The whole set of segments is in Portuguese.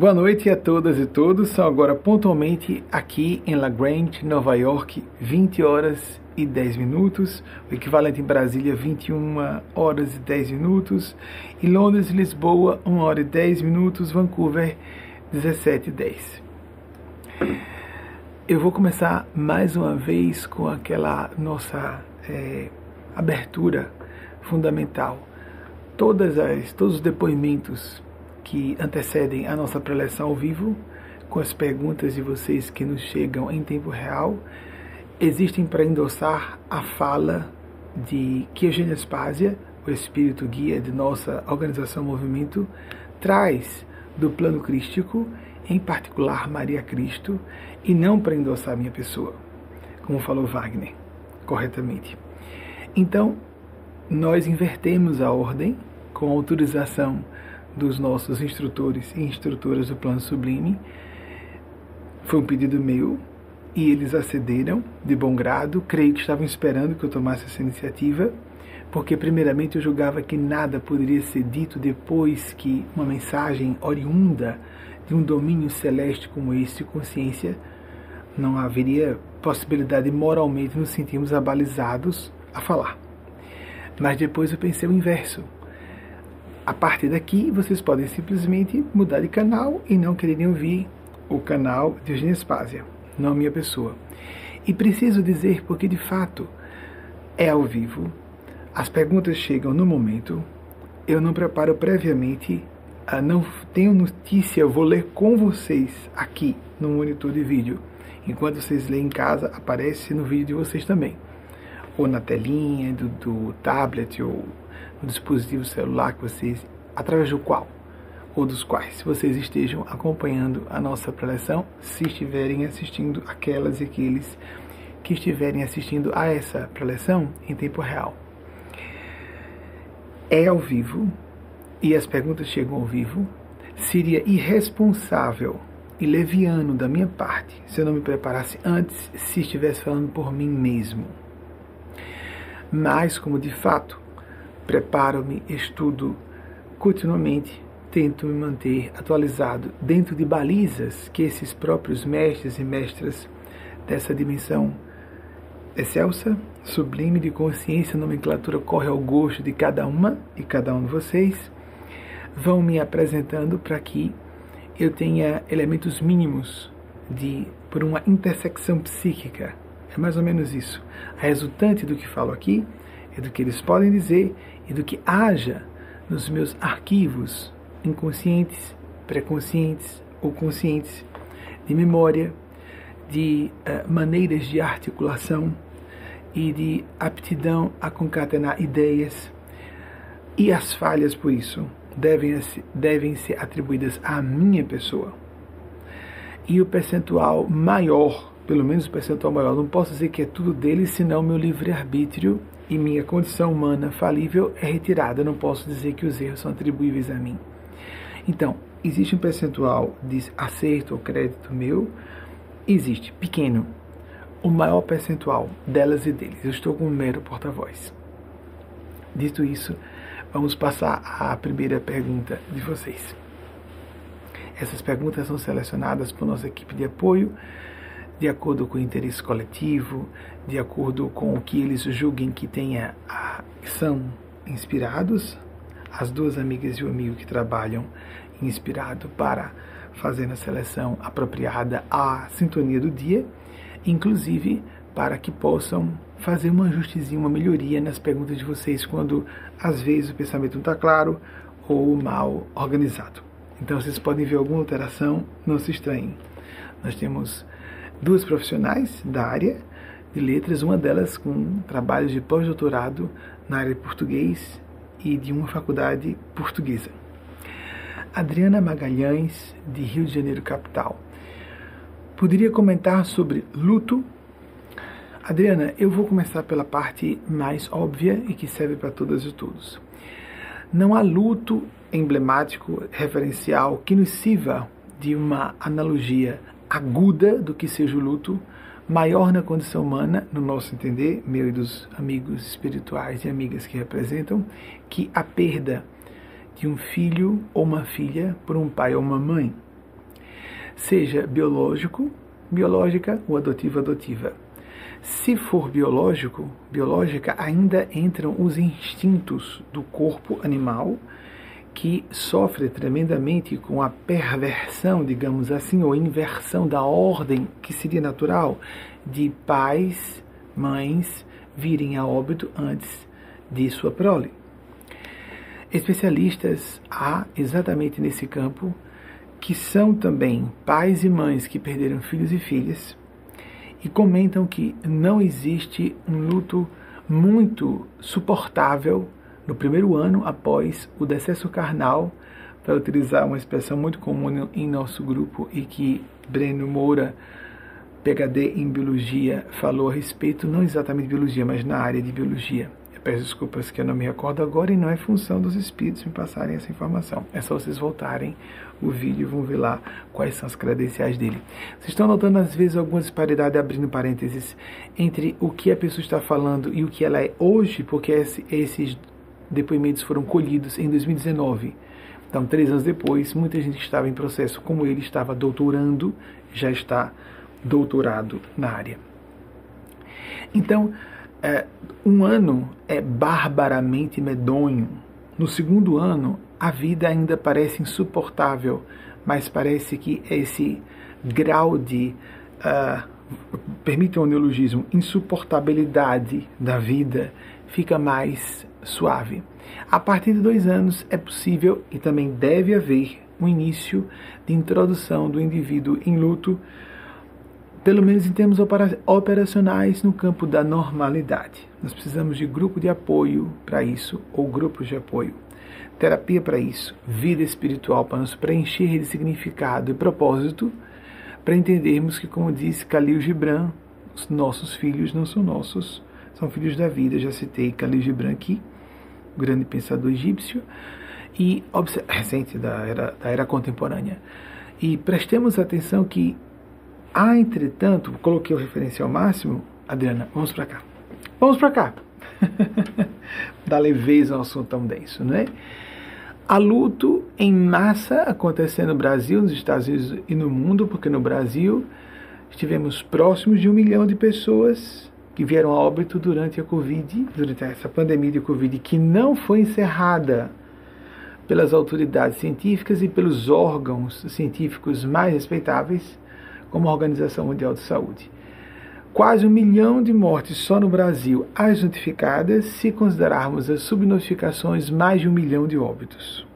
Boa noite a todas e todos. São agora pontualmente aqui em La Grande, Nova York, 20 horas e 10 minutos, o equivalente em Brasília 21 horas e 10 minutos, em Londres e Lisboa 1 hora e 10 minutos, Vancouver 17 e 10. Eu vou começar mais uma vez com aquela nossa é, abertura fundamental. Todas as, todos os depoimentos que antecedem a nossa preleção ao vivo, com as perguntas de vocês que nos chegam em tempo real, existem para endossar a fala de que Spásia, o espírito guia de nossa organização Movimento, traz do plano crístico, em particular Maria Cristo, e não para endossar minha pessoa, como falou Wagner, corretamente. Então, nós invertemos a ordem com autorização dos nossos instrutores e instrutoras do plano sublime. Foi um pedido meu e eles acederam de bom grado. Creio que estavam esperando que eu tomasse essa iniciativa, porque, primeiramente, eu julgava que nada poderia ser dito depois que uma mensagem oriunda de um domínio celeste como este, consciência, não haveria possibilidade moralmente nos sentirmos abalizados a falar. Mas depois eu pensei o inverso a partir daqui, vocês podem simplesmente mudar de canal e não quererem ouvir o canal de Eugênia Spásia, não a minha pessoa. E preciso dizer porque, de fato, é ao vivo, as perguntas chegam no momento, eu não preparo previamente, ah, não tenho notícia, vou ler com vocês aqui no monitor de vídeo. Enquanto vocês leem em casa, aparece no vídeo de vocês também. Ou na telinha do, do tablet, ou no dispositivo celular que vocês, através do qual ou dos quais vocês estejam acompanhando a nossa preleção, se estiverem assistindo aquelas e aqueles que estiverem assistindo a essa preleção em tempo real. É ao vivo e as perguntas chegam ao vivo. Seria irresponsável e leviano da minha parte se eu não me preparasse antes, se estivesse falando por mim mesmo. Mas, como de fato preparo-me, estudo continuamente, tento me manter atualizado dentro de balizas que esses próprios mestres e mestras dessa dimensão excelsa, sublime de consciência, nomenclatura corre ao gosto de cada uma e cada um de vocês, vão me apresentando para que eu tenha elementos mínimos de por uma intersecção psíquica. É mais ou menos isso. A resultante do que falo aqui é do que eles podem dizer e do que haja nos meus arquivos inconscientes, pré-conscientes ou conscientes, de memória, de uh, maneiras de articulação e de aptidão a concatenar ideias. E as falhas, por isso, devem, devem ser atribuídas à minha pessoa. E o percentual maior, pelo menos o percentual maior, não posso dizer que é tudo dele, senão meu livre-arbítrio e minha condição humana falível é retirada. Eu não posso dizer que os erros são atribuíveis a mim. Então, existe um percentual de acerto ou crédito meu? Existe, pequeno. O maior percentual delas e deles. Eu estou como um mero porta-voz. Dito isso, vamos passar à primeira pergunta de vocês. Essas perguntas são selecionadas por nossa equipe de apoio de acordo com o interesse coletivo, de acordo com o que eles julguem que tenha são inspirados. As duas amigas e o amigo que trabalham inspirado para fazer a seleção apropriada à sintonia do dia, inclusive para que possam fazer um ajustezinho, uma melhoria nas perguntas de vocês quando às vezes o pensamento não está claro ou mal organizado. Então vocês podem ver alguma alteração, não se estranhem. Nós temos duas profissionais da área de letras, uma delas com trabalhos de pós-doutorado na área de português e de uma faculdade portuguesa. Adriana Magalhães, de Rio de Janeiro, capital. Poderia comentar sobre luto? Adriana, eu vou começar pela parte mais óbvia e que serve para todas e todos. Não há luto emblemático, referencial, que nos sirva de uma analogia aguda do que seja o luto, maior na condição humana, no nosso entender, meu e dos amigos espirituais e amigas que representam, que a perda de um filho ou uma filha por um pai ou uma mãe. seja biológico, biológica ou adotivo, adotiva. Se for biológico, biológica, ainda entram os instintos do corpo animal que sofre tremendamente com a perversão, digamos assim, ou inversão da ordem que seria natural de pais, mães virem a óbito antes de sua prole. Especialistas há exatamente nesse campo que são também pais e mães que perderam filhos e filhas e comentam que não existe um luto muito suportável no primeiro ano após o decesso carnal, para utilizar uma expressão muito comum em nosso grupo e que Breno Moura, PhD em biologia, falou a respeito, não exatamente biologia, mas na área de biologia. Eu peço desculpas que eu não me recordo agora e não é função dos espíritos me passarem essa informação. É só vocês voltarem o vídeo e vão ver lá quais são as credenciais dele. Vocês estão notando às vezes alguma disparidade, abrindo parênteses, entre o que a pessoa está falando e o que ela é hoje, porque esses depoimentos foram colhidos em 2019. Então, três anos depois, muita gente que estava em processo, como ele estava doutorando, já está doutorado na área. Então, é, um ano é barbaramente medonho. No segundo ano, a vida ainda parece insuportável, mas parece que esse grau de, uh, permitam o neologismo, insuportabilidade da vida fica mais suave. A partir de dois anos é possível e também deve haver um início de introdução do indivíduo em luto, pelo menos em termos operacionais no campo da normalidade. Nós precisamos de grupo de apoio para isso, ou grupos de apoio. Terapia para isso, vida espiritual para nos preencher de significado e propósito, para entendermos que, como disse Khalil Gibran, os nossos filhos não são nossos, são filhos da vida. Já citei Khalil Gibran aqui, grande pensador egípcio, e recente da era, da era contemporânea. E prestemos atenção que há, entretanto, coloquei o referencial máximo, Adriana, vamos para cá. Vamos para cá. Dá leveza ao assunto tão denso, não é? Há luto em massa acontecendo no Brasil, nos Estados Unidos e no mundo, porque no Brasil estivemos próximos de um milhão de pessoas que vieram a óbito durante a Covid, durante essa pandemia de Covid, que não foi encerrada pelas autoridades científicas e pelos órgãos científicos mais respeitáveis, como a Organização Mundial de Saúde. Quase um milhão de mortes só no Brasil, as notificadas, se considerarmos as subnotificações, mais de um milhão de óbitos.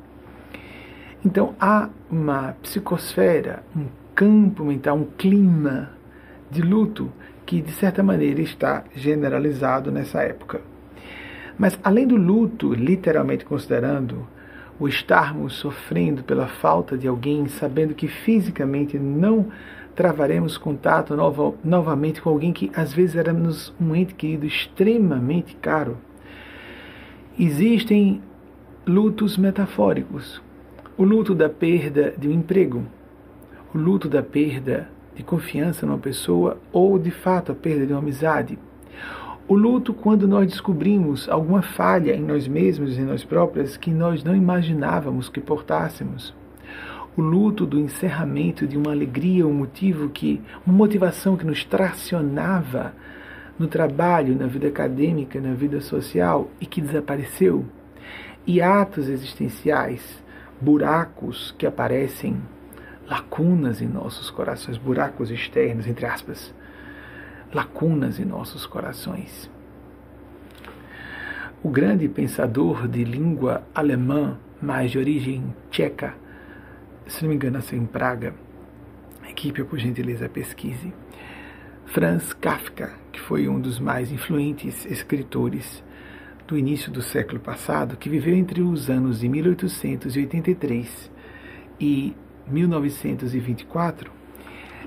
Então há uma psicosfera, um campo mental, um clima de luto que de certa maneira está generalizado nessa época. Mas além do luto, literalmente considerando, o estarmos sofrendo pela falta de alguém, sabendo que fisicamente não travaremos contato nova, novamente com alguém que às vezes era um ente querido extremamente caro. Existem lutos metafóricos. O luto da perda de um emprego, o luto da perda de confiança numa pessoa ou de fato a perda de uma amizade. O luto quando nós descobrimos alguma falha em nós mesmos e em nós próprias que nós não imaginávamos que portássemos. O luto do encerramento de uma alegria, um motivo que, uma motivação que nos tracionava no trabalho, na vida acadêmica, na vida social e que desapareceu. E atos existenciais, buracos que aparecem lacunas em nossos corações, buracos externos, entre aspas, lacunas em nossos corações. O grande pensador de língua alemã, mas de origem tcheca, se não me engano, nasceu em Praga, equipe, por gentileza, pesquise, Franz Kafka, que foi um dos mais influentes escritores do início do século passado, que viveu entre os anos de 1883 e 1924,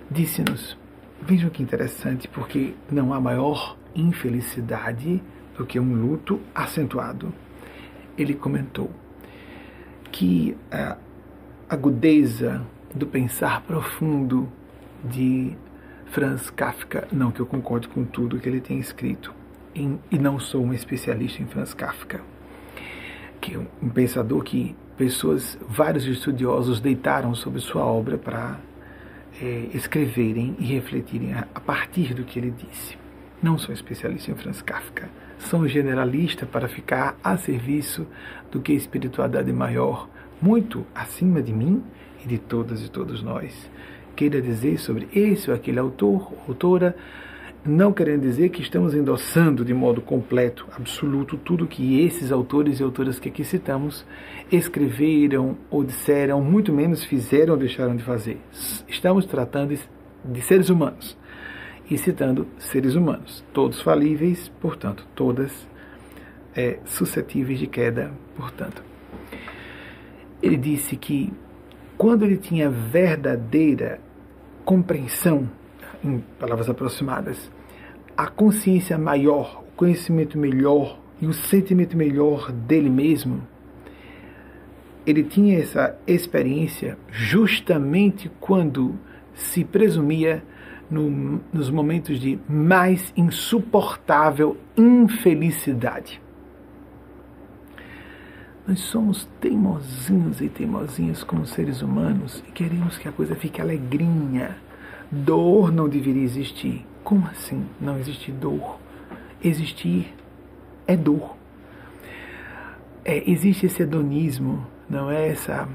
disse-nos: Vejam que interessante, porque não há maior infelicidade do que um luto acentuado. Ele comentou que a agudeza do pensar profundo de Franz Kafka, não que eu concorde com tudo que ele tem escrito, em, e não sou um especialista em Franz Kafka, que é um pensador que pessoas, vários estudiosos deitaram sobre sua obra para é, escreverem e refletirem a, a partir do que ele disse. Não sou especialista em Franz Kafka, sou generalista para ficar a serviço do que a espiritualidade maior, muito acima de mim e de todas e todos nós, queira dizer sobre esse ou aquele autor, autora, não querendo dizer que estamos endossando de modo completo, absoluto, tudo que esses autores e autoras que aqui citamos escreveram ou disseram, muito menos fizeram ou deixaram de fazer. Estamos tratando de seres humanos e citando seres humanos, todos falíveis, portanto, todas é, suscetíveis de queda, portanto. Ele disse que quando ele tinha verdadeira compreensão, em palavras aproximadas, a consciência maior, o conhecimento melhor e o sentimento melhor dele mesmo, ele tinha essa experiência justamente quando se presumia no, nos momentos de mais insuportável infelicidade. Nós somos teimosinhos e teimosinhas como seres humanos e queremos que a coisa fique alegrinha. Dor não deveria existir. Como assim não existe dor? Existir é dor. É, existe esse hedonismo, não é essa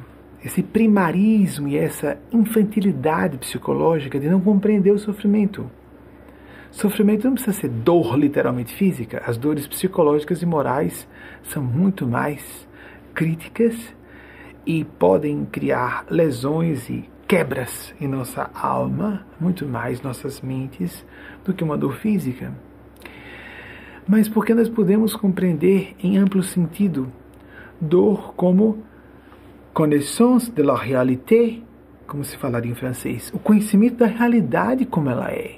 esse primarismo e essa infantilidade psicológica de não compreender o sofrimento. Sofrimento não precisa ser dor literalmente física. As dores psicológicas e morais são muito mais críticas e podem criar lesões e quebras em nossa alma, muito mais nossas mentes, do que uma dor física. Mas porque nós podemos compreender em amplo sentido dor como connaissance de la réalité, como se falaria em francês, o conhecimento da realidade como ela é.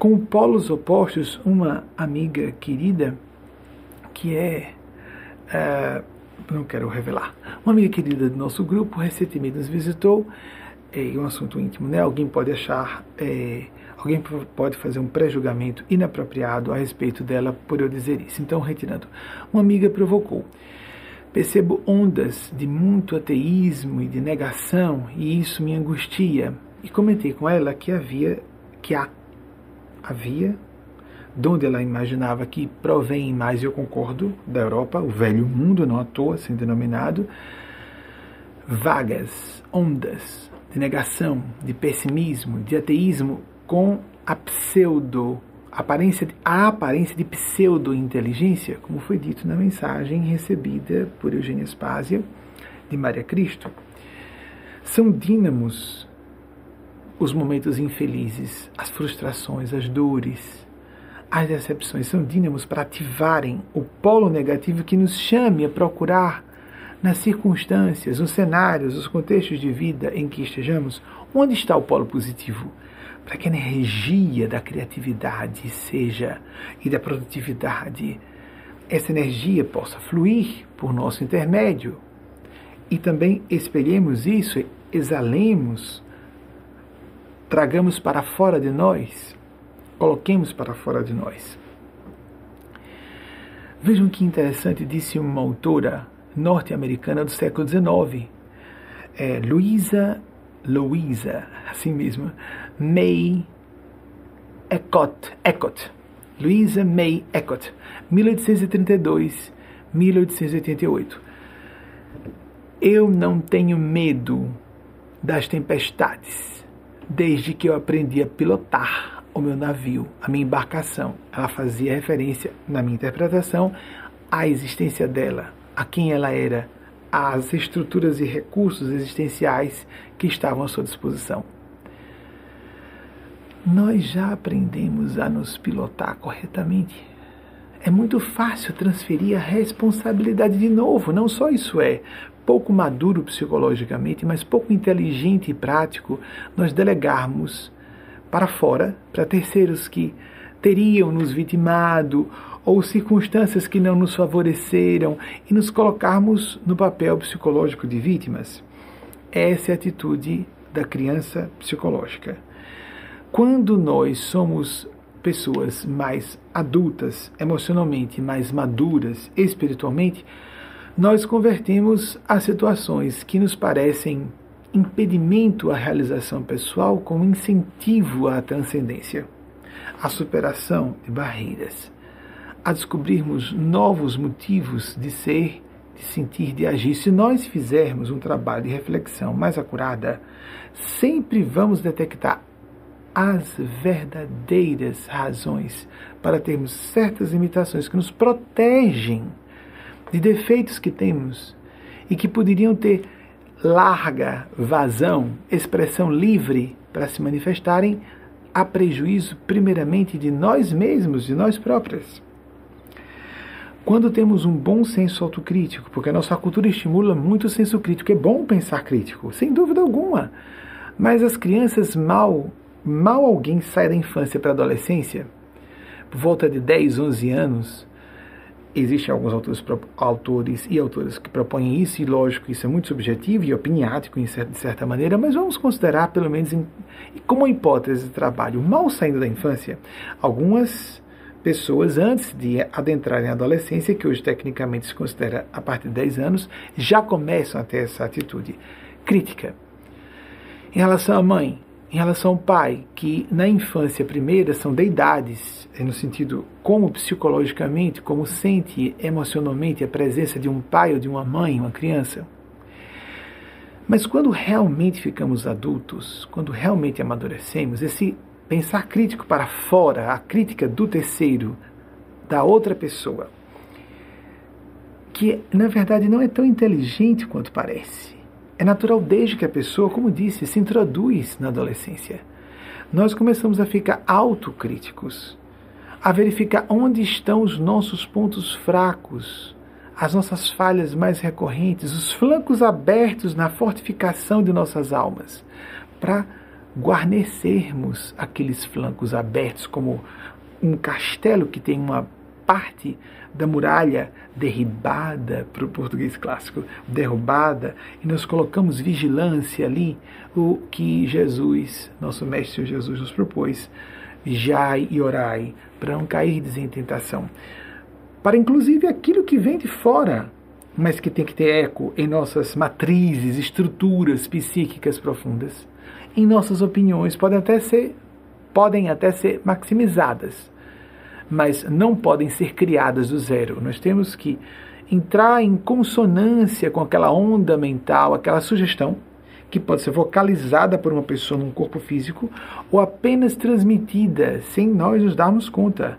Com polos opostos, uma amiga querida que é uh, não quero revelar. Uma amiga querida do nosso grupo recentemente nos visitou, é um assunto íntimo, né? Alguém pode achar, é, alguém pode fazer um pré-julgamento inapropriado a respeito dela por eu dizer isso. Então, retirando, uma amiga provocou. Percebo ondas de muito ateísmo e de negação, e isso me angustia. E comentei com ela que havia, que há, havia de onde ela imaginava que provém mais, eu concordo, da Europa, o velho mundo, não à toa, assim denominado, vagas, ondas de negação, de pessimismo, de ateísmo com a pseudo aparência, a aparência de pseudo-inteligência, como foi dito na mensagem recebida por Eugênia Spásia de Maria Cristo. São dínamos os momentos infelizes, as frustrações, as dores, as decepções são dínamos para ativarem o polo negativo que nos chame a procurar nas circunstâncias, nos cenários, nos contextos de vida em que estejamos, onde está o polo positivo? Para que a energia da criatividade seja e da produtividade, essa energia possa fluir por nosso intermédio. E também espelhemos isso, exalemos, tragamos para fora de nós coloquemos para fora de nós. Vejam que interessante, disse uma autora norte-americana do século XIX, é, Louisa, Louisa, assim mesmo, May Ecott, Ecott, Louisa May Ecott, 1832, 1888. Eu não tenho medo das tempestades, desde que eu aprendi a pilotar o meu navio, a minha embarcação. Ela fazia referência, na minha interpretação, à existência dela, a quem ela era, às estruturas e recursos existenciais que estavam à sua disposição. Nós já aprendemos a nos pilotar corretamente. É muito fácil transferir a responsabilidade de novo. Não só isso é pouco maduro psicologicamente, mas pouco inteligente e prático nós delegarmos para fora, para terceiros que teriam nos vitimado ou circunstâncias que não nos favoreceram e nos colocarmos no papel psicológico de vítimas. Essa é a atitude da criança psicológica. Quando nós somos pessoas mais adultas, emocionalmente mais maduras, espiritualmente, nós convertemos as situações que nos parecem impedimento à realização pessoal como incentivo à transcendência, à superação de barreiras, a descobrirmos novos motivos de ser, de sentir, de agir. Se nós fizermos um trabalho de reflexão mais acurada, sempre vamos detectar as verdadeiras razões para termos certas limitações que nos protegem de defeitos que temos e que poderiam ter larga vazão, expressão livre para se manifestarem a prejuízo, primeiramente, de nós mesmos, de nós próprios. Quando temos um bom senso autocrítico, porque a nossa cultura estimula muito o senso crítico, é bom pensar crítico, sem dúvida alguma. Mas as crianças mal, mal alguém sai da infância para a adolescência, por volta de 10, 11 anos, Existem alguns autores, autores e autoras que propõem isso, e lógico, isso é muito subjetivo e opiniático de certa maneira, mas vamos considerar, pelo menos como hipótese de trabalho, mal saindo da infância, algumas pessoas, antes de adentrarem a adolescência, que hoje tecnicamente se considera a partir de 10 anos, já começam a ter essa atitude crítica. Em relação à mãe, em relação ao pai, que na infância primeira são deidades, é no sentido como psicologicamente, como sente emocionalmente a presença de um pai ou de uma mãe, uma criança. Mas quando realmente ficamos adultos, quando realmente amadurecemos, esse pensar crítico para fora, a crítica do terceiro, da outra pessoa, que na verdade não é tão inteligente quanto parece é natural desde que a pessoa, como disse, se introduz na adolescência. Nós começamos a ficar autocríticos, a verificar onde estão os nossos pontos fracos, as nossas falhas mais recorrentes, os flancos abertos na fortificação de nossas almas, para guarnecermos aqueles flancos abertos como um castelo que tem uma parte da muralha derribada, para o português clássico, derrubada, e nós colocamos vigilância ali, o que Jesus, nosso Mestre Jesus, nos propôs. Vigiai e orai, para não cair em tentação. Para inclusive aquilo que vem de fora, mas que tem que ter eco em nossas matrizes, estruturas psíquicas profundas. Em nossas opiniões podem até ser podem até ser maximizadas mas não podem ser criadas do zero. Nós temos que entrar em consonância com aquela onda mental, aquela sugestão que pode ser vocalizada por uma pessoa num corpo físico ou apenas transmitida sem nós nos darmos conta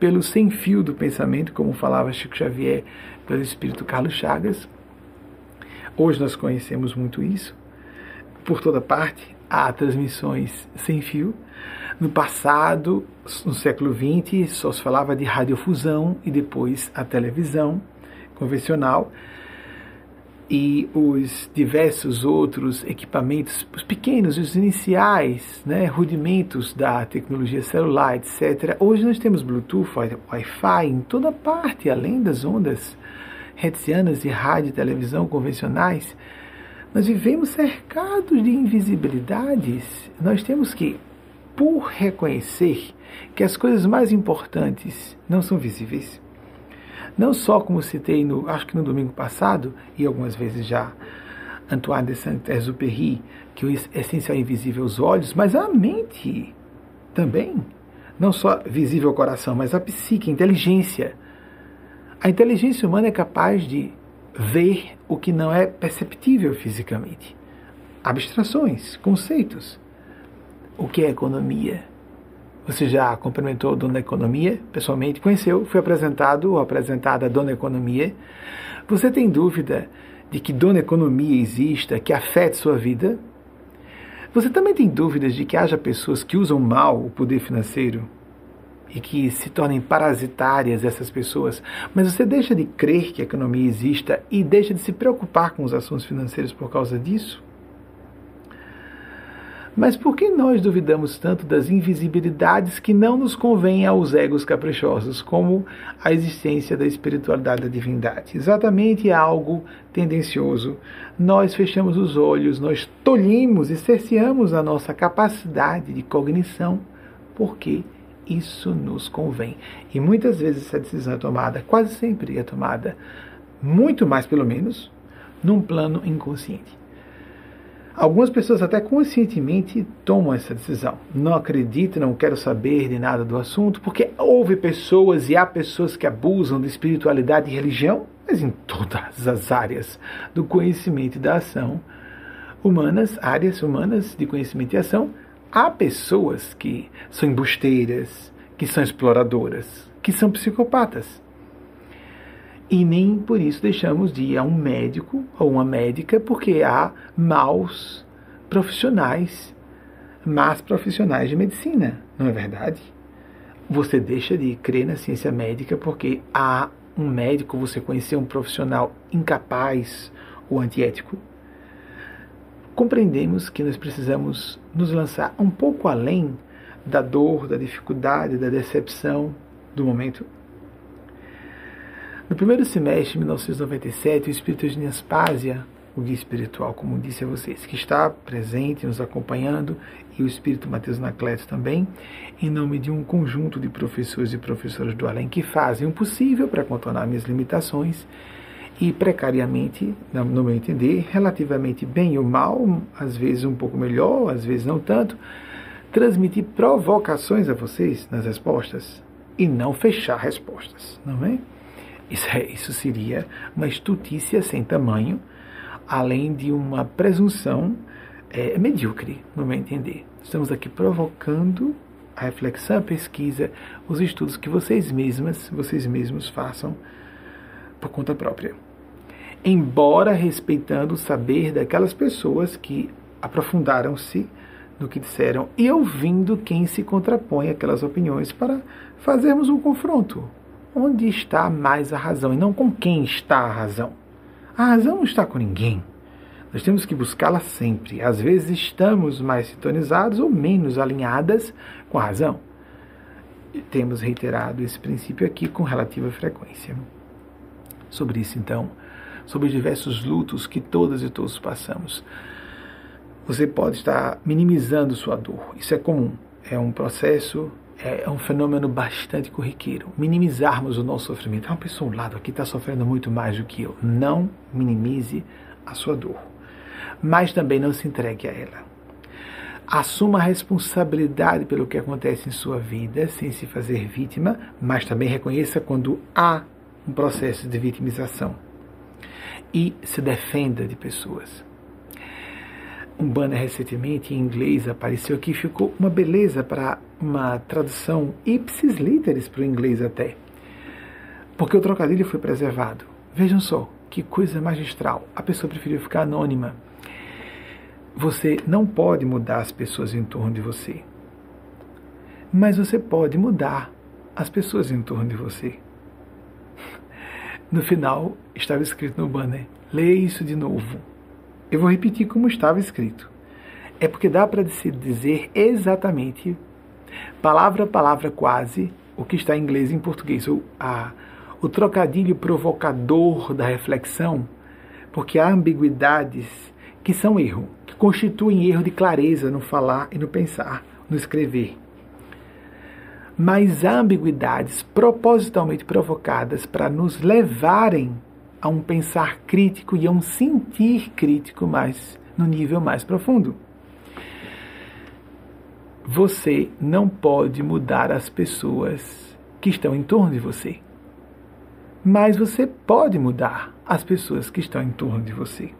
pelo sem fio do pensamento, como falava Chico Xavier, pelo espírito Carlos Chagas. Hoje nós conhecemos muito isso. Por toda parte há transmissões sem fio. No passado, no século XX, só se falava de radiofusão e depois a televisão convencional e os diversos outros equipamentos, os pequenos, os iniciais, né, rudimentos da tecnologia celular, etc. Hoje nós temos Bluetooth, Wi-Fi em toda parte, além das ondas hertzianas de rádio e televisão convencionais. Nós vivemos cercados de invisibilidades. Nós temos que por reconhecer que as coisas mais importantes não são visíveis. Não só como citei no, acho que no domingo passado e algumas vezes já, Antoine de Saint-Exupéry, que o essencial é invisível aos olhos, mas a mente também. Não só visível ao coração, mas a psique, a inteligência. A inteligência humana é capaz de ver o que não é perceptível fisicamente. Abstrações, conceitos o que é economia. Você já cumprimentou a Dona Economia pessoalmente? Conheceu? Foi apresentado ou apresentada a Dona Economia? Você tem dúvida de que Dona Economia exista, que afete sua vida? Você também tem dúvidas de que haja pessoas que usam mal o poder financeiro e que se tornem parasitárias essas pessoas, mas você deixa de crer que a economia exista e deixa de se preocupar com os assuntos financeiros por causa disso? Mas por que nós duvidamos tanto das invisibilidades que não nos convêm aos egos caprichosos, como a existência da espiritualidade da divindade? Exatamente algo tendencioso. Nós fechamos os olhos, nós tolhimos e cerceamos a nossa capacidade de cognição, porque isso nos convém. E muitas vezes essa decisão é tomada, quase sempre é tomada, muito mais pelo menos, num plano inconsciente. Algumas pessoas até conscientemente tomam essa decisão. Não acredito, não quero saber de nada do assunto, porque houve pessoas e há pessoas que abusam de espiritualidade e religião, mas em todas as áreas do conhecimento e da ação humanas, áreas humanas de conhecimento e ação, há pessoas que são embusteiras, que são exploradoras, que são psicopatas. E nem por isso deixamos de ir a um médico ou uma médica, porque há maus profissionais, más profissionais de medicina, não é verdade? Você deixa de crer na ciência médica porque há um médico, você conheceu um profissional incapaz ou antiético. Compreendemos que nós precisamos nos lançar um pouco além da dor, da dificuldade, da decepção do momento no primeiro semestre de 1997, o espírito de Nespásia, o guia espiritual, como disse a vocês, que está presente, nos acompanhando, e o espírito Mateus Nacleto também, em nome de um conjunto de professores e professoras do além que fazem o possível para contornar minhas limitações e precariamente, no meu entender, relativamente bem ou mal, às vezes um pouco melhor, às vezes não tanto, transmitir provocações a vocês nas respostas e não fechar respostas, não é? Isso, é, isso seria uma estutícia sem tamanho, além de uma presunção é, medíocre, no meu entender. Estamos aqui provocando a reflexão, a pesquisa, os estudos que vocês mesmas, vocês mesmos façam por conta própria. Embora respeitando o saber daquelas pessoas que aprofundaram-se no que disseram e ouvindo quem se contrapõe àquelas opiniões para fazermos um confronto, onde está mais a razão e não com quem está a razão. A razão não está com ninguém. Nós temos que buscá-la sempre. Às vezes estamos mais sintonizados ou menos alinhadas com a razão. E temos reiterado esse princípio aqui com relativa frequência. Sobre isso, então, sobre os diversos lutos que todas e todos passamos. Você pode estar minimizando sua dor. Isso é comum. É um processo é, é um fenômeno bastante corriqueiro. Minimizarmos o nosso sofrimento. Uma pessoa ao lado aqui está sofrendo muito mais do que eu. Não minimize a sua dor. Mas também não se entregue a ela. Assuma a responsabilidade pelo que acontece em sua vida, sem se fazer vítima, mas também reconheça quando há um processo de vitimização. E se defenda de pessoas um banner recentemente em inglês apareceu aqui, ficou uma beleza para uma tradução ipsis literis para o inglês até. Porque o trocadilho foi preservado. Vejam só, que coisa magistral. A pessoa preferiu ficar anônima. Você não pode mudar as pessoas em torno de você. Mas você pode mudar as pessoas em torno de você. No final estava escrito no banner: leia isso de novo eu vou repetir como estava escrito. É porque dá para dizer exatamente, palavra a palavra quase, o que está em inglês e em português. O, a, o trocadilho provocador da reflexão, porque há ambiguidades que são erro, que constituem erro de clareza no falar e no pensar, no escrever. Mas há ambiguidades propositalmente provocadas para nos levarem a um pensar crítico e a um sentir crítico mais no nível mais profundo. Você não pode mudar as pessoas que estão em torno de você. Mas você pode mudar as pessoas que estão em torno de você.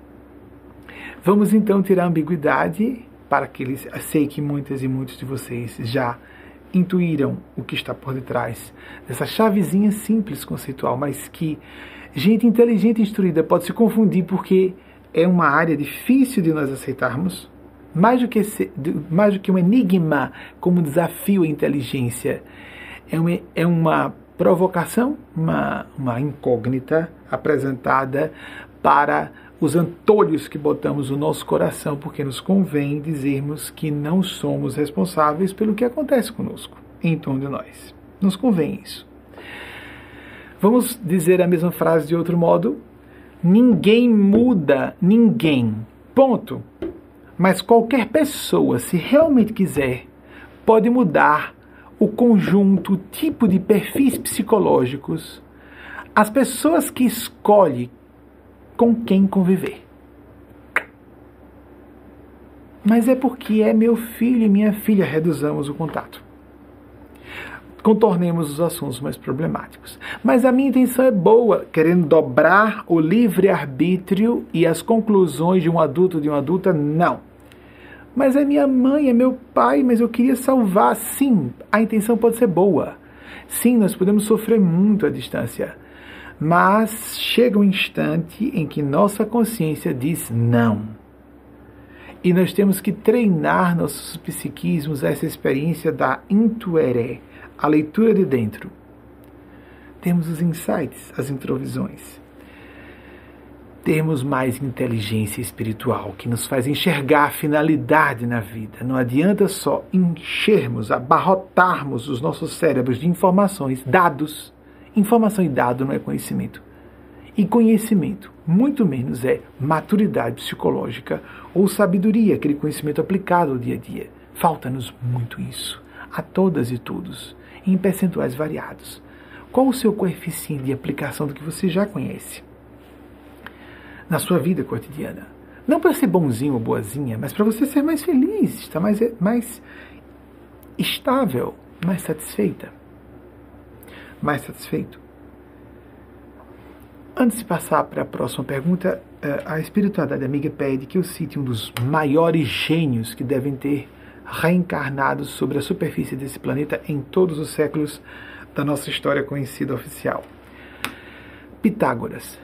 Vamos então tirar a ambiguidade para que eles. Sei que muitas e muitos de vocês já intuíram o que está por detrás dessa chavezinha simples conceitual, mas que Gente inteligente e instruída pode se confundir porque é uma área difícil de nós aceitarmos, mais do que, mais do que um enigma como desafio à inteligência. É uma, é uma provocação, uma, uma incógnita apresentada para os antolhos que botamos no nosso coração, porque nos convém dizermos que não somos responsáveis pelo que acontece conosco, em torno de nós. Nos convém isso. Vamos dizer a mesma frase de outro modo? Ninguém muda ninguém. Ponto. Mas qualquer pessoa, se realmente quiser, pode mudar o conjunto, o tipo de perfis psicológicos, as pessoas que escolhe com quem conviver. mas é porque é meu filho e minha filha, reduzamos o contato. Contornemos os assuntos mais problemáticos. Mas a minha intenção é boa, querendo dobrar o livre-arbítrio e as conclusões de um adulto de uma adulta, não. Mas é minha mãe, é meu pai, mas eu queria salvar. Sim, a intenção pode ser boa. Sim, nós podemos sofrer muito à distância. Mas chega um instante em que nossa consciência diz não e nós temos que treinar nossos psiquismos a essa experiência da intueré, a leitura de dentro. Temos os insights, as introvisões. Temos mais inteligência espiritual que nos faz enxergar a finalidade na vida. Não adianta só enchermos, abarrotarmos os nossos cérebros de informações, dados. Informação e dado não é conhecimento. E conhecimento, muito menos, é maturidade psicológica ou sabedoria, aquele conhecimento aplicado ao dia a dia. Falta-nos muito isso, a todas e todos, em percentuais variados. Qual o seu coeficiente de aplicação do que você já conhece na sua vida cotidiana? Não para ser bonzinho ou boazinha, mas para você ser mais feliz, estar mais, mais estável, mais satisfeita. Mais satisfeito. Antes de passar para a próxima pergunta, eh, a espiritualidade amiga pede que eu cite um dos maiores gênios que devem ter reencarnado sobre a superfície desse planeta em todos os séculos da nossa história conhecida oficial. Pitágoras.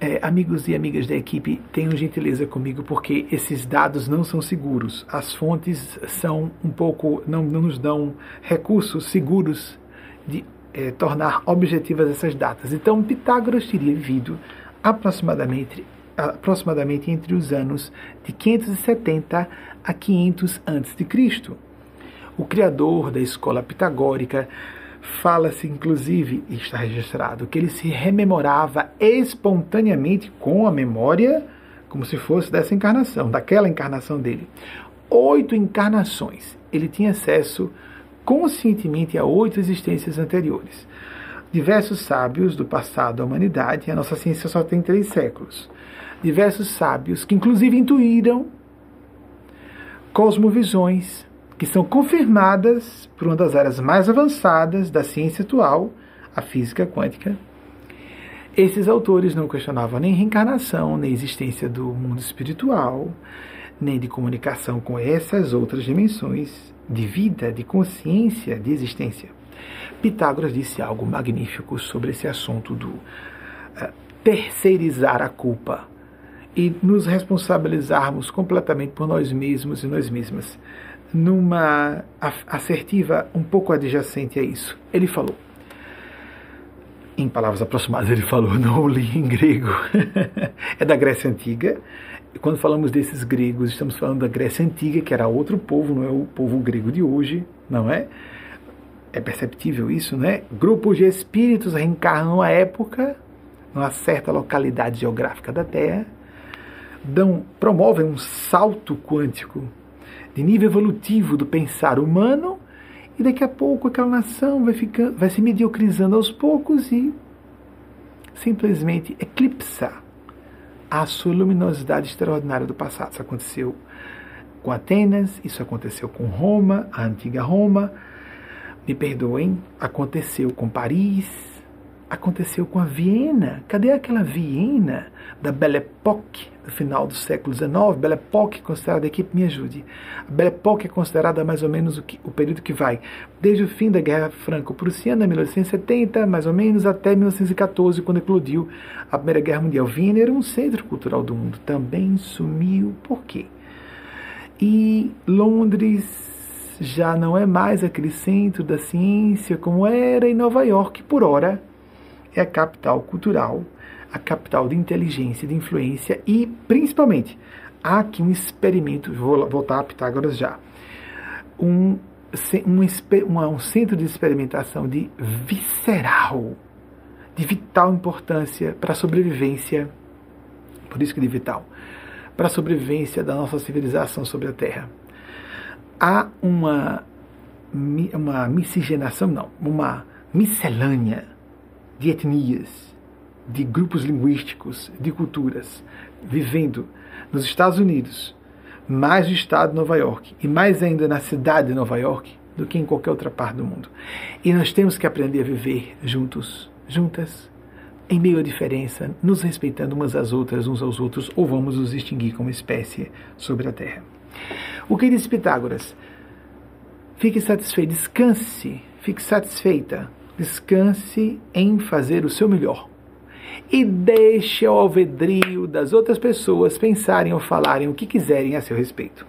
É, amigos e amigas da equipe, tenham gentileza comigo porque esses dados não são seguros. As fontes são um pouco, não, não nos dão recursos seguros de é, tornar objetivas essas datas. Então, Pitágoras teria vivido aproximadamente, aproximadamente entre os anos de 570 a 500 a.C. O criador da escola pitagórica fala-se, inclusive, está registrado, que ele se rememorava espontaneamente com a memória, como se fosse dessa encarnação, daquela encarnação dele. Oito encarnações. Ele tinha acesso conscientemente a oito existências anteriores. Diversos sábios do passado da humanidade, a nossa ciência só tem três séculos. Diversos sábios que, inclusive, intuíram cosmovisões que são confirmadas por uma das áreas mais avançadas da ciência atual, a física quântica. Esses autores não questionavam nem reencarnação, nem existência do mundo espiritual, nem de comunicação com essas outras dimensões de vida, de consciência, de existência. Pitágoras disse algo magnífico sobre esse assunto do uh, terceirizar a culpa e nos responsabilizarmos completamente por nós mesmos e nós mesmas. Numa assertiva um pouco adjacente a isso, ele falou, em palavras aproximadas, ele falou, não li em grego, é da Grécia Antiga, quando falamos desses gregos, estamos falando da Grécia Antiga, que era outro povo, não é o povo grego de hoje, não é? É perceptível isso, né? Grupos de espíritos reencarnam a época, numa certa localidade geográfica da Terra, dão, promovem um salto quântico de nível evolutivo do pensar humano, e daqui a pouco aquela nação vai, ficando, vai se mediocrizando aos poucos e simplesmente eclipsar a sua luminosidade extraordinária do passado. Isso aconteceu com Atenas, isso aconteceu com Roma, a antiga Roma. Me perdoem, aconteceu com Paris, aconteceu com a Viena. Cadê aquela Viena da Belle Époque, do final do século XIX? Belle Époque, considerada, equipe me ajude. A Belle Époque é considerada mais ou menos o, que, o período que vai desde o fim da Guerra Franco-Prussiana, 1870, mais ou menos, até 1914, quando eclodiu a Primeira Guerra Mundial. Viena era um centro cultural do mundo, também sumiu. Por quê? E Londres já não é mais aquele centro da ciência como era em Nova York, por hora é a capital cultural, a capital de inteligência, de influência e, principalmente, há aqui um experimento, vou voltar a Pitágoras já, um, um, um centro de experimentação de visceral, de vital importância para a sobrevivência, por isso que de vital, para a sobrevivência da nossa civilização sobre a Terra. Há uma, uma miscigenação, não, uma miscelânea de etnias, de grupos linguísticos, de culturas, vivendo nos Estados Unidos, mais no estado de Nova York e mais ainda na cidade de Nova York do que em qualquer outra parte do mundo. E nós temos que aprender a viver juntos, juntas, em meio à diferença, nos respeitando umas às outras, uns aos outros, ou vamos nos extinguir como espécie sobre a Terra. O que disse Pitágoras? Fique satisfeito, descanse, fique satisfeita, descanse em fazer o seu melhor. E deixe ao alvedrio das outras pessoas pensarem ou falarem o que quiserem a seu respeito.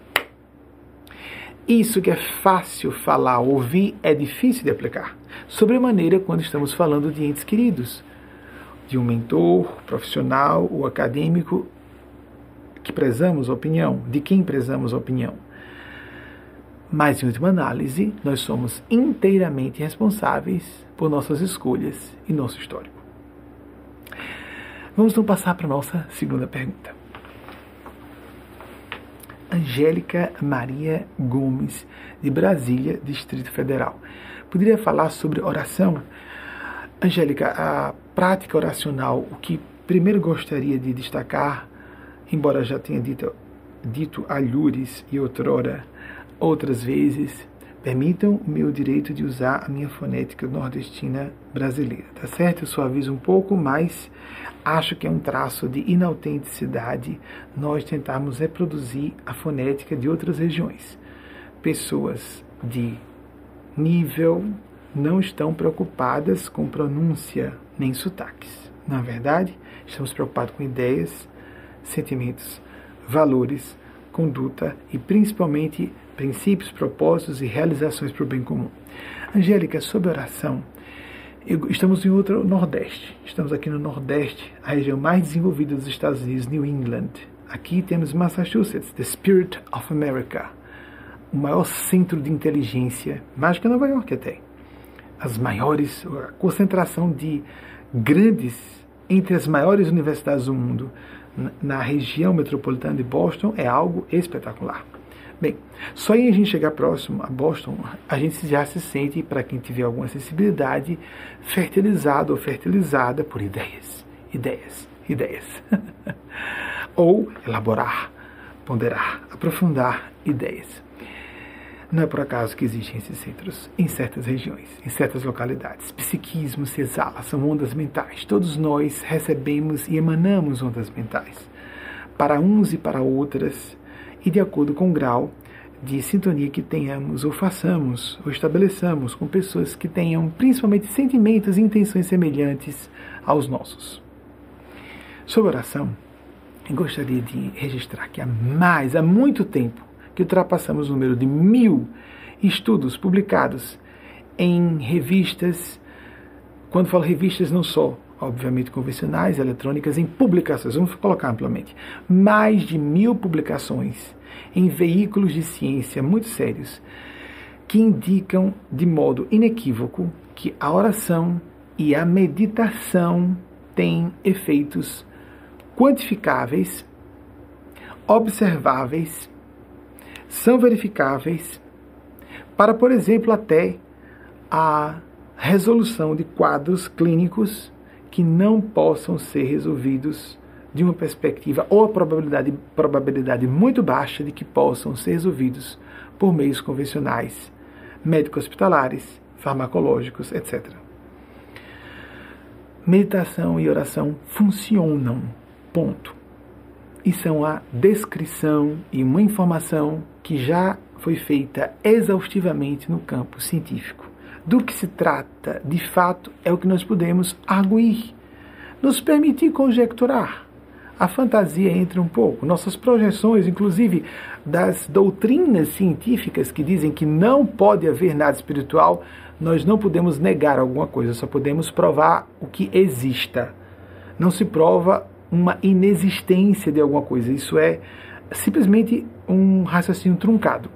Isso que é fácil falar, ouvir, é difícil de aplicar. Sobremaneira quando estamos falando de entes queridos, de um mentor profissional ou acadêmico que prezamos a opinião, de quem prezamos a opinião. Mas, em última análise, nós somos inteiramente responsáveis por nossas escolhas e nosso histórico. Vamos então passar para a nossa segunda pergunta. Angélica Maria Gomes, de Brasília, Distrito Federal. Poderia falar sobre oração? Angélica, a prática oracional, o que primeiro gostaria de destacar, embora já tenha dito, dito alhures e outrora, outras vezes, permitam o meu direito de usar a minha fonética nordestina brasileira, tá certo? Eu suavizo um pouco, mas acho que é um traço de inautenticidade nós tentarmos reproduzir a fonética de outras regiões. Pessoas de nível não estão preocupadas com pronúncia nem sotaques. Na verdade, estamos preocupados com ideias, sentimentos, valores, conduta e principalmente princípios, propósitos e realizações para o bem comum. Angélica, sobre oração, estamos em outro Nordeste. Estamos aqui no Nordeste, a região mais desenvolvida dos Estados Unidos, New England. Aqui temos Massachusetts, the Spirit of America, o maior centro de inteligência, mais que Nova York até. As maiores, a concentração de grandes, entre as maiores universidades do mundo, na região metropolitana de Boston, é algo espetacular. Bem, só em a gente chegar próximo a Boston, a gente já se sente, para quem tiver alguma sensibilidade, fertilizado ou fertilizada por ideias, ideias, ideias. ou elaborar, ponderar, aprofundar ideias. Não é por acaso que existem esses centros em certas regiões, em certas localidades. Psiquismo se exala, são ondas mentais. Todos nós recebemos e emanamos ondas mentais. Para uns e para outras, e de acordo com o grau de sintonia que tenhamos ou façamos ou estabeleçamos com pessoas que tenham principalmente sentimentos e intenções semelhantes aos nossos. Sobre oração, gostaria de registrar que há mais, há muito tempo, que ultrapassamos o número de mil estudos publicados em revistas, quando falo revistas não só obviamente convencionais, eletrônicas, em publicações, vamos colocar amplamente, mais de mil publicações em veículos de ciência muito sérios, que indicam de modo inequívoco que a oração e a meditação têm efeitos quantificáveis, observáveis, são verificáveis, para, por exemplo, até a resolução de quadros clínicos que não possam ser resolvidos de uma perspectiva ou a probabilidade, probabilidade muito baixa de que possam ser resolvidos por meios convencionais, médicos hospitalares, farmacológicos, etc. Meditação e oração funcionam, ponto. E são a descrição e uma informação que já foi feita exaustivamente no campo científico do que se trata, de fato, é o que nós podemos arguir, nos permitir conjecturar. A fantasia entra um pouco, nossas projeções, inclusive das doutrinas científicas que dizem que não pode haver nada espiritual, nós não podemos negar alguma coisa, só podemos provar o que exista. Não se prova uma inexistência de alguma coisa, isso é simplesmente um raciocínio truncado,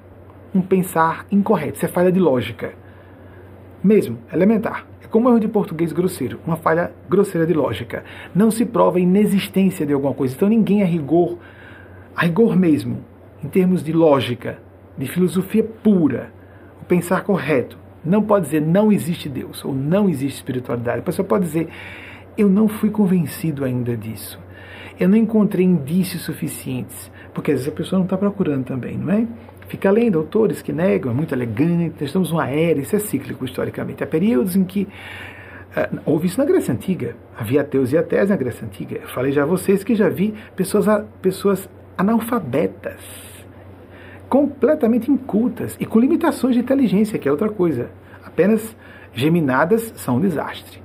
um pensar incorreto, isso é falha de lógica mesmo, elementar. É como erro de português grosseiro, uma falha grosseira de lógica. Não se prova a inexistência de alguma coisa. Então ninguém a rigor, a rigor mesmo, em termos de lógica, de filosofia pura, o pensar correto, não pode dizer não existe Deus ou não existe espiritualidade. A pessoa pode dizer eu não fui convencido ainda disso. Eu não encontrei indícios suficientes Porque às vezes a pessoa não está procurando também, não é? Fica lendo autores que negam, é muito elegante, estamos numa era, isso é cíclico historicamente. Há períodos em que uh, houve isso na Grécia Antiga, havia ateus e ateias na Grécia Antiga. Eu falei já a vocês que já vi pessoas, pessoas analfabetas, completamente incultas e com limitações de inteligência, que é outra coisa. Apenas geminadas são um desastre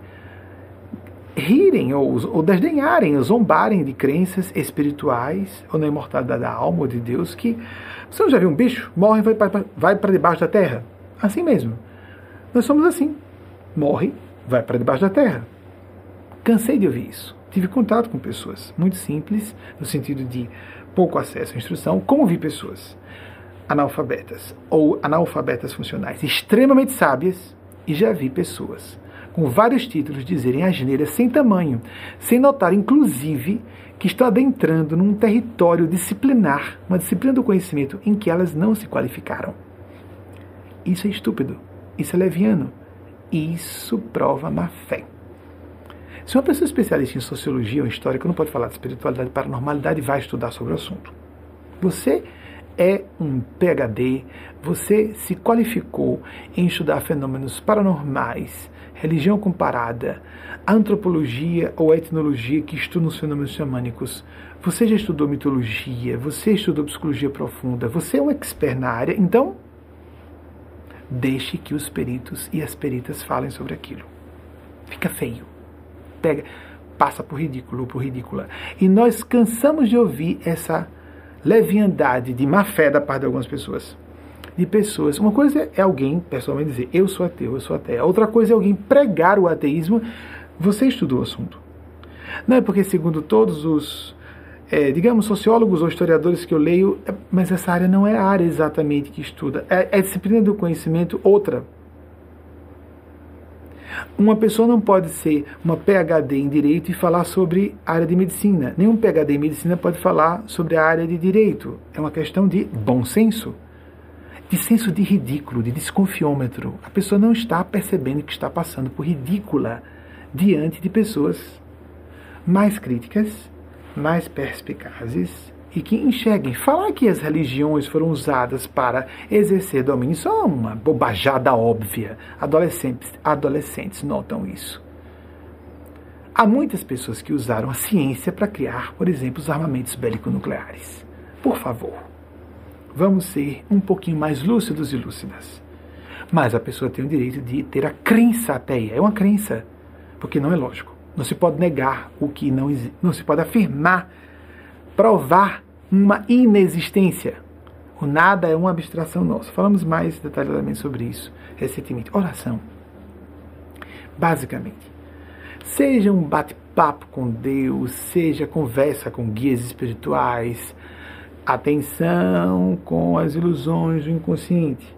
rirem ou, ou desdenharem, ou zombarem de crenças espirituais ou na imortalidade da alma ou de Deus que você não já viu um bicho? Morre e vai para debaixo da terra. Assim mesmo. Nós somos assim. Morre, vai para debaixo da terra. Cansei de ouvir isso. Tive contato com pessoas muito simples, no sentido de pouco acesso à instrução, como vi pessoas analfabetas ou analfabetas funcionais extremamente sábias e já vi pessoas com vários títulos, dizerem asneiras sem tamanho, sem notar, inclusive, que estão adentrando num território disciplinar, uma disciplina do conhecimento em que elas não se qualificaram. Isso é estúpido, isso é leviano, isso prova má fé. Se uma pessoa especialista em sociologia ou história não pode falar de espiritualidade paranormalidade, vai estudar sobre o assunto. Você é um PhD, você se qualificou em estudar fenômenos paranormais, religião comparada, antropologia ou etnologia que estudam os fenômenos xamânicos. Você já estudou mitologia, você estudou psicologia profunda, você é um expert na área, então deixe que os peritos e as peritas falem sobre aquilo. Fica feio. Pega, passa por ridículo, por ridícula. E nós cansamos de ouvir essa leviandade de má fé da parte de algumas pessoas de pessoas. Uma coisa é alguém pessoalmente dizer eu sou ateu, eu sou ateu. Outra coisa é alguém pregar o ateísmo. Você estudou o assunto. Não é porque, segundo todos os, é, digamos, sociólogos ou historiadores que eu leio, é, mas essa área não é a área exatamente que estuda. É, é disciplina do conhecimento outra. Uma pessoa não pode ser uma PhD em direito e falar sobre a área de medicina. Nenhum PhD em medicina pode falar sobre a área de direito. É uma questão de bom senso de senso de ridículo, de desconfiômetro. A pessoa não está percebendo que está passando por ridícula diante de pessoas mais críticas, mais perspicazes e que enxerguem. Falar que as religiões foram usadas para exercer domínio só é uma bobajada óbvia. Adolescentes, adolescentes notam isso. Há muitas pessoas que usaram a ciência para criar, por exemplo, os armamentos bélico-nucleares. Por favor vamos ser um pouquinho mais lúcidos e lúcidas. Mas a pessoa tem o direito de ter a crença ateia. É uma crença, porque não é lógico. Não se pode negar o que não existe. Não se pode afirmar, provar uma inexistência. O nada é uma abstração nossa. Falamos mais detalhadamente sobre isso recentemente. Oração. Basicamente, seja um bate-papo com Deus, seja conversa com guias espirituais, Atenção com as ilusões do inconsciente.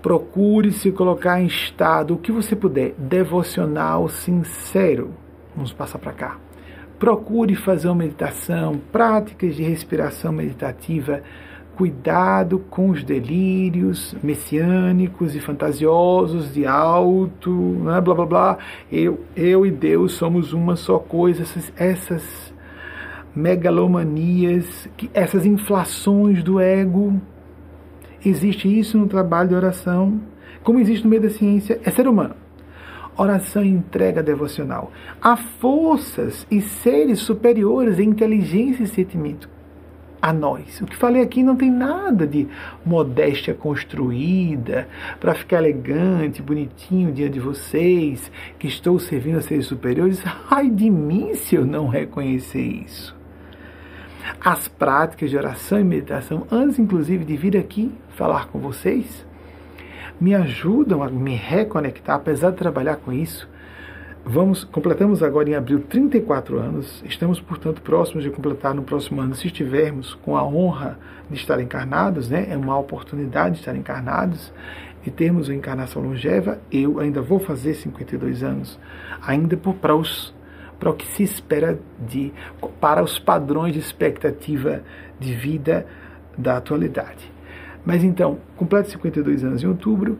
Procure se colocar em estado, o que você puder, devocional sincero. Vamos passar para cá. Procure fazer uma meditação, práticas de respiração meditativa. Cuidado com os delírios messiânicos e fantasiosos de alto, né, blá blá blá. Eu, eu e Deus somos uma só coisa. Essas, essas megalomanias, essas inflações do ego. Existe isso no trabalho de oração, como existe no meio da ciência, é ser humano. Oração e entrega devocional. Há forças e seres superiores em inteligência e sentimento a nós. O que falei aqui não tem nada de modéstia construída para ficar elegante, bonitinho diante de vocês, que estou servindo a seres superiores. Ai de mim se eu não reconhecer isso as práticas de oração e meditação, antes inclusive de vir aqui falar com vocês, me ajudam a me reconectar, apesar de trabalhar com isso. Vamos, completamos agora em abril 34 anos, estamos, portanto, próximos de completar no próximo ano, se estivermos com a honra de estar encarnados, né? é uma oportunidade de estar encarnados, de termos uma encarnação longeva. Eu ainda vou fazer 52 anos, ainda por, para os para o que se espera de para os padrões de expectativa de vida da atualidade. Mas então, completo 52 anos em outubro,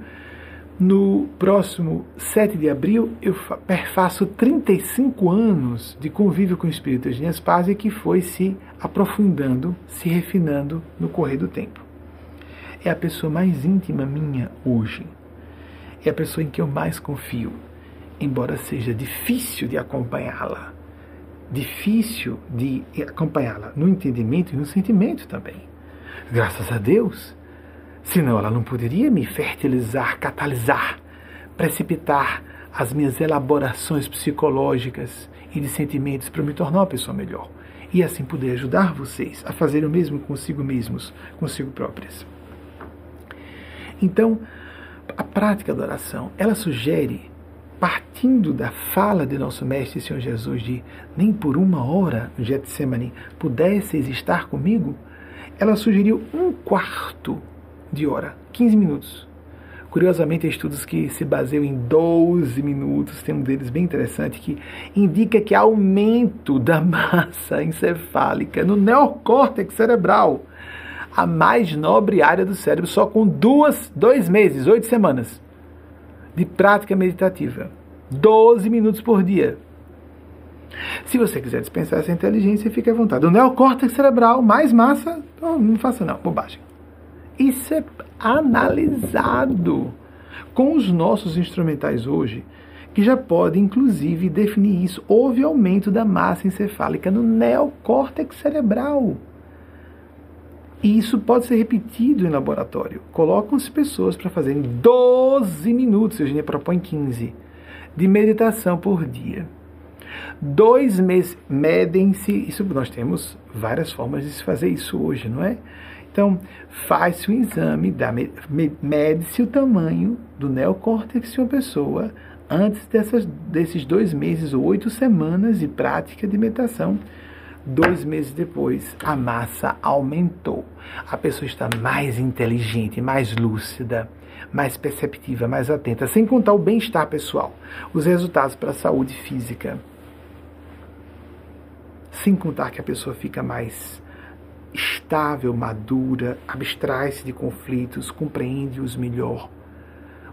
No próximo 7 de abril, eu perfaço 35 anos de convívio com o Espírito de Paz que foi se aprofundando, se refinando no correr do tempo. É a pessoa mais íntima minha hoje. É a pessoa em que eu mais confio, embora seja difícil de acompanhá-la. Difícil de acompanhá-la no entendimento e no sentimento também. Graças a Deus, Senão ela não poderia me fertilizar, catalisar, precipitar as minhas elaborações psicológicas e de sentimentos para me tornar uma pessoa melhor. E assim poder ajudar vocês a fazer o mesmo consigo mesmos, consigo próprias. Então, a prática da oração, ela sugere, partindo da fala de nosso Mestre Senhor Jesus, de nem por uma hora Getsemane pudesseis estar comigo, ela sugeriu um quarto de hora, 15 minutos. Curiosamente, há estudos que se baseiam em 12 minutos, tem um deles bem interessante que indica que há aumento da massa encefálica no neocórtex cerebral, a mais nobre área do cérebro, só com duas, dois meses, oito semanas de prática meditativa. 12 minutos por dia. Se você quiser dispensar essa inteligência, fique à vontade. O neocórtex cerebral, mais massa, não, não faça não, bobagem. Isso é analisado com os nossos instrumentais hoje, que já podem inclusive definir isso. Houve aumento da massa encefálica no neocórtex cerebral. E isso pode ser repetido em laboratório. Colocam-se pessoas para fazerem 12 minutos, Eugênia propõe 15, de meditação por dia. Dois meses, medem-se, isso nós temos várias formas de se fazer isso hoje, não é? Então, faz-se o um exame, mede-se o tamanho do neocórtex de uma pessoa antes dessas, desses dois meses ou oito semanas de prática de meditação. Dois meses depois, a massa aumentou. A pessoa está mais inteligente, mais lúcida, mais perceptiva, mais atenta, sem contar o bem-estar pessoal, os resultados para a saúde física. Sem contar que a pessoa fica mais estável, madura, abstrai-se de conflitos, compreende-os melhor.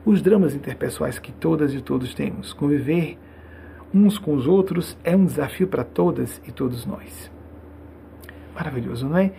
Os dramas interpessoais que todas e todos temos, conviver uns com os outros é um desafio para todas e todos nós. Maravilhoso, não é?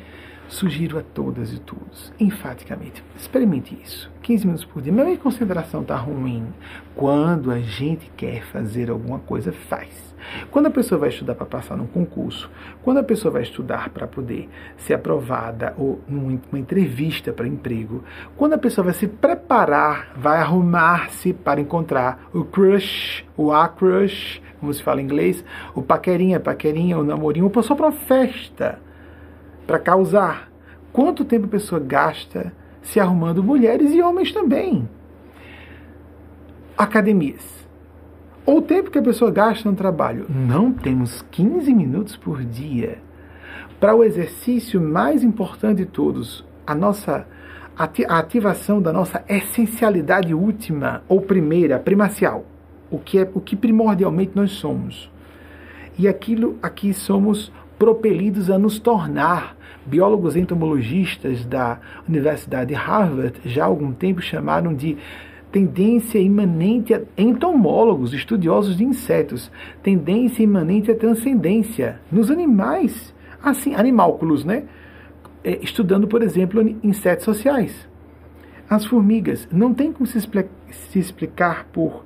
Sugiro a todas e todos, enfaticamente, experimente isso. 15 minutos por dia. Minha concentração está ruim. Quando a gente quer fazer alguma coisa, faz. Quando a pessoa vai estudar para passar num concurso, quando a pessoa vai estudar para poder ser aprovada ou numa entrevista para emprego, quando a pessoa vai se preparar, vai arrumar-se para encontrar o crush, o a crush, como se fala em inglês, o paquerinha, paquerinha, o namorinho, ou só para uma festa para causar. Quanto tempo a pessoa gasta se arrumando mulheres e homens também? Academias. Ou o tempo que a pessoa gasta no trabalho. Não temos 15 minutos por dia para o exercício mais importante de todos, a nossa a ativação da nossa essencialidade última ou primeira, primacial, o que é o que primordialmente nós somos. E aquilo aqui somos propelidos a nos tornar biólogos entomologistas da Universidade de Harvard já há algum tempo chamaram de tendência imanente a entomólogos, estudiosos de insetos, tendência imanente à transcendência nos animais, assim, animálculos, né? É, estudando, por exemplo, insetos sociais. As formigas não tem como se, se explicar por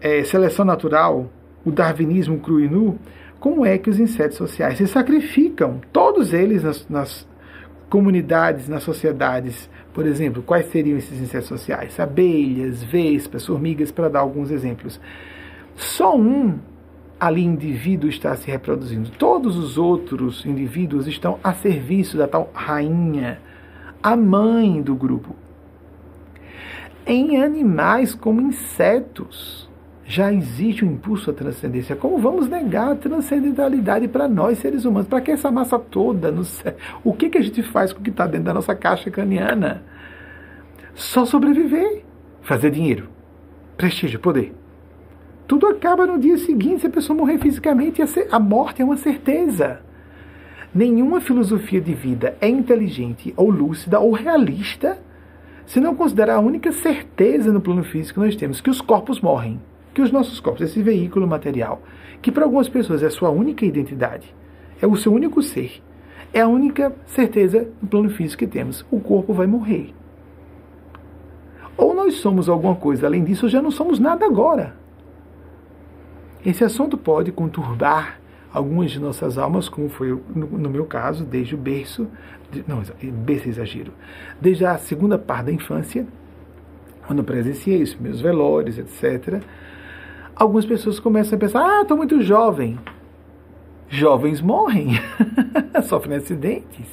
é, seleção natural o darwinismo cru e nu como é que os insetos sociais se sacrificam, todos eles nas, nas comunidades, nas sociedades. Por exemplo, quais seriam esses insetos sociais? Abelhas, vespas, formigas, para dar alguns exemplos. Só um ali indivíduo está se reproduzindo. Todos os outros indivíduos estão a serviço da tal rainha, a mãe do grupo. Em animais como insetos, já existe um impulso à transcendência. Como vamos negar a transcendentalidade para nós, seres humanos? Para que essa massa toda? No céu? O que, que a gente faz com o que está dentro da nossa caixa craniana? Só sobreviver, fazer dinheiro, prestígio, poder. Tudo acaba no dia seguinte se a pessoa morrer fisicamente. A morte é uma certeza. Nenhuma filosofia de vida é inteligente, ou lúcida, ou realista se não considerar a única certeza no plano físico que nós temos, que os corpos morrem, que os nossos corpos, esse veículo material, que para algumas pessoas é a sua única identidade, é o seu único ser, é a única certeza no plano físico que temos, o corpo vai morrer. Ou nós somos alguma coisa além disso, ou já não somos nada agora. Esse assunto pode conturbar algumas de nossas almas, como foi no, meu caso, desde o berço, não, berço é exagero, desde a segunda parte da infância, quando presenciei os meus velórios, etc. Algumas pessoas começam a pensar: ah, estou muito jovem. Jovens morrem, sofrem acidentes.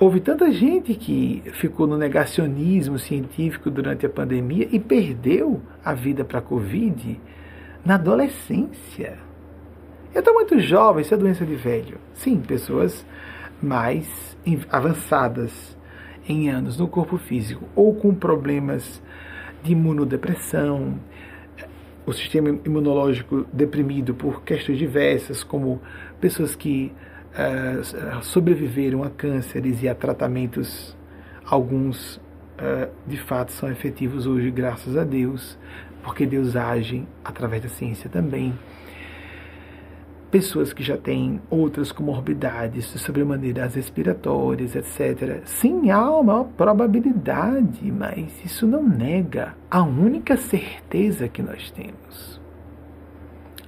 Houve tanta gente que ficou no negacionismo científico durante a pandemia e perdeu a vida para a Covid na adolescência. Eu estou muito jovem, isso é doença de velho. Sim, pessoas mais avançadas em anos no corpo físico ou com problemas de imunodepressão, o sistema imunológico deprimido por questões diversas, como pessoas que uh, sobreviveram a cânceres e a tratamentos, alguns uh, de fato são efetivos hoje, graças a Deus, porque Deus age através da ciência também. Pessoas que já têm outras comorbidades, sobremaneira as respiratórias, etc. Sim, há uma probabilidade, mas isso não nega a única certeza que nós temos.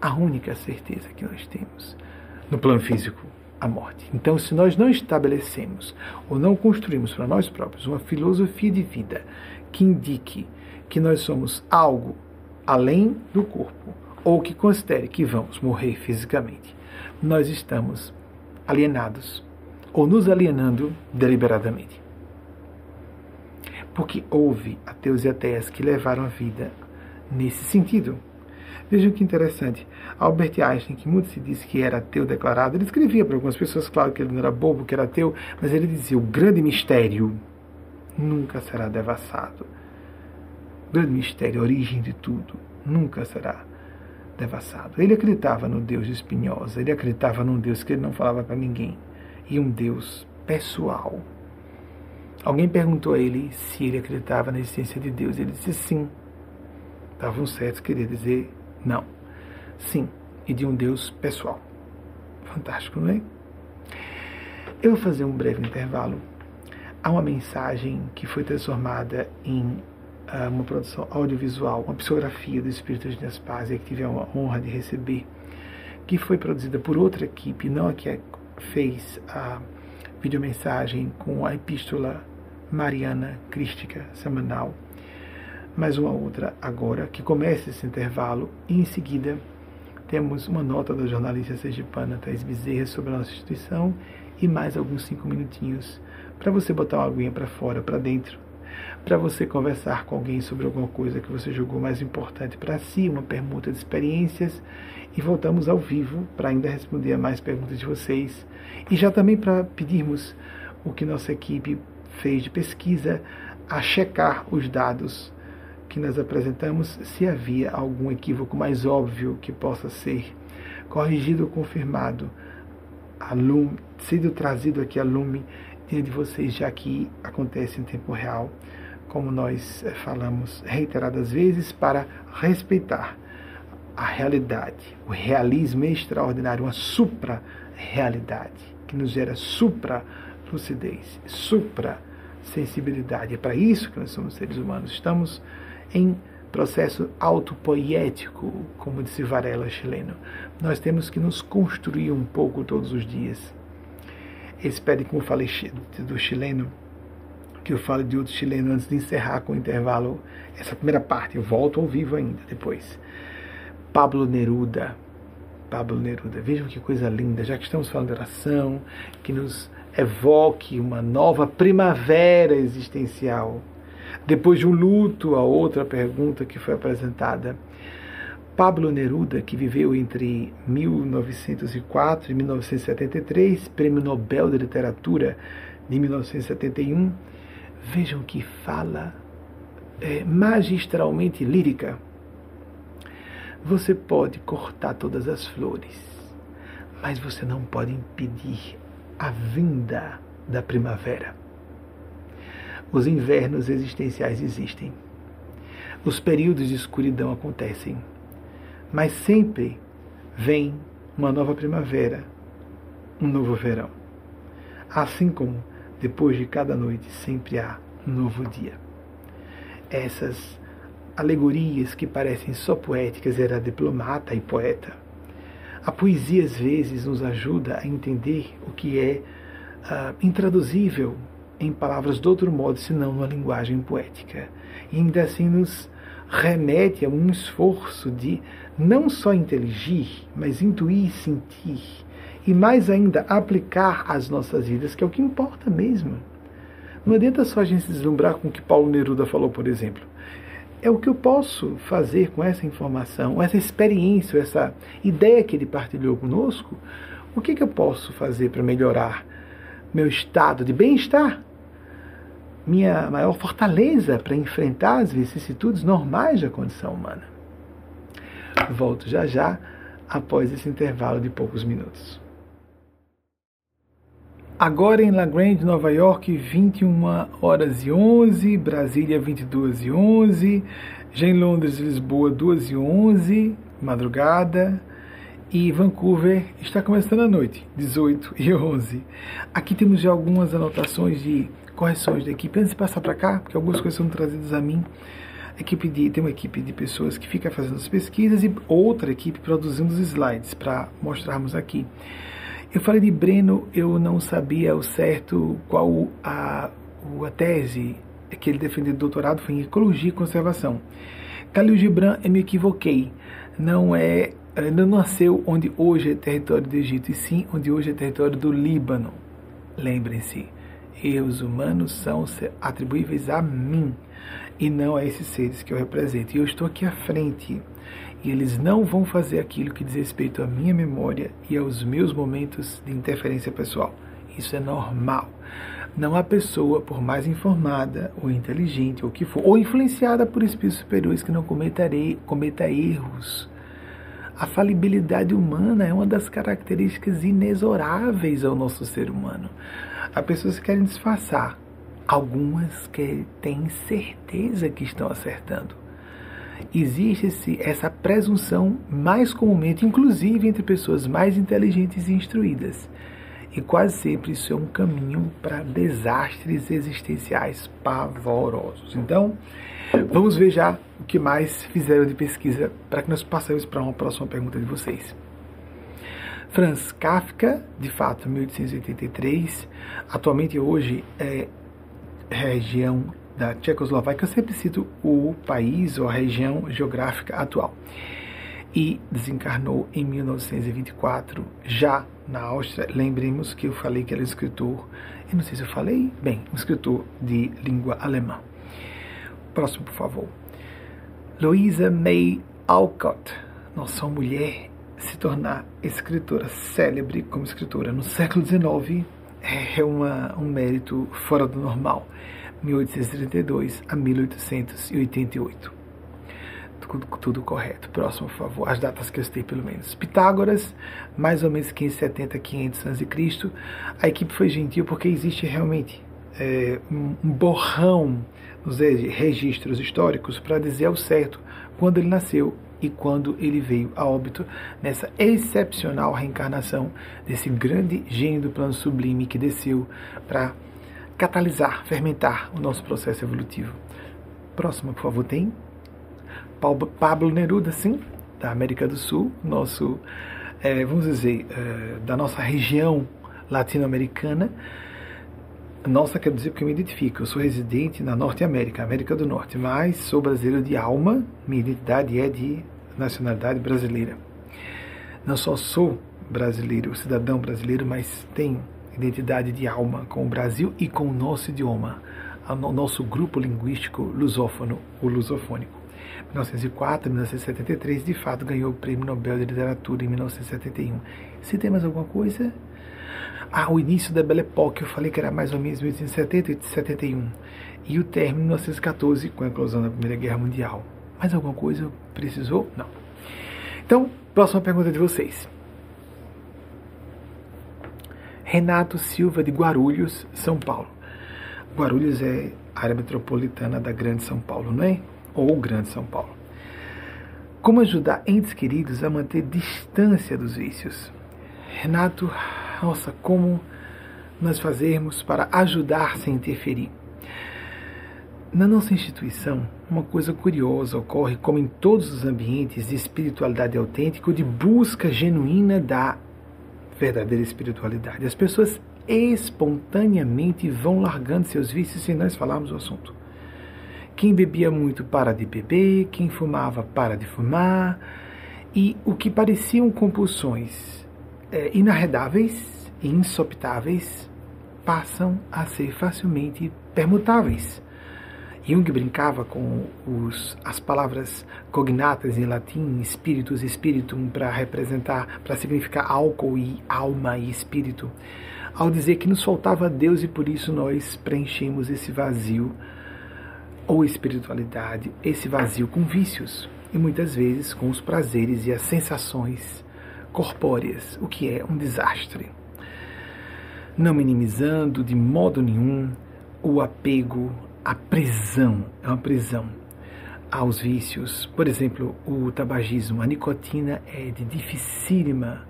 A única certeza que nós temos no plano físico, a morte. Então, se nós não estabelecemos ou não construímos para nós próprios uma filosofia de vida que indique que nós somos algo além do corpo, ou que considere que vamos morrer fisicamente, nós estamos alienados ou nos alienando deliberadamente. Porque houve ateus e ateias que levaram a vida nesse sentido. Vejam que interessante. Albert Einstein, que muito se disse que era ateu declarado, ele escrevia para algumas pessoas, claro que ele não era bobo, que era ateu, mas ele dizia: o grande mistério nunca será devassado grande mistério, a origem de tudo, nunca será devassado. Ele acreditava no Deus de Espinhosa, ele acreditava num Deus que ele não falava para ninguém, e um Deus pessoal. Alguém perguntou a ele se ele acreditava na existência de Deus. Ele disse sim. Estavam certos, queria dizer não. Sim, e de um Deus pessoal. Fantástico, não é? Eu vou fazer um breve intervalo. Há uma mensagem que foi transformada em uma produção audiovisual, uma psicografia do Espírito de Nespásia, que tive a honra de receber, que foi produzida por outra equipe, não a que fez a videomensagem com a epístola Mariana Crística semanal, mas uma outra agora, que começa esse intervalo, e em seguida temos uma nota da jornalista sergipana Thais Bezerra sobre a nossa instituição e mais alguns cinco minutinhos para você botar uma aguinha para fora, para dentro, para você conversar com alguém sobre alguma coisa que você julgou mais importante para si, uma permuta de experiências. E voltamos ao vivo para ainda responder a mais perguntas de vocês. E já também para pedirmos o que nossa equipe fez de pesquisa, a checar os dados que nós apresentamos, se havia algum equívoco mais óbvio que possa ser corrigido ou confirmado, a lume, sido trazido aqui a lume de vocês, já que acontece em tempo real como nós eh, falamos reiteradas vezes, para respeitar a realidade, o realismo extraordinário, uma supra-realidade, que nos gera supra-lucidez, supra-sensibilidade. É para isso que nós somos seres humanos. Estamos em processo autopoético, como disse Varela chileno. Nós temos que nos construir um pouco todos os dias. Eles pedem, como falei do chileno, que eu falo de outro chileno antes de encerrar com o intervalo essa primeira parte. Eu volto ao vivo ainda depois. Pablo Neruda. Pablo Neruda. Vejam que coisa linda, já que estamos falando de oração, que nos evoque uma nova primavera existencial. Depois de um luto, a outra pergunta que foi apresentada. Pablo Neruda, que viveu entre 1904 e 1973, Prêmio Nobel de Literatura de 1971, Vejam que fala é, magistralmente lírica. Você pode cortar todas as flores, mas você não pode impedir a vinda da primavera. os invernos existenciais existem. Os períodos de escuridão acontecem. Mas sempre vem uma nova primavera, um novo verão. Assim como depois de cada noite sempre há um novo dia. Essas alegorias que parecem só poéticas era diplomata e poeta. A poesia às vezes nos ajuda a entender o que é uh, intraduzível em palavras de outro modo, senão numa linguagem poética. E ainda assim nos remete a um esforço de não só inteligir, mas intuir, sentir e mais ainda aplicar às nossas vidas, que é o que importa mesmo. Não adianta só a gente se deslumbrar com o que Paulo Neruda falou, por exemplo. É o que eu posso fazer com essa informação, essa experiência, essa ideia que ele partilhou conosco. O que, que eu posso fazer para melhorar meu estado de bem-estar? Minha maior fortaleza para enfrentar as vicissitudes normais da condição humana. Volto já já após esse intervalo de poucos minutos. Agora em La Grande, Nova York, 21 horas e 11, Brasília 22 e 11, já em Londres Lisboa 2 e 11, madrugada, e Vancouver está começando a noite, 18 e 11. Aqui temos já algumas anotações de correções da equipe. Antes de passar para cá, porque algumas coisas são trazidas a mim, equipe de, tem uma equipe de pessoas que fica fazendo as pesquisas e outra equipe produzindo os slides para mostrarmos aqui. Eu falei de Breno, eu não sabia o certo qual a, a tese que ele defendeu de doutorado foi em ecologia e conservação. Khalil Gibran, eu me equivoquei. Não é, não nasceu onde hoje é território do Egito, e sim onde hoje é território do Líbano. Lembrem-se, os humanos são atribuíveis a mim e não a esses seres que eu represento. E eu estou aqui à frente e eles não vão fazer aquilo que diz respeito à minha memória e aos meus momentos de interferência pessoal. Isso é normal. Não há pessoa, por mais informada ou inteligente ou que for, ou influenciada por espíritos superiores que não cometerei, cometa erros. A falibilidade humana é uma das características inexoráveis ao nosso ser humano. Há pessoas que querem disfarçar, algumas que têm certeza que estão acertando existe essa presunção mais comumente, inclusive entre pessoas mais inteligentes e instruídas. E quase sempre isso é um caminho para desastres existenciais pavorosos. Então, vamos ver já o que mais fizeram de pesquisa para que nós passemos para uma próxima pergunta de vocês. Franz Kafka, de fato, 1883, atualmente hoje é região da Tchecoslováquia, eu sempre cito o país ou a região geográfica atual. E desencarnou em 1924, já na Áustria. Lembremos que eu falei que era escritor, eu não sei se eu falei, bem, um escritor de língua alemã. Próximo, por favor. Louisa May Alcott, nossa mulher, se tornar escritora célebre como escritora no século XIX é uma, um mérito fora do normal. 1832 a 1888. Tudo, tudo, correto. Próximo, por favor. As datas que eu citei, pelo menos. Pitágoras, mais ou menos 570, 500 a.C. A equipe foi gentil porque existe realmente é, um, um borrão nos registros históricos para dizer ao certo quando ele nasceu e quando ele veio a óbito nessa excepcional reencarnação desse grande gênio do plano sublime que desceu para catalisar, fermentar o nosso processo evolutivo. Próxima, por favor, tem Pablo Neruda, sim, da América do Sul, nosso, é, vamos dizer, é, da nossa região latino-americana. Nossa, quero dizer porque eu me identifico. Eu sou residente na Norte América, América do Norte, mas sou brasileiro de alma. Minha identidade é de nacionalidade brasileira. Não só sou brasileiro, cidadão brasileiro, mas tenho identidade de alma com o Brasil e com o nosso idioma, o nosso grupo linguístico lusófono, o lusofônico. 1904, 1973, de fato ganhou o Prêmio Nobel de Literatura em 1971. Se tem mais alguma coisa? Ah, o início da Belle Époque, eu falei que era mais ou menos 1870 e 71. E o término em 1914, com a eclosão da Primeira Guerra Mundial. Mais alguma coisa precisou? Não. Então, próxima pergunta de vocês. Renato Silva de Guarulhos, São Paulo. Guarulhos é área metropolitana da Grande São Paulo, não é? Ou Grande São Paulo. Como ajudar entes queridos a manter distância dos vícios? Renato, nossa, como nós fazermos para ajudar sem interferir? Na nossa instituição, uma coisa curiosa ocorre, como em todos os ambientes de espiritualidade autêntica ou de busca genuína da verdadeira espiritualidade. As pessoas espontaneamente vão largando seus vícios sem nós falarmos o assunto. Quem bebia muito para de beber, quem fumava para de fumar, e o que pareciam compulsões é, inarredáveis e insopitáveis passam a ser facilmente permutáveis. Jung brincava com os, as palavras cognatas em latim, spiritus, spiritum, para representar, para significar álcool e alma e espírito, ao dizer que nos faltava Deus e por isso nós preenchemos esse vazio ou espiritualidade, esse vazio com vícios e muitas vezes com os prazeres e as sensações corpóreas, o que é um desastre. Não minimizando de modo nenhum o apego à prisão, é uma prisão aos vícios. Por exemplo, o tabagismo, a nicotina é de dificílima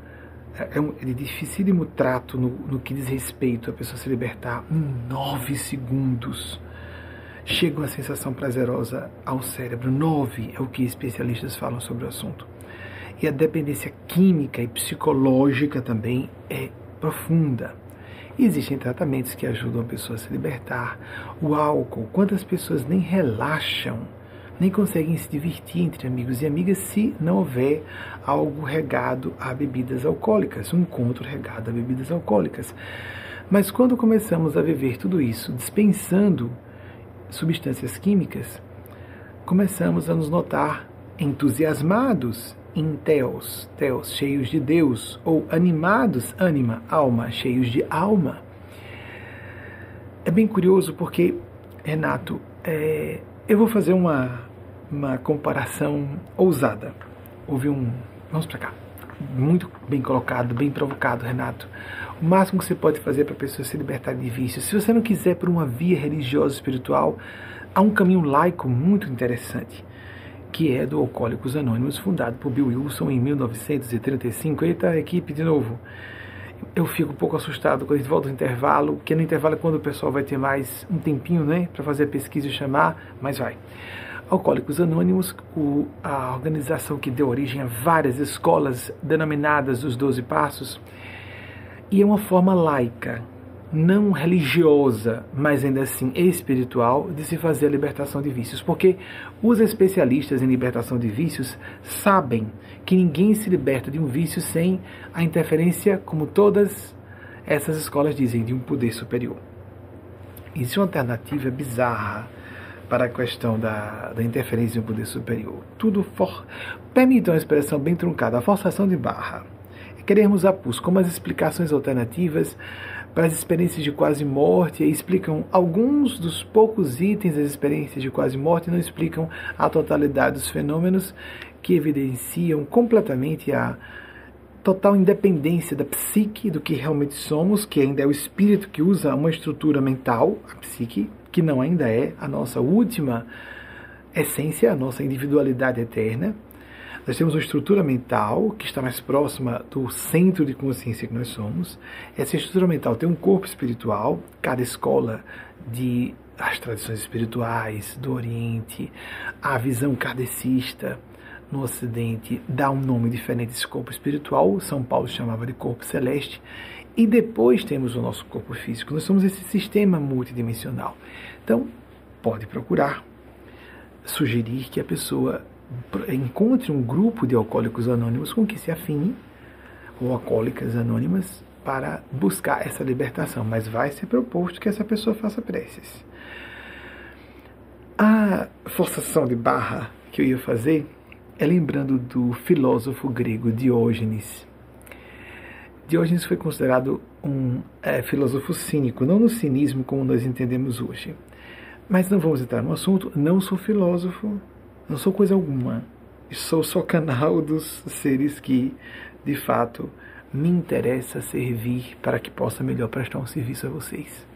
é, um, é de dificílimo trato no, no que diz respeito a pessoa se libertar em nove segundos chega uma sensação prazerosa ao cérebro. Nove é o que especialistas falam sobre o assunto. E a dependência química e psicológica também é profunda. Existem tratamentos que ajudam a pessoa a se libertar. O álcool, quantas pessoas nem relaxam, nem conseguem se divertir entre amigos e amigas se não houver algo regado a bebidas alcoólicas, um encontro regado a bebidas alcoólicas. Mas quando começamos a viver tudo isso dispensando substâncias químicas, começamos a nos notar entusiasmados em teos, teos cheios de Deus, ou animados, ânima, alma, cheios de alma. É bem curioso porque, Renato, é, eu vou fazer uma, uma comparação ousada. Houve um. Vamos para cá. Muito bem colocado, bem provocado, Renato. O máximo que você pode fazer para a pessoa se libertar de vícios. Se você não quiser por uma via religiosa espiritual, há um caminho laico muito interessante, que é do Alcoólicos Anônimos, fundado por Bill Wilson em 1935. Eita, equipe, de novo. Eu fico um pouco assustado quando a gente volta no intervalo, que no intervalo é quando o pessoal vai ter mais um tempinho, né, para fazer a pesquisa e chamar, mas vai. Alcoólicos Anônimos, o, a organização que deu origem a várias escolas denominadas os Doze Passos, e é uma forma laica, não religiosa, mas ainda assim espiritual, de se fazer a libertação de vícios. Porque os especialistas em libertação de vícios sabem que ninguém se liberta de um vício sem a interferência, como todas essas escolas dizem, de um poder superior. Existe uma alternativa bizarra para a questão da, da interferência de um poder superior. Tudo for. Permitam uma expressão bem truncada, a forçação de barra queremos a PUS como as explicações alternativas para as experiências de quase morte e explicam alguns dos poucos itens das experiências de quase morte, não explicam a totalidade dos fenômenos que evidenciam completamente a total independência da psique do que realmente somos, que ainda é o espírito que usa uma estrutura mental, a psique, que não ainda é a nossa última essência, a nossa individualidade eterna nós temos uma estrutura mental que está mais próxima do centro de consciência que nós somos. Essa estrutura mental tem um corpo espiritual, cada escola de as tradições espirituais do Oriente, a visão kardecista no Ocidente dá um nome diferente desse corpo espiritual, São Paulo chamava de corpo celeste, e depois temos o nosso corpo físico. Nós somos esse sistema multidimensional. Então, pode procurar sugerir que a pessoa encontre um grupo de alcoólicos anônimos com que se afine, ou alcoólicas anônimas, para buscar essa libertação, mas vai ser proposto que essa pessoa faça preces. A forçação de barra que eu ia fazer é lembrando do filósofo grego Diógenes. Diógenes foi considerado um é, filósofo cínico, não no cinismo como nós entendemos hoje. Mas não vamos entrar no assunto, não sou filósofo, não sou coisa alguma. Sou só canal dos seres que, de fato, me interessa servir para que possa melhor prestar um serviço a vocês.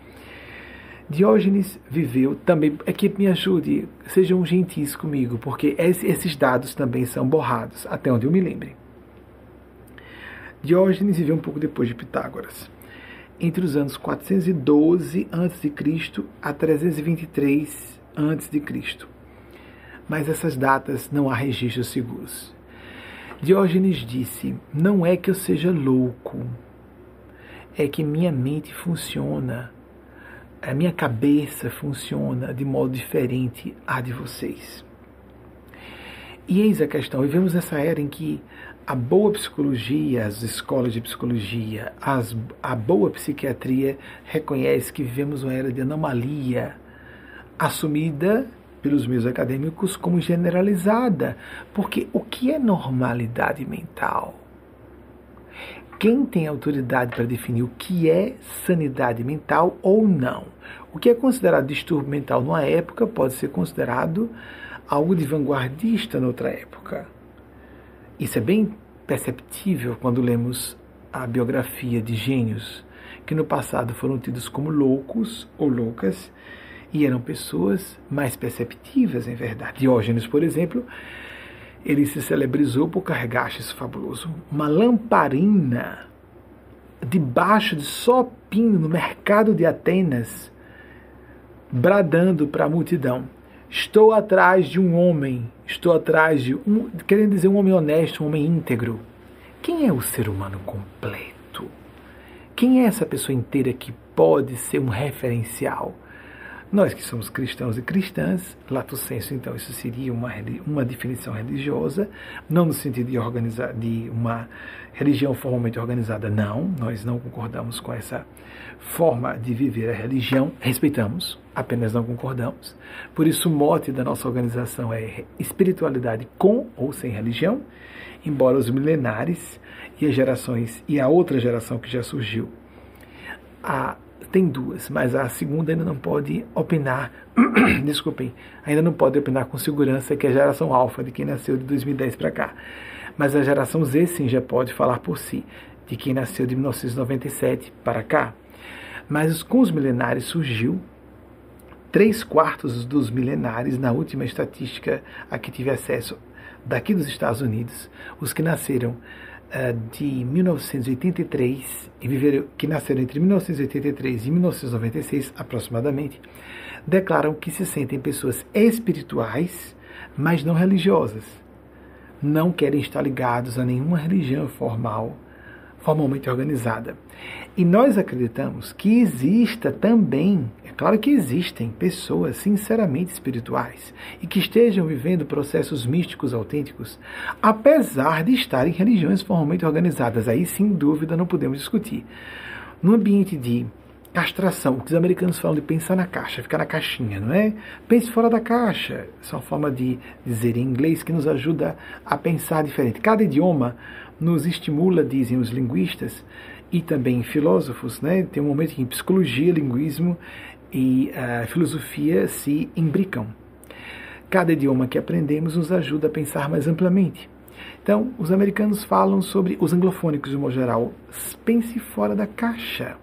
Diógenes viveu também. Aqui me ajude, sejam gentis comigo, porque esses dados também são borrados, até onde eu me lembre. Diógenes viveu um pouco depois de Pitágoras, entre os anos 412 a.C. a 323 a.C. Mas essas datas não há registros seguros. Diógenes disse: Não é que eu seja louco, é que minha mente funciona a minha cabeça funciona de modo diferente à de vocês. E eis a questão: vivemos nessa era em que a boa psicologia, as escolas de psicologia, as, a boa psiquiatria reconhece que vivemos uma era de anomalia assumida pelos meios acadêmicos como generalizada. Porque o que é normalidade mental? quem tem autoridade para definir o que é sanidade mental ou não. O que é considerado distúrbio mental numa época pode ser considerado algo de vanguardista noutra época. Isso é bem perceptível quando lemos a biografia de gênios que no passado foram tidos como loucos ou loucas e eram pessoas mais perceptivas, em verdade. Diógenes, por exemplo, ele se celebrizou por carregar isso fabuloso. Uma lamparina debaixo de sopinho no mercado de Atenas, bradando para a multidão: Estou atrás de um homem, estou atrás de um, querendo dizer um homem honesto, um homem íntegro. Quem é o ser humano completo? Quem é essa pessoa inteira que pode ser um referencial? Nós que somos cristãos e cristãs, lato senso, então, isso seria uma, uma definição religiosa, não no sentido de, organizar, de uma religião formalmente organizada, não, nós não concordamos com essa forma de viver a religião, respeitamos, apenas não concordamos. Por isso, o mote da nossa organização é espiritualidade com ou sem religião, embora os milenares e as gerações, e a outra geração que já surgiu, a tem duas, mas a segunda ainda não pode opinar, desculpem, ainda não pode opinar com segurança, que é a geração alfa, de quem nasceu de 2010 para cá. Mas a geração Z sim já pode falar por si, de quem nasceu de 1997 para cá. Mas com os milenares surgiu três quartos dos milenares, na última estatística a que tive acesso daqui dos Estados Unidos, os que nasceram de 1983 e viveram, que nasceram entre 1983 e 1996 aproximadamente, declaram que se sentem pessoas espirituais, mas não religiosas. Não querem estar ligados a nenhuma religião formal formalmente organizada. E nós acreditamos que exista também, é claro que existem pessoas sinceramente espirituais e que estejam vivendo processos místicos autênticos, apesar de estarem em religiões formalmente organizadas. Aí, sem dúvida, não podemos discutir. No ambiente de castração, o que os americanos falam de pensar na caixa, ficar na caixinha, não é? Pense fora da caixa. Essa é uma forma de dizer em inglês que nos ajuda a pensar diferente. Cada idioma nos estimula, dizem os linguistas e também filósofos, né? Tem um momento em psicologia, linguismo e uh, filosofia se imbricam. Cada idioma que aprendemos nos ajuda a pensar mais amplamente. Então, os americanos falam sobre os anglofônicos de modo geral. Pense fora da caixa.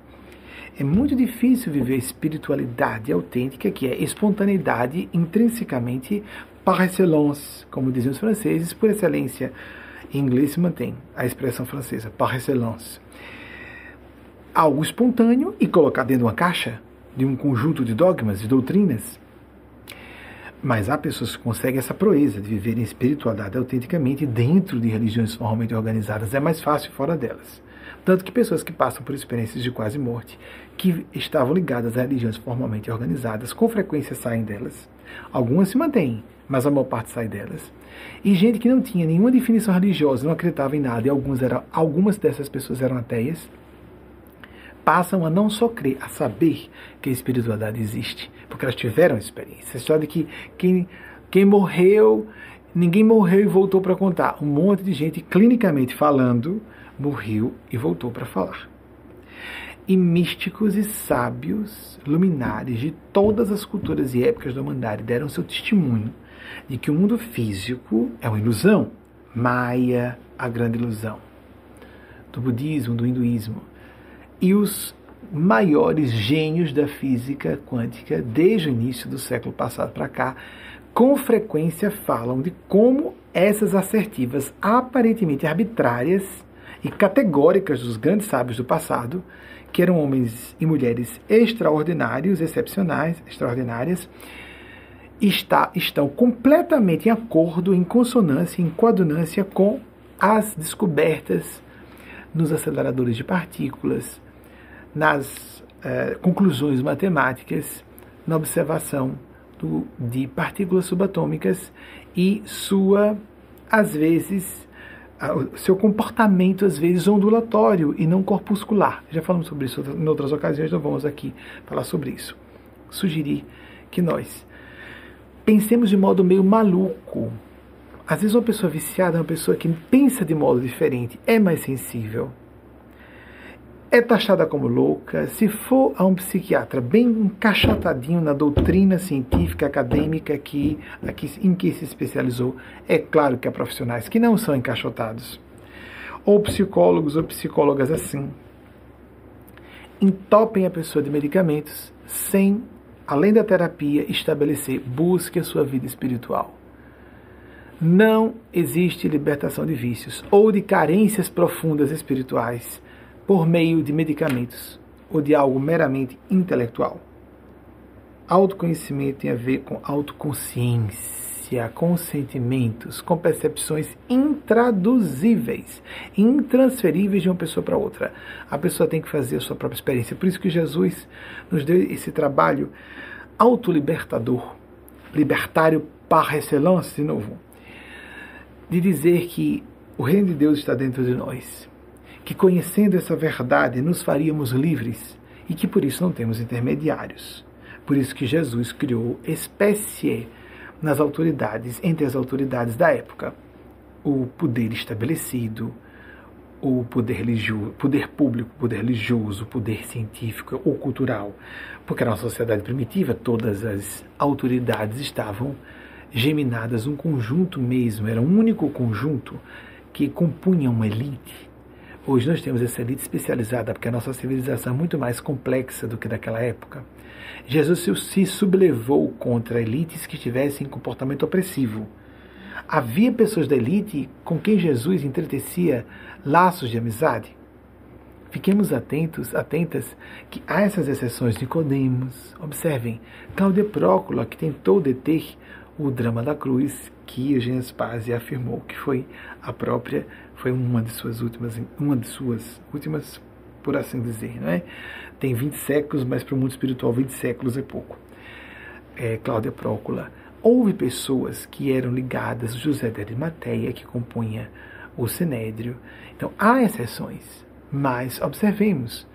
É muito difícil viver espiritualidade autêntica, que é espontaneidade intrinsecamente par excellence, como dizem os franceses, por excelência em inglês se mantém a expressão francesa, par excellence. Algo espontâneo e colocar dentro de uma caixa, de um conjunto de dogmas e doutrinas. Mas há pessoas que conseguem essa proeza de viverem espiritualidade autenticamente dentro de religiões formalmente organizadas. É mais fácil fora delas. Tanto que pessoas que passam por experiências de quase morte, que estavam ligadas a religiões formalmente organizadas, com frequência saem delas. Algumas se mantêm, mas a maior parte sai delas. E gente que não tinha nenhuma definição religiosa, não acreditava em nada, e algumas, eram, algumas dessas pessoas eram ateias, passam a não só crer, a saber que a espiritualidade existe, porque elas tiveram experiência. A história de que quem, quem morreu, ninguém morreu e voltou para contar. Um monte de gente, clinicamente falando, morreu e voltou para falar. E místicos e sábios, luminares de todas as culturas e épocas da humanidade deram seu testemunho de que o mundo físico é uma ilusão. Maia, a grande ilusão do budismo, do hinduísmo. E os maiores gênios da física quântica desde o início do século passado para cá, com frequência falam de como essas assertivas aparentemente arbitrárias e categóricas dos grandes sábios do passado, que eram homens e mulheres extraordinários, excepcionais, extraordinárias, está, estão completamente em acordo, em consonância, em coadunância com as descobertas nos aceleradores de partículas, nas eh, conclusões matemáticas, na observação do, de partículas subatômicas e sua, às vezes, seu comportamento às vezes ondulatório e não corpuscular. Já falamos sobre isso em outras ocasiões, não vamos aqui falar sobre isso. Sugerir que nós pensemos de modo meio maluco. Às vezes uma pessoa viciada é uma pessoa que pensa de modo diferente, é mais sensível, é taxada como louca. Se for a um psiquiatra bem encaixotadinho na doutrina científica acadêmica que, em que se especializou, é claro que há profissionais que não são encaixotados. Ou psicólogos ou psicólogas assim. Entopem a pessoa de medicamentos sem, além da terapia, estabelecer busque a sua vida espiritual. Não existe libertação de vícios ou de carências profundas espirituais por meio de medicamentos ou de algo meramente intelectual. Autoconhecimento tem a ver com autoconsciência, com sentimentos, com percepções intraduzíveis, intransferíveis de uma pessoa para outra. A pessoa tem que fazer a sua própria experiência. Por isso que Jesus nos deu esse trabalho autolibertador, libertário par excellence, de novo, de dizer que o reino de Deus está dentro de nós que conhecendo essa verdade nos faríamos livres e que por isso não temos intermediários. Por isso que Jesus criou espécie nas autoridades, entre as autoridades da época, o poder estabelecido, o poder religioso, poder público, poder religioso, poder científico ou cultural, porque na sociedade primitiva todas as autoridades estavam geminadas um conjunto mesmo, era um único conjunto que compunha uma elite Hoje nós temos essa elite especializada, porque a nossa civilização é muito mais complexa do que daquela época. Jesus se sublevou contra elites que tivessem comportamento opressivo. Havia pessoas da elite com quem Jesus entretecia laços de amizade. Fiquemos atentos, atentas, que há essas exceções. de Nicodemos, observem, Cláudia Prócula, que tentou deter o drama da cruz, que Eugênio Spazia afirmou que foi a própria foi uma de suas últimas, uma de suas últimas, por assim dizer, não é? Tem 20 séculos, mas para o mundo espiritual 20 séculos é pouco. É, Cláudia Prócula. Houve pessoas que eram ligadas, José de Arimateia, que compunha o Sinédrio. Então, há exceções, mas observemos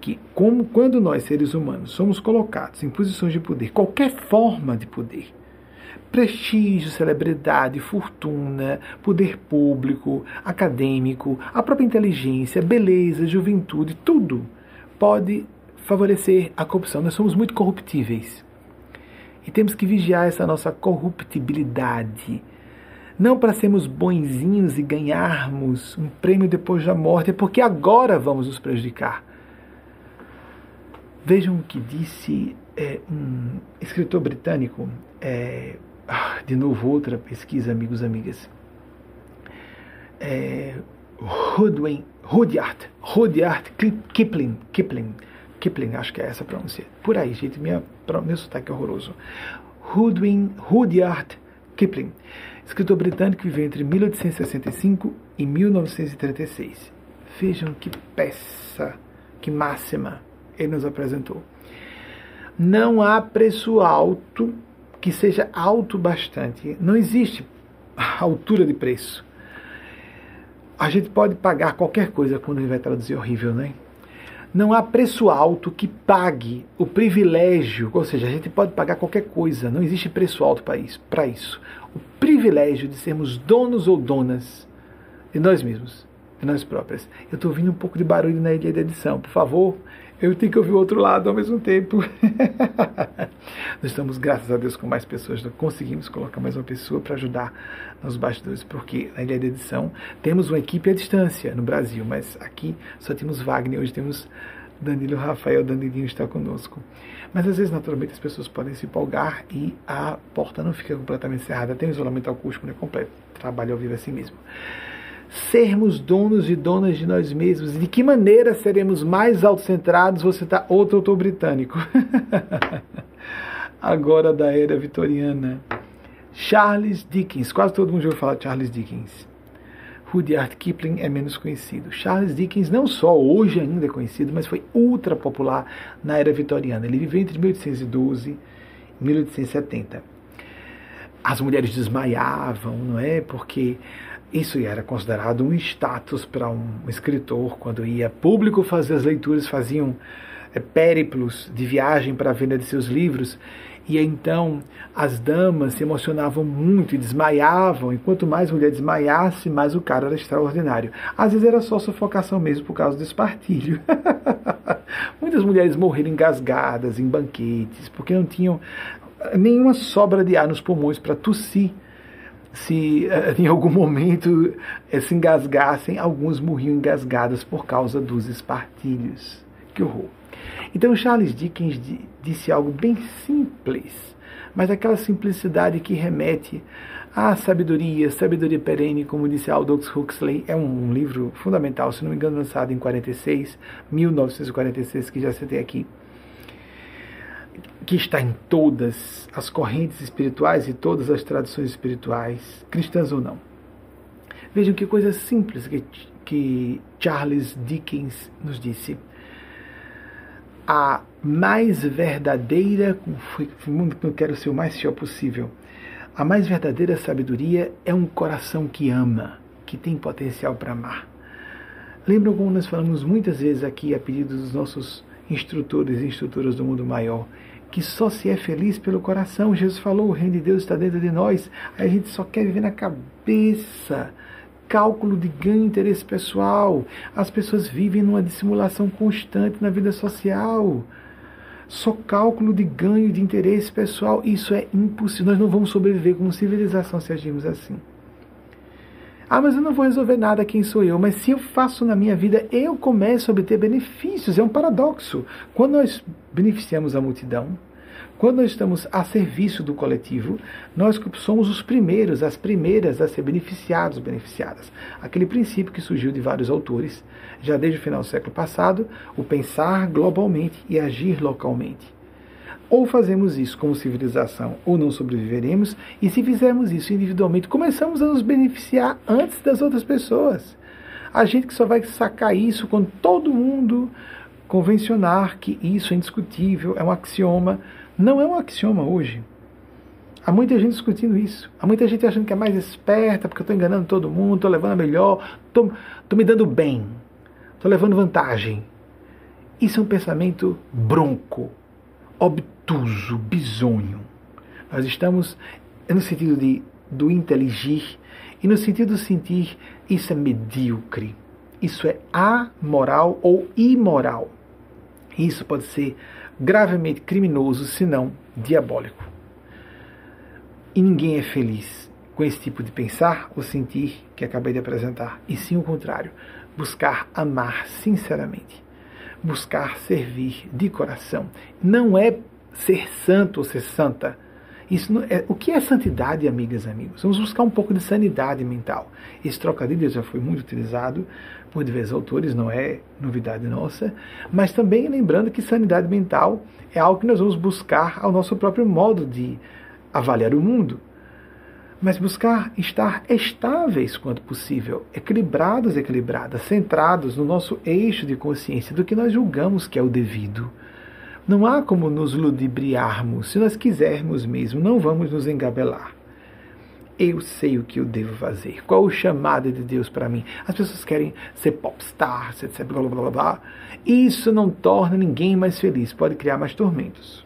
que como quando nós seres humanos somos colocados em posições de poder, qualquer forma de poder, prestígio, celebridade, fortuna, poder público, acadêmico, a própria inteligência, beleza, juventude, tudo pode favorecer a corrupção. Nós somos muito corruptíveis. E temos que vigiar essa nossa corruptibilidade. Não para sermos bonzinhos e ganharmos um prêmio depois da morte, é porque agora vamos nos prejudicar. Vejam o que disse é, um escritor britânico, é, ah, de novo, outra pesquisa, amigos e amigas. É, Rudyard, Rudyard, Rudyard Kipling, Kipling, Kipling, acho que é essa a pronúncia. Por aí, gente, minha, meu sotaque é horroroso. Rudwin, Rudyard Kipling, escritor britânico que viveu entre 1865 e 1936. Vejam que peça, que máxima ele nos apresentou. Não há preço alto que seja alto bastante. Não existe altura de preço. A gente pode pagar qualquer coisa quando ele vai traduzir horrível, né? Não há preço alto que pague o privilégio, ou seja, a gente pode pagar qualquer coisa, não existe preço alto para isso, para isso. O privilégio de sermos donos ou donas de nós mesmos, de nós próprias. Eu estou ouvindo um pouco de barulho na ilha edição, por favor, eu tenho que ouvir o outro lado ao mesmo tempo. Nós estamos, graças a Deus, com mais pessoas. Nós conseguimos colocar mais uma pessoa para ajudar nos bastidores, porque na ilha de edição temos uma equipe à distância no Brasil, mas aqui só temos Wagner, hoje temos Danilo Rafael Danilinho está conosco. Mas às vezes, naturalmente, as pessoas podem se empolgar e a porta não fica completamente cerrada. Tem um isolamento acústico né, completo. Trabalho ao vivo assim mesmo. Sermos donos e donas de nós mesmos. De que maneira seremos mais autocentrados? Você está outro autor britânico. Agora da era vitoriana. Charles Dickens. Quase todo mundo já ouviu falar de Charles Dickens. Rudyard Kipling é menos conhecido. Charles Dickens não só hoje ainda é conhecido, mas foi ultra popular na era vitoriana. Ele viveu entre 1812 e 1870. As mulheres desmaiavam, não é? Porque isso era considerado um status para um escritor quando ia público fazer as leituras, faziam é, périplos de viagem para a venda de seus livros e então as damas se emocionavam muito e desmaiavam, e quanto mais mulher desmaiasse, mais o cara era extraordinário. Às vezes era só sufocação mesmo por causa do espartilho. Muitas mulheres morreram engasgadas em banquetes, porque não tinham nenhuma sobra de ar nos pulmões para tossir. Se eh, em algum momento eh, se engasgassem, alguns morriam engasgadas por causa dos espartilhos. Que horror! Então Charles Dickens disse algo bem simples, mas aquela simplicidade que remete à sabedoria, sabedoria perene, como disse Aldous Huxley, é um, livro fundamental, se não me engano, lançado em 46, 1946, que já citei aqui, que está em todas as correntes espirituais e todas as tradições espirituais, cristãs ou não. Vejam que coisa simples que, que Charles Dickens nos disse a mais verdadeira, não quero ser o mais fiel possível, a mais verdadeira sabedoria é um coração que ama, que tem potencial para amar. Lembram como nós falamos muitas vezes aqui, a pedido dos nossos instrutores e instrutoras do mundo maior, que só se é feliz pelo coração. Jesus falou: o reino de Deus está dentro de nós. Aí a gente só quer viver na cabeça cálculo de ganho interesse pessoal. As pessoas vivem numa dissimulação constante na vida social. Só cálculo de ganho de interesse pessoal. Isso é impossível. Nós não vamos sobreviver como civilização se agirmos assim. Ah, mas eu não vou resolver nada, quem sou eu? Mas se eu faço na minha vida, eu começo a obter benefícios. É um paradoxo. Quando nós beneficiamos a multidão, quando nós estamos a serviço do coletivo, nós somos os primeiros, as primeiras a ser beneficiados, beneficiadas. Aquele princípio que surgiu de vários autores, já desde o final do século passado, o pensar globalmente e agir localmente. Ou fazemos isso como civilização, ou não sobreviveremos, e se fizermos isso individualmente, começamos a nos beneficiar antes das outras pessoas. A gente que só vai sacar isso quando todo mundo convencionar que isso é indiscutível, é um axioma, não é um axioma hoje. Há muita gente discutindo isso. Há muita gente achando que é mais esperta, porque eu estou enganando todo mundo, estou levando a melhor, estou me dando bem, estou levando vantagem. Isso é um pensamento bronco, obtuso, bizonho. Nós estamos no sentido de, do inteligir e no sentido de sentir isso é medíocre, isso é amoral ou imoral. Isso pode ser gravemente criminoso, se não diabólico. E ninguém é feliz com esse tipo de pensar ou sentir que acabei de apresentar, e sim o contrário, buscar amar sinceramente, buscar servir de coração. Não é ser santo ou ser santa. Isso é, o que é santidade, amigas e amigos? Vamos buscar um pouco de sanidade mental. Esse trocadilho já foi muito utilizado por diversos autores, não é novidade nossa, mas também lembrando que sanidade mental é algo que nós vamos buscar ao nosso próprio modo de avaliar o mundo. Mas buscar estar estáveis quanto possível, equilibrados, equilibradas, centrados no nosso eixo de consciência do que nós julgamos que é o devido. Não há como nos ludibriarmos, se nós quisermos mesmo, não vamos nos engabelar eu sei o que eu devo fazer. Qual o chamado de Deus para mim? As pessoas querem ser popstar, etc. Blá, blá, blá, blá. Isso não torna ninguém mais feliz, pode criar mais tormentos.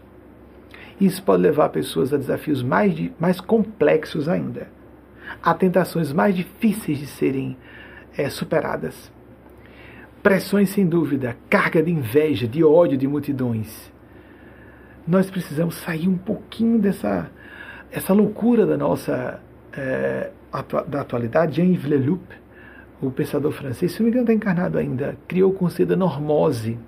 Isso pode levar pessoas a desafios mais, mais complexos ainda, a tentações mais difíceis de serem é, superadas. Pressões sem dúvida, carga de inveja, de ódio de multidões. Nós precisamos sair um pouquinho dessa essa loucura da nossa é, da atualidade, Jean-Yves Leloup, o pensador francês, se não me engano está encarnado ainda, criou o conceito da normose,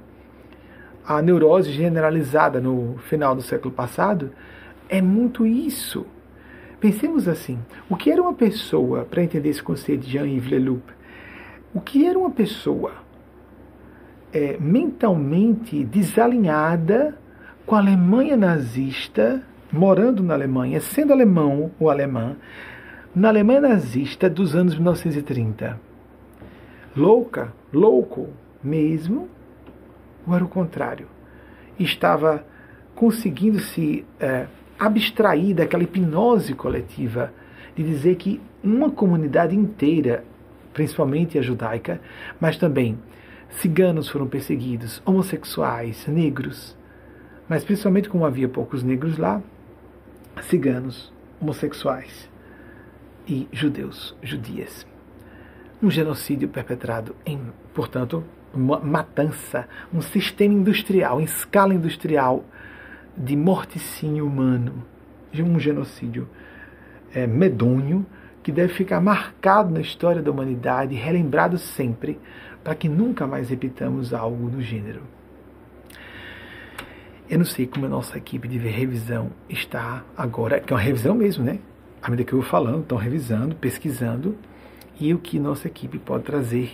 a neurose generalizada no final do século passado, é muito isso. Pensemos assim: o que era uma pessoa, para entender esse conceito de Jean-Yves Leloup, o que era uma pessoa é, mentalmente desalinhada com a Alemanha nazista, morando na Alemanha, sendo alemão ou alemã, na Alemanha nazista dos anos 1930? Louca, louco mesmo, ou era o contrário? Estava conseguindo se é, abstrair daquela hipnose coletiva de dizer que uma comunidade inteira, principalmente a judaica, mas também ciganos foram perseguidos, homossexuais, negros, mas principalmente como havia poucos negros lá, ciganos, homossexuais e judeus, judias. Um genocídio perpetrado em, portanto, matança, um sistema industrial, em escala industrial, de morticínio humano, de um genocídio é, medonho, que deve ficar marcado na história da humanidade, relembrado sempre, para que nunca mais repitamos algo do gênero. Eu não sei como a nossa equipe de revisão está agora, que é uma revisão mesmo, né? À medida que eu vou falando, estão revisando, pesquisando, e o que nossa equipe pode trazer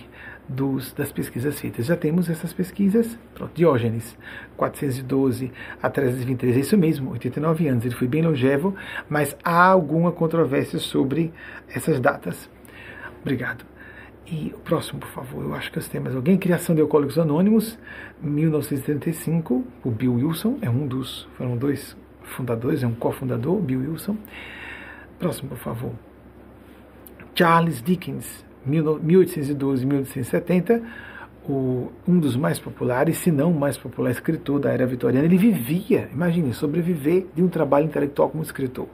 dos, das pesquisas feitas. Já temos essas pesquisas, pronto, Diógenes, 412 a 323, é isso mesmo, 89 anos, ele foi bem longevo, mas há alguma controvérsia sobre essas datas. Obrigado. E o próximo, por favor, eu acho que os temas. Alguém? Criação de Alcoólicos Anônimos, 1935, o Bill Wilson, é um dos, foram dois fundadores, é um cofundador, Bill Wilson. Próximo, por favor. Charles Dickens, 1812 1870, o, um dos mais populares, se não o mais popular escritor da era vitoriana. Ele vivia, imagine, sobreviver de um trabalho intelectual como escritor.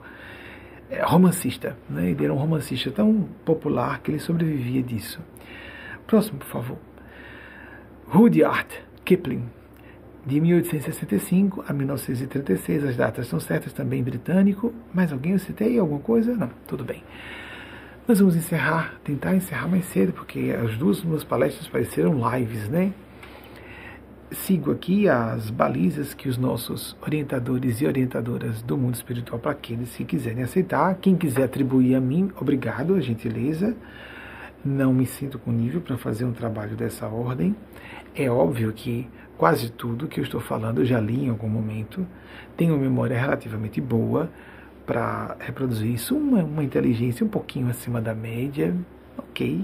É, romancista, né? ele era um romancista tão popular que ele sobrevivia disso. Próximo, por favor. Rudyard Kipling, de 1865 a 1936, as datas estão certas, também britânico. Mais alguém eu citei? Alguma coisa? Não, tudo bem. Nós vamos encerrar, tentar encerrar mais cedo, porque as duas últimas palestras pareceram lives, né? Sigo aqui as balizas que os nossos orientadores e orientadoras do mundo espiritual, para aqueles que quiserem aceitar. Quem quiser atribuir a mim, obrigado, a gentileza. Não me sinto com nível para fazer um trabalho dessa ordem. É óbvio que quase tudo que eu estou falando eu já li em algum momento. Tenho memória relativamente boa para reproduzir isso, uma, uma inteligência um pouquinho acima da média, ok,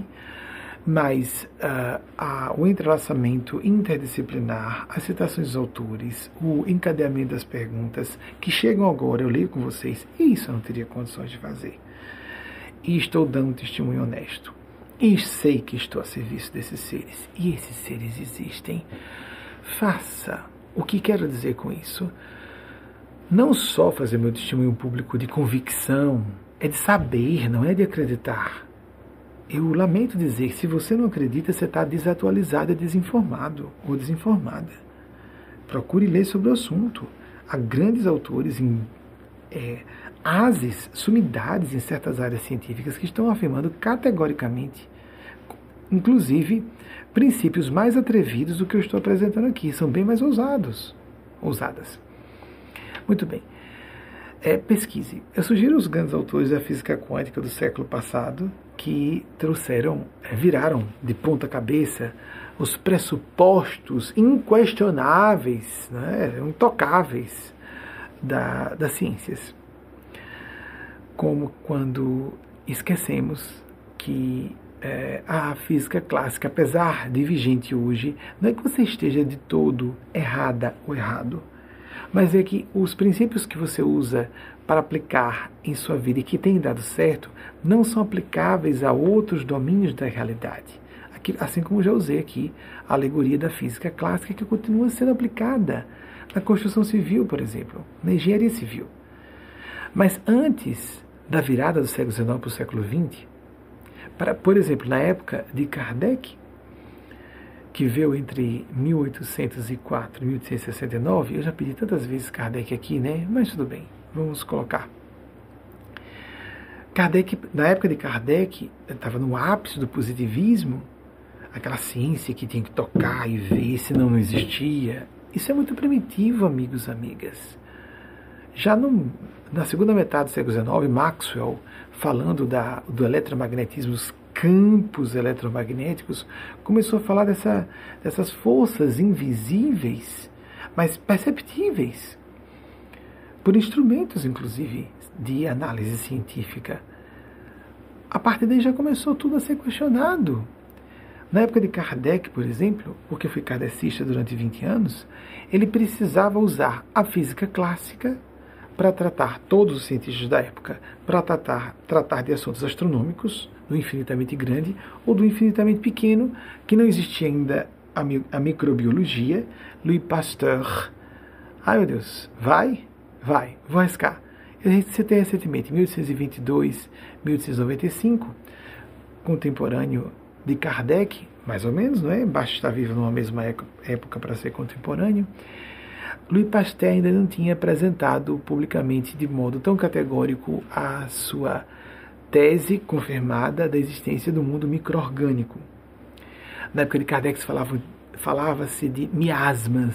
mas uh, a, o entrelaçamento interdisciplinar, as citações dos autores, o encadeamento das perguntas que chegam agora, eu leio com vocês, isso eu não teria condições de fazer. E estou dando testemunho honesto. E sei que estou a serviço desses seres. E esses seres existem. Faça. O que quero dizer com isso? Não só fazer meu testemunho público de convicção, é de saber, não é de acreditar. Eu lamento dizer se você não acredita, você está desatualizado, desinformado ou desinformada. Procure ler sobre o assunto. Há grandes autores em é, ases, sumidades em certas áreas científicas que estão afirmando categoricamente, inclusive, princípios mais atrevidos do que eu estou apresentando aqui. São bem mais ousados, ousadas. Muito bem. É, pesquise. Eu sugiro os grandes autores da física quântica do século passado que trouxeram, é, viraram de ponta cabeça os pressupostos inquestionáveis, né, intocáveis da, das ciências. Como quando esquecemos que é, a física clássica, apesar de vigente hoje, não é que você esteja de todo errada ou errado mas é que os princípios que você usa para aplicar em sua vida e que têm dado certo não são aplicáveis a outros domínios da realidade. Aqui, assim como já usei aqui a alegoria da física clássica que continua sendo aplicada na construção civil, por exemplo, na engenharia civil. Mas antes da virada do século XIX para o século XX, para, por exemplo, na época de Kardec, que veio entre 1804 e 1869, eu já pedi tantas vezes Kardec aqui, né? Mas tudo bem, vamos colocar. Kardec, na época de Kardec, estava no ápice do positivismo, aquela ciência que tinha que tocar e ver, senão não existia. Isso é muito primitivo, amigos e amigas. Já no, na segunda metade do século XIX, Maxwell, falando da, do eletromagnetismo, dos campos eletromagnéticos, começou a falar dessa, dessas forças invisíveis, mas perceptíveis, por instrumentos, inclusive, de análise científica. A partir daí já começou tudo a ser questionado. Na época de Kardec, por exemplo, porque fui kardecista durante 20 anos, ele precisava usar a física clássica para tratar todos os cientistas da época, para tratar, tratar de assuntos astronômicos, do infinitamente grande ou do infinitamente pequeno, que não existia ainda a, mi a microbiologia, Louis Pasteur. Ai meu Deus, vai? Vai, vou arriscar. Eu citei recentemente, 1822, 1895, contemporâneo de Kardec, mais ou menos, não é? Basta estar vivo numa mesma época para ser contemporâneo. Louis Pasteur ainda não tinha apresentado publicamente de modo tão categórico a sua tese confirmada da existência do mundo microorgânico. Na época de Kardec falava-se falava de miasmas,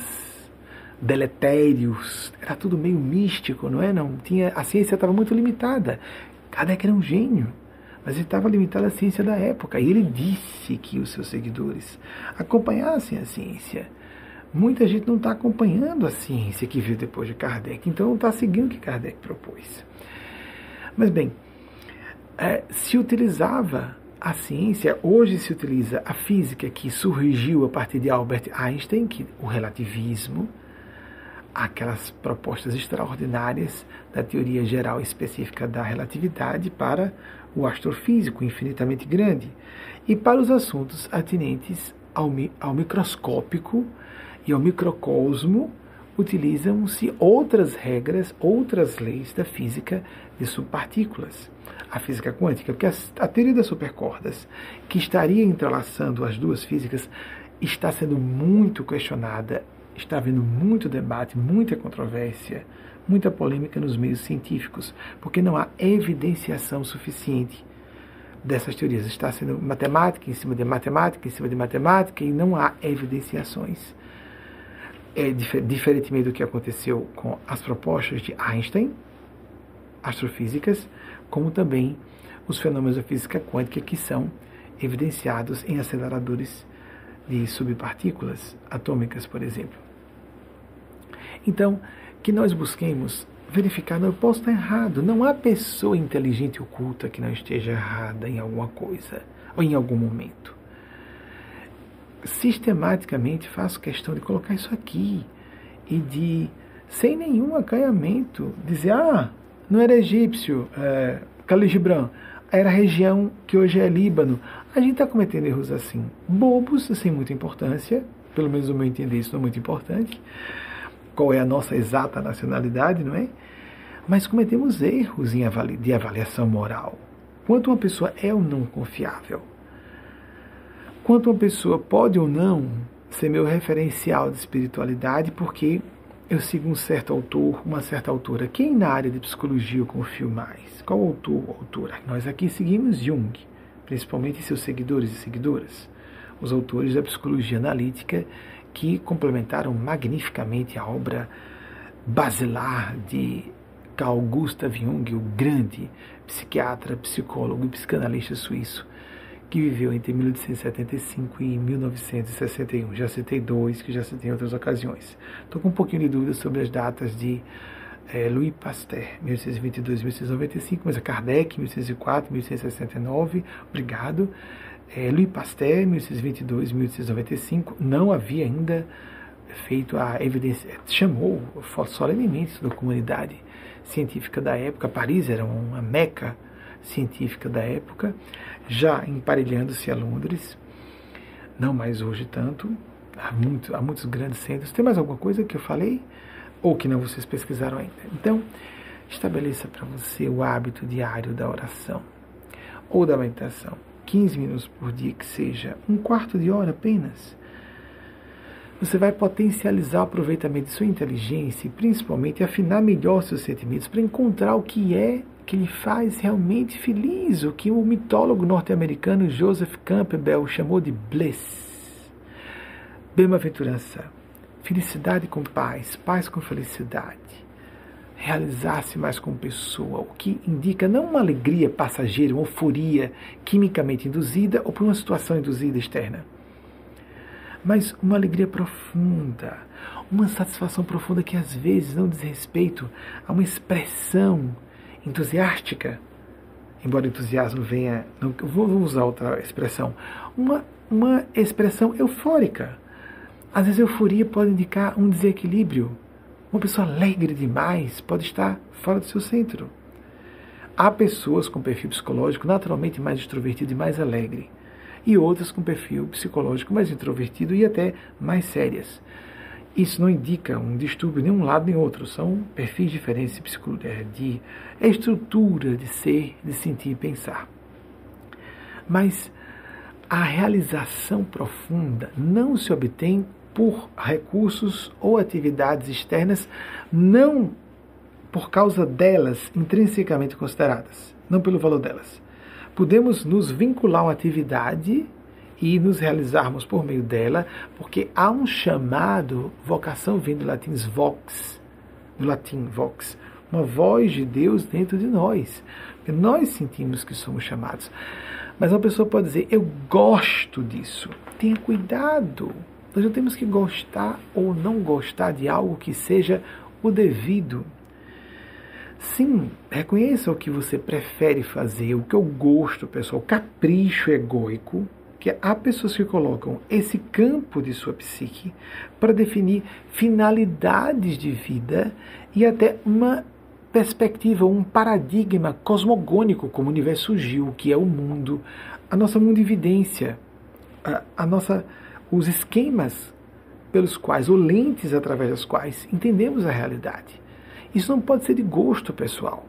deletérios, era tudo meio místico, não é? Não tinha, a ciência estava muito limitada. Kardec era um gênio, mas ele estava limitado à ciência da época. E ele disse que os seus seguidores acompanhassem a ciência. Muita gente não está acompanhando a ciência que veio depois de Kardec, então não está seguindo o que Kardec propôs. Mas bem, é, se utilizava a ciência, hoje se utiliza a física que surgiu a partir de Albert Einstein, que o relativismo, aquelas propostas extraordinárias da teoria geral específica da relatividade para o astrofísico infinitamente grande e para os assuntos atinentes ao, ao microscópico e ao microcosmo utilizam-se outras regras, outras leis da física de subpartículas a física quântica, porque a, teoria das supercordas, que estaria entrelaçando as duas físicas, está sendo muito questionada, está havendo muito debate, muita controvérsia, muita polêmica nos meios científicos, porque não há evidenciação suficiente dessas teorias. Está sendo matemática em cima de matemática, em cima de matemática, e não há evidenciações. É diferentemente do que aconteceu com as propostas de Einstein, astrofísicas, como também os fenômenos da física quântica que são evidenciados em aceleradores de subpartículas atômicas, por exemplo. Então, que nós busquemos verificar, não, eu posso estar errado, não há pessoa inteligente oculta que não esteja errada em alguma coisa ou em algum momento. Sistematicamente faço questão de colocar isso aqui e de, sem nenhum acanhamento, dizer, ah, não era egípcio, é, Gibran, era a região que hoje é Líbano. A gente está cometendo erros assim, bobos, sem muita importância, pelo menos no meu entender isso não é muito importante, qual é a nossa exata nacionalidade, não é? Mas cometemos erros em avali de avaliação moral. Quanto uma pessoa é ou não confiável? Quanto uma pessoa pode ou não ser meu referencial de espiritualidade, porque eu sigo um certo autor, uma certa autora. Quem na área de psicologia eu confio mais? Qual autor ou autora? Nós aqui seguimos Jung, principalmente seus seguidores e seguidoras, os autores da psicologia analítica que complementaram magnificamente a obra basilar de Carl Gustav Jung, o grande psiquiatra, psicólogo e psicanalista suíço, que viveu entre 1875 e 1961. Já citei dois, que já citei em outras ocasiões. Estou com um pouquinho de dúvida sobre as datas de é, Louis Pasteur, 1622 1695, mas é Kardec, 1604 1669, obrigado. É, Louis Pasteur, 1622 1695, não havia ainda feito a evidência, chamou solenemente da comunidade científica da época, Paris era uma meca científica da época, já emparelhando-se a Londres, não mais hoje tanto, há, muito, há muitos grandes centros. Tem mais alguma coisa que eu falei? Ou que não vocês pesquisaram ainda? Então, estabeleça para você o hábito diário da oração ou da meditação. 15 minutos por dia, que seja um quarto de hora apenas. Você vai potencializar o aproveitamento de sua inteligência e principalmente afinar melhor seus sentimentos para encontrar o que é que lhe faz realmente feliz, o que o mitólogo norte-americano Joseph Campbell chamou de bliss, bem-aventurança, felicidade com paz, paz com felicidade, realizar-se mais como pessoa, o que indica não uma alegria passageira, uma euforia quimicamente induzida ou por uma situação induzida externa, mas uma alegria profunda, uma satisfação profunda que às vezes não diz respeito a uma expressão entusiástica, embora entusiasmo venha, não, vou usar outra expressão, uma, uma expressão eufórica. Às vezes, euforia pode indicar um desequilíbrio. Uma pessoa alegre demais pode estar fora do seu centro. Há pessoas com perfil psicológico naturalmente mais extrovertido e mais alegre, e outras com perfil psicológico mais introvertido e até mais sérias. Isso não indica um distúrbio nem um lado nem outro, são perfis diferentes de, é, de estrutura de ser, de sentir e pensar. Mas a realização profunda não se obtém por recursos ou atividades externas, não por causa delas intrinsecamente consideradas, não pelo valor delas. Podemos nos vincular a uma atividade e nos realizarmos por meio dela, porque há um chamado, vocação vindo do latim vox, do latim vox, uma voz de Deus dentro de nós. Nós sentimos que somos chamados. Mas uma pessoa pode dizer, eu gosto disso. Tenha cuidado. Nós não temos que gostar ou não gostar de algo que seja o devido. Sim, reconheça o que você prefere fazer, o que eu gosto, pessoal, capricho egóico, que há pessoas que colocam esse campo de sua psique para definir finalidades de vida e até uma perspectiva, um paradigma cosmogônico como o universo surgiu, que é o mundo, a nossa mundividência, a, a nossa, os esquemas pelos quais, ou lentes através das quais entendemos a realidade. Isso não pode ser de gosto pessoal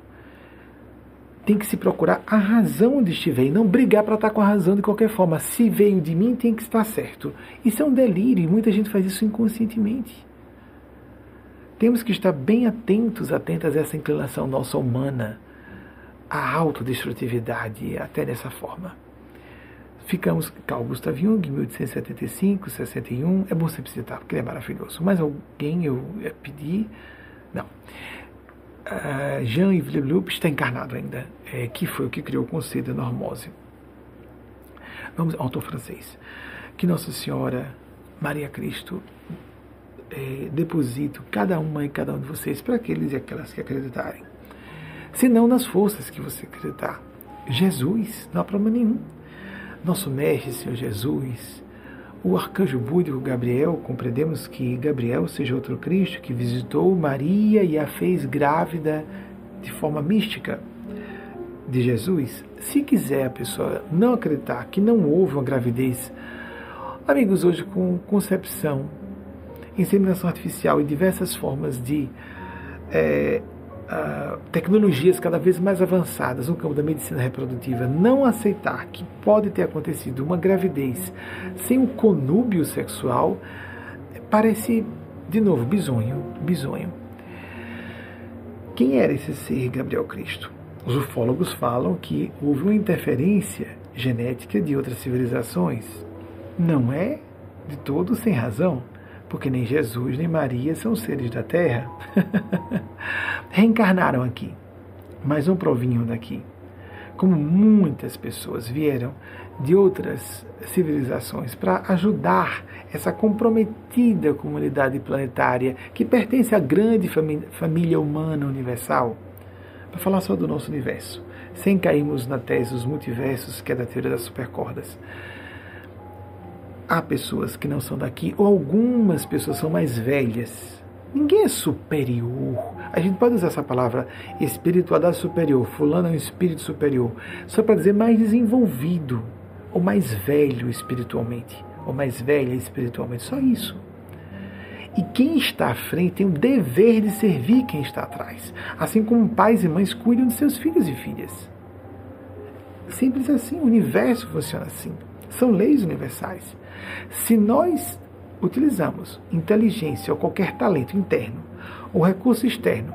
tem que se procurar a razão onde estiver e não brigar para estar com a razão de qualquer forma. Se veio de mim, tem que estar certo. Isso é um delírio e muita gente faz isso inconscientemente. Temos que estar bem atentos, atentas a essa inclinação nossa humana, à autodestrutividade, até dessa forma. Ficamos Carl Gustav Jung, 1875, 61. É bom sempre citar, porque ele é maravilhoso. Mas alguém eu pedi. Não. Uh, Jean-Yves Leloup está encarnado ainda, é, que foi o que criou o conceito da normose. Vamos, autor francês. Que Nossa Senhora, Maria Cristo, é, deposito cada uma e cada um de vocês para aqueles e aquelas que acreditarem. Se não nas forças que você acreditar. Jesus, não há problema nenhum. Nosso Mestre, Senhor Jesus, o arcanjo búdico Gabriel, compreendemos que Gabriel seja outro Cristo que visitou Maria e a fez grávida de forma mística de Jesus. Se quiser a pessoa não acreditar que não houve uma gravidez, amigos, hoje com concepção, inseminação artificial e diversas formas de é, uh, tecnologias cada vez mais avançadas no campo da medicina reprodutiva não aceitar que pode ter acontecido uma gravidez sem um conúbio sexual parece, de novo, bizonho, bizonho. Quem era esse ser Gabriel Cristo? Os ufólogos falam que houve uma interferência genética de outras civilizações. Não é de todo sem razão porque nem Jesus nem Maria são seres da terra. Reencarnaram aqui, mas não provinham daqui. Como muitas pessoas vieram de outras civilizações para ajudar essa comprometida comunidade planetária que pertence à grande família humana universal, para falar só do nosso universo, sem cairmos na tese dos multiversos, que é da teoria das supercordas há pessoas que não são daqui, ou algumas pessoas são mais velhas. Ninguém é superior. A gente pode usar essa palavra espiritualidade superior, fulano é um espírito superior, só para dizer mais desenvolvido, ou mais velho espiritualmente, ou mais velha espiritualmente, só isso. E quem está à frente tem o dever de servir quem está atrás, assim como pais e mães cuidam de seus filhos e filhas. Simples assim, o universo funciona assim. São leis universais. Se nós utilizamos inteligência ou qualquer talento interno ou recurso externo,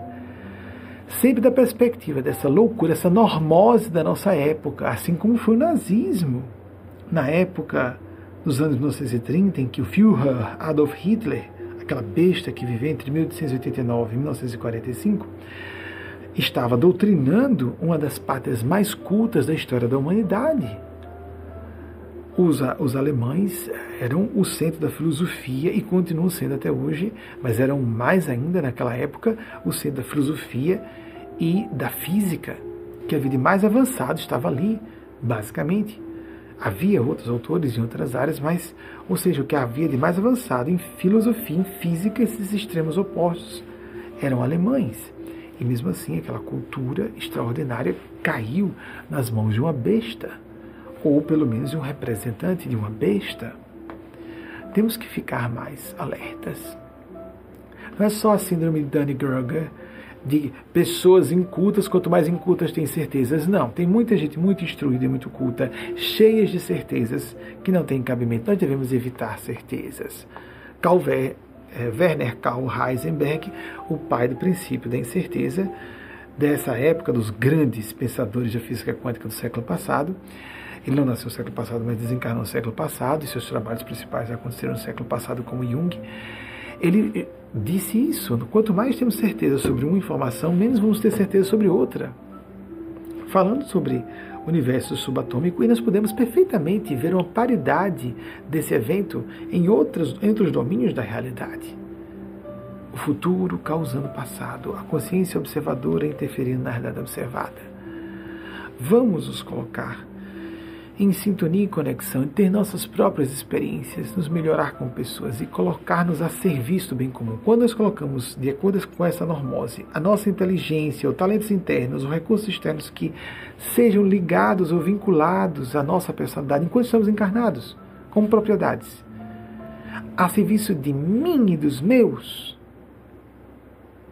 sempre da perspectiva dessa loucura, essa normose da nossa época, assim como foi o nazismo na época dos anos 1930, em que o Führer Adolf Hitler, aquela besta que viveu entre 1889 e 1945, estava doutrinando uma das pátrias mais cultas da história da humanidade. Os, os alemães eram o centro da filosofia e continuam sendo até hoje, mas eram mais ainda naquela época o centro da filosofia e da física, que havia de mais avançado estava ali, basicamente. Havia outros autores em outras áreas, mas, ou seja, o que havia de mais avançado em filosofia, em física, esses extremos opostos eram alemães. E mesmo assim, aquela cultura extraordinária caiu nas mãos de uma besta, ou pelo menos um representante de uma besta. Temos que ficar mais alertas. Não é só a síndrome de Dunning-Kruger de pessoas incultas, quanto mais incultas têm certezas. Não, tem muita gente muito instruída e muito culta, cheias de certezas que não têm cabimento. Nós devemos evitar certezas. Calver, é, Werner Karl Heisenberg, o pai do princípio da incerteza, dessa época dos grandes pensadores da física quântica do século passado. Ele não nasceu no século passado, mas desencarnou no século passado, e seus trabalhos principais aconteceram no século passado, como Jung. Ele disse isso. Quanto mais temos certeza sobre uma informação, menos vamos ter certeza sobre outra. Falando sobre o universo subatômico, e nós podemos perfeitamente ver uma paridade desse evento em outros, entre os domínios da realidade. O futuro causando o passado, a consciência observadora interferindo na realidade observada. Vamos nos colocar em sintonia e conexão, em ter nossas próprias experiências, nos melhorar como pessoas e colocar-nos a serviço do bem comum. Quando nós colocamos, de acordo com essa normose, a nossa inteligência, os talentos internos, os recursos externos que sejam ligados ou vinculados à nossa personalidade enquanto estamos encarnados, como propriedades, a serviço de mim e dos meus,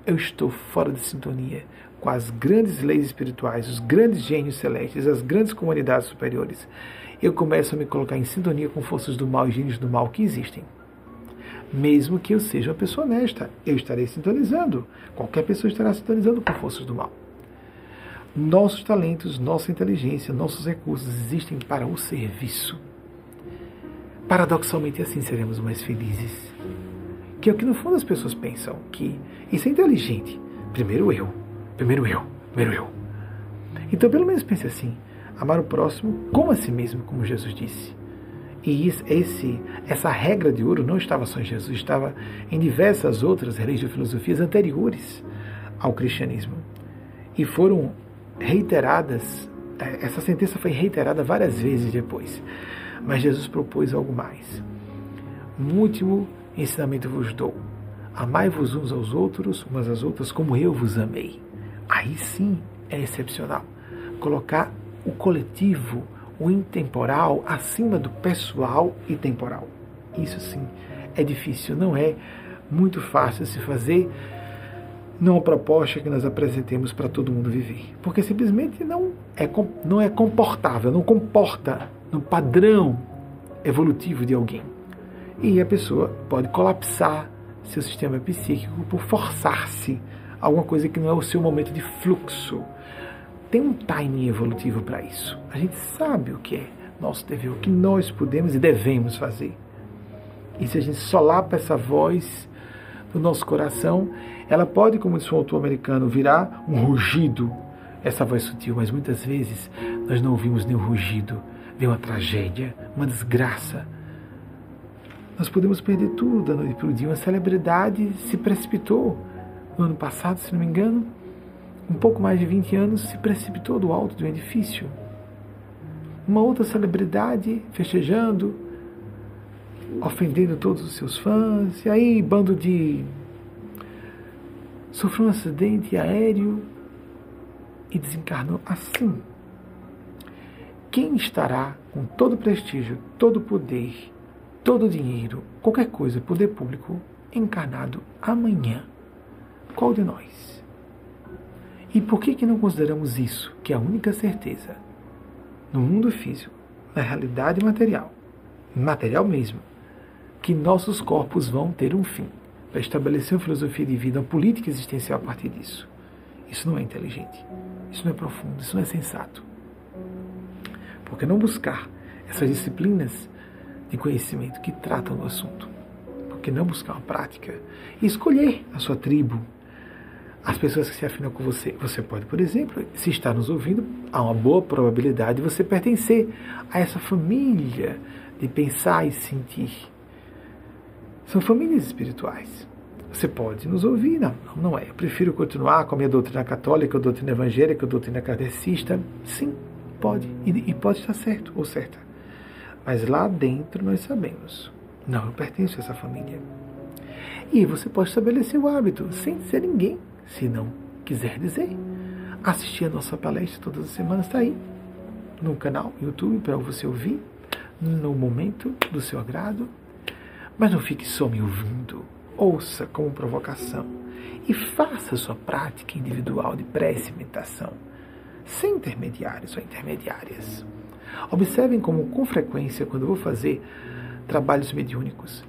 eu estou fora de sintonia com as grandes leis espirituais, os grandes gênios celestes, as grandes comunidades superiores, eu começo a me colocar em sintonia com forças do mal e gênios do mal que existem. Mesmo que eu seja uma pessoa honesta, eu estarei sintonizando. Qualquer pessoa estará sintonizando com forças do mal. Nossos talentos, nossa inteligência, nossos recursos existem para o serviço. Paradoxalmente, assim seremos mais felizes. Que é o que no fundo as pessoas pensam, que isso é inteligente. Primeiro eu, Primeiro eu, primeiro eu. Então, pelo menos pense assim: amar o próximo como a si mesmo, como Jesus disse. E esse, essa regra de ouro não estava só em Jesus, estava em diversas outras religiões e filosofias anteriores ao cristianismo. E foram reiteradas, é, essa sentença foi reiterada várias vezes depois. Mas Jesus propôs algo mais. Um último ensinamento vos dou: amai-vos uns aos outros, umas às outras, como eu vos amei aí sim é excepcional. Colocar o coletivo, o intemporal, acima do pessoal e temporal. Isso sim é difícil, não é muito fácil se fazer numa proposta que nós apresentemos para todo mundo viver. Porque simplesmente não é, não é comportável, não comporta no padrão evolutivo de alguém. E a pessoa pode colapsar seu sistema psíquico por forçar-se alguma coisa que não é o seu momento de fluxo. Tem um timing evolutivo para isso. A gente sabe o que é nosso dever, o que nós podemos e devemos fazer. E se a gente solapa essa voz do nosso coração, ela pode, como disse um autor americano, virar um rugido, essa voz sutil, mas muitas vezes nós não ouvimos nenhum rugido, vem uma tragédia, uma desgraça. Nós podemos perder tudo da noite para o dia. Uma celebridade se precipitou no ano passado, se não me engano, um pouco mais de 20 anos, se precipitou do alto de um edifício. Uma outra celebridade festejando, ofendendo todos os seus fãs, e aí, bando de. sofreu um acidente aéreo e desencarnou assim. Quem estará com todo o prestígio, todo o poder, todo o dinheiro, qualquer coisa, poder público, encarnado amanhã? Qual de nós? E por que, que não consideramos isso, que é a única certeza, no mundo físico, na realidade material, material mesmo, que nossos corpos vão ter um fim, para estabelecer uma filosofia de vida, uma política existencial a partir disso? Isso não é inteligente, isso não é profundo, isso não é sensato. Por que não buscar essas disciplinas de conhecimento que tratam do assunto? que não buscar uma prática e escolher a sua tribo, as pessoas que se afinam com você. Você pode, por exemplo, se está nos ouvindo, há uma boa probabilidade de você pertencer a essa família de pensar e sentir. São famílias espirituais. Você pode nos ouvir, não, não é. Eu prefiro continuar com a minha doutrina católica, a doutrina evangélica, a doutrina kardecista. Sim, pode. E, e pode estar certo ou certa. Mas lá dentro nós sabemos. Não, eu pertenço a essa família. E você pode estabelecer o hábito sem ser ninguém se não quiser dizer, assistir a nossa palestra todas as semanas está aí no canal YouTube para você ouvir no momento do seu agrado. Mas não fique só me ouvindo. Ouça como provocação e faça sua prática individual de prece e meditação, sem intermediários ou intermediárias. Observem como, com frequência, quando eu vou fazer trabalhos mediúnicos,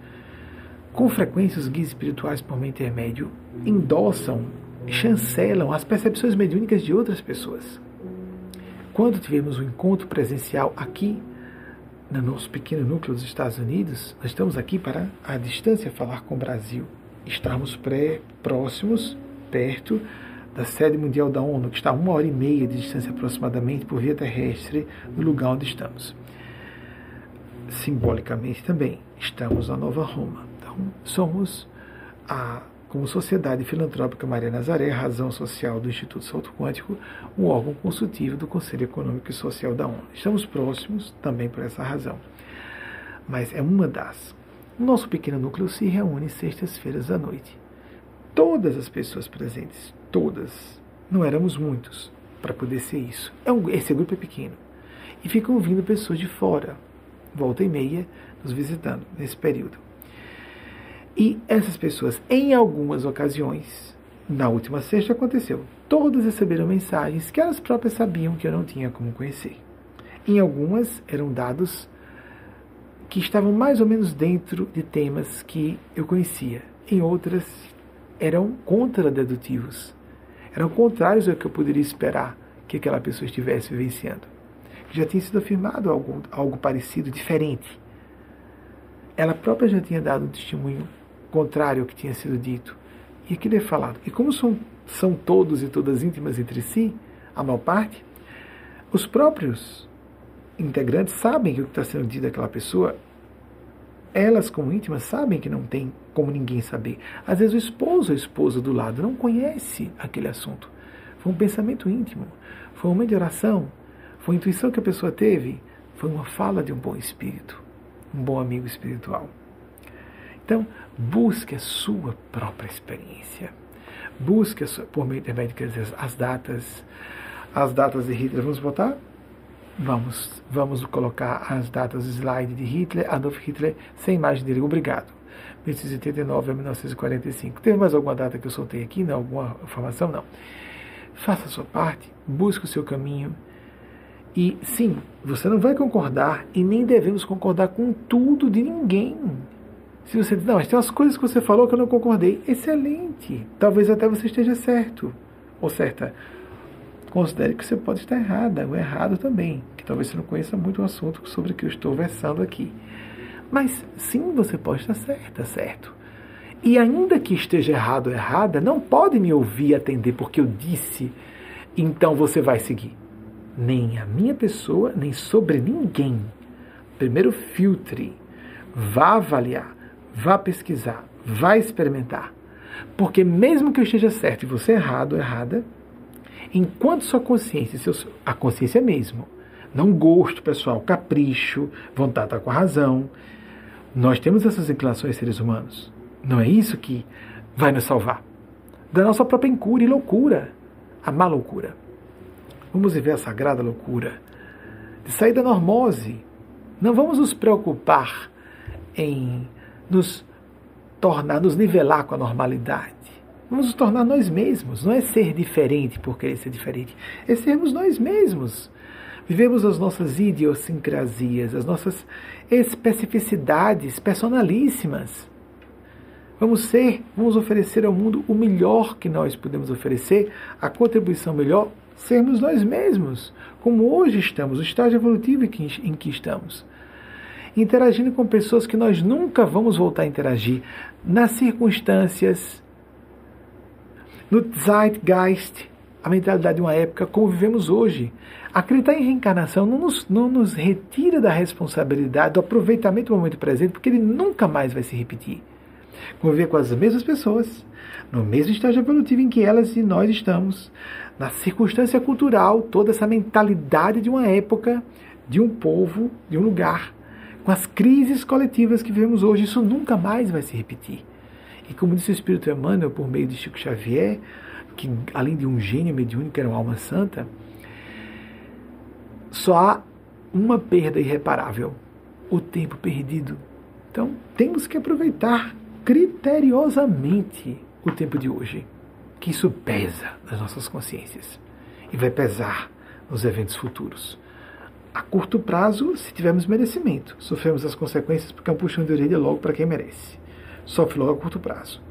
com frequência os guias espirituais, por meu intermédio, endossam chancelam as percepções mediúnicas de outras pessoas. Quando tivemos um encontro presencial aqui, no nosso pequeno núcleo dos Estados Unidos, nós estamos aqui para, à distância, falar com o Brasil. Estamos pré, próximos, perto da sede mundial da ONU, que está a uma hora e meia de distância aproximadamente por via terrestre do lugar onde estamos. Simbolicamente também, estamos na Nova Roma. Então, somos a como Sociedade Filantrópica Maria Nazaré, razão social do Instituto Salto Quântico, um órgão consultivo do Conselho Econômico e Social da ONU. Estamos próximos também por essa razão. Mas é uma das. O nosso pequeno núcleo se reúne sextas-feiras à noite. Todas as pessoas presentes, todas, não éramos muitos para poder ser isso. É um, esse grupo é pequeno. E ficam vindo pessoas de fora, volta e meia, nos visitando nesse período. E essas pessoas, em algumas ocasiões, na última sexta aconteceu, todas receberam mensagens que elas próprias sabiam que eu não tinha como conhecer. Em algumas eram dados que estavam mais ou menos dentro de temas que eu conhecia. Em outras eram contradedutivos. Eram contrários ao que eu poderia esperar que aquela pessoa estivesse vivenciando. Já tinha sido afirmado algo, algo parecido, diferente. Ela própria já tinha dado um testemunho contrário ao que tinha sido dito. E aquilo é falado. E como são, são todos e todas íntimas entre si, a maior parte, os próprios integrantes sabem que o que está sendo dito daquela pessoa, elas como íntimas sabem que não tem como ninguém saber. Às vezes o esposo ou a esposa do lado não conhece aquele assunto. Foi um pensamento íntimo, foi uma de oração, foi uma intuição que a pessoa teve, foi uma fala de um bom espírito, um bom amigo espiritual. Então, busque a sua própria experiência. Busque, sua, por meio intermédio, quer dizer, as datas, as datas de Hitler. Vamos botar? Vamos, vamos colocar as datas slide de Hitler, Adolf Hitler, sem imagem dele. Obrigado. 1889 a 1945. Teve mais alguma data que eu soltei aqui? Não? Alguma informação? Não. Faça a sua parte, busque o seu caminho. E sim, você não vai concordar e nem devemos concordar com tudo de ninguém. Se você diz, não, mas tem umas coisas que você falou que eu não concordei, excelente. Talvez até você esteja certo ou certa. Considere que você pode estar errada ou errado também, que talvez você não conheça muito o assunto sobre o que eu estou versando aqui. Mas sim, você pode estar certa, certo. E ainda que esteja errado ou errada, não pode me ouvir atender porque eu disse, então você vai seguir. Nem a minha pessoa, nem sobre ninguém. Primeiro filtre, vá avaliar vá pesquisar, vá experimentar. Porque mesmo que eu esteja certo e você errado ou errada, enquanto sua consciência, seu, a consciência mesmo, não gosto pessoal, capricho, vontade de estar com a razão, nós temos essas inclinações seres humanos. Não é isso que vai nos salvar. Da nossa própria incura e loucura, a má loucura. Vamos viver a sagrada loucura de sair da normose. Não vamos nos preocupar em nos tornar, nos nivelar com a normalidade. Vamos nos tornar nós mesmos. Não é ser diferente por querer ser diferente, é sermos nós mesmos. Vivemos as nossas idiosincrasias, as nossas especificidades personalíssimas. Vamos ser, vamos oferecer ao mundo o melhor que nós podemos oferecer, a contribuição melhor, sermos nós mesmos, como hoje estamos, o estágio evolutivo em que, em que estamos. Interagindo com pessoas que nós nunca vamos voltar a interagir, nas circunstâncias, no Zeitgeist, a mentalidade de uma época como vivemos hoje. Acreditar em reencarnação não nos, não nos retira da responsabilidade, do aproveitamento do momento presente, porque ele nunca mais vai se repetir. Conviver com as mesmas pessoas, no mesmo estágio evolutivo em que elas e nós estamos, na circunstância cultural, toda essa mentalidade de uma época, de um povo, de um lugar, com as crises coletivas que vivemos hoje, isso nunca mais vai se repetir. E como disse o Espírito Emmanuel por meio de Chico Xavier, que além de um gênio mediúnico era uma alma santa, só há uma perda irreparável: o tempo perdido. Então, temos que aproveitar criteriosamente o tempo de hoje, que isso pesa nas nossas consciências e vai pesar nos eventos futuros. A curto prazo, se tivermos merecimento, sofremos as consequências porque é um puxão de orelha logo para quem merece. Sofre logo a curto prazo.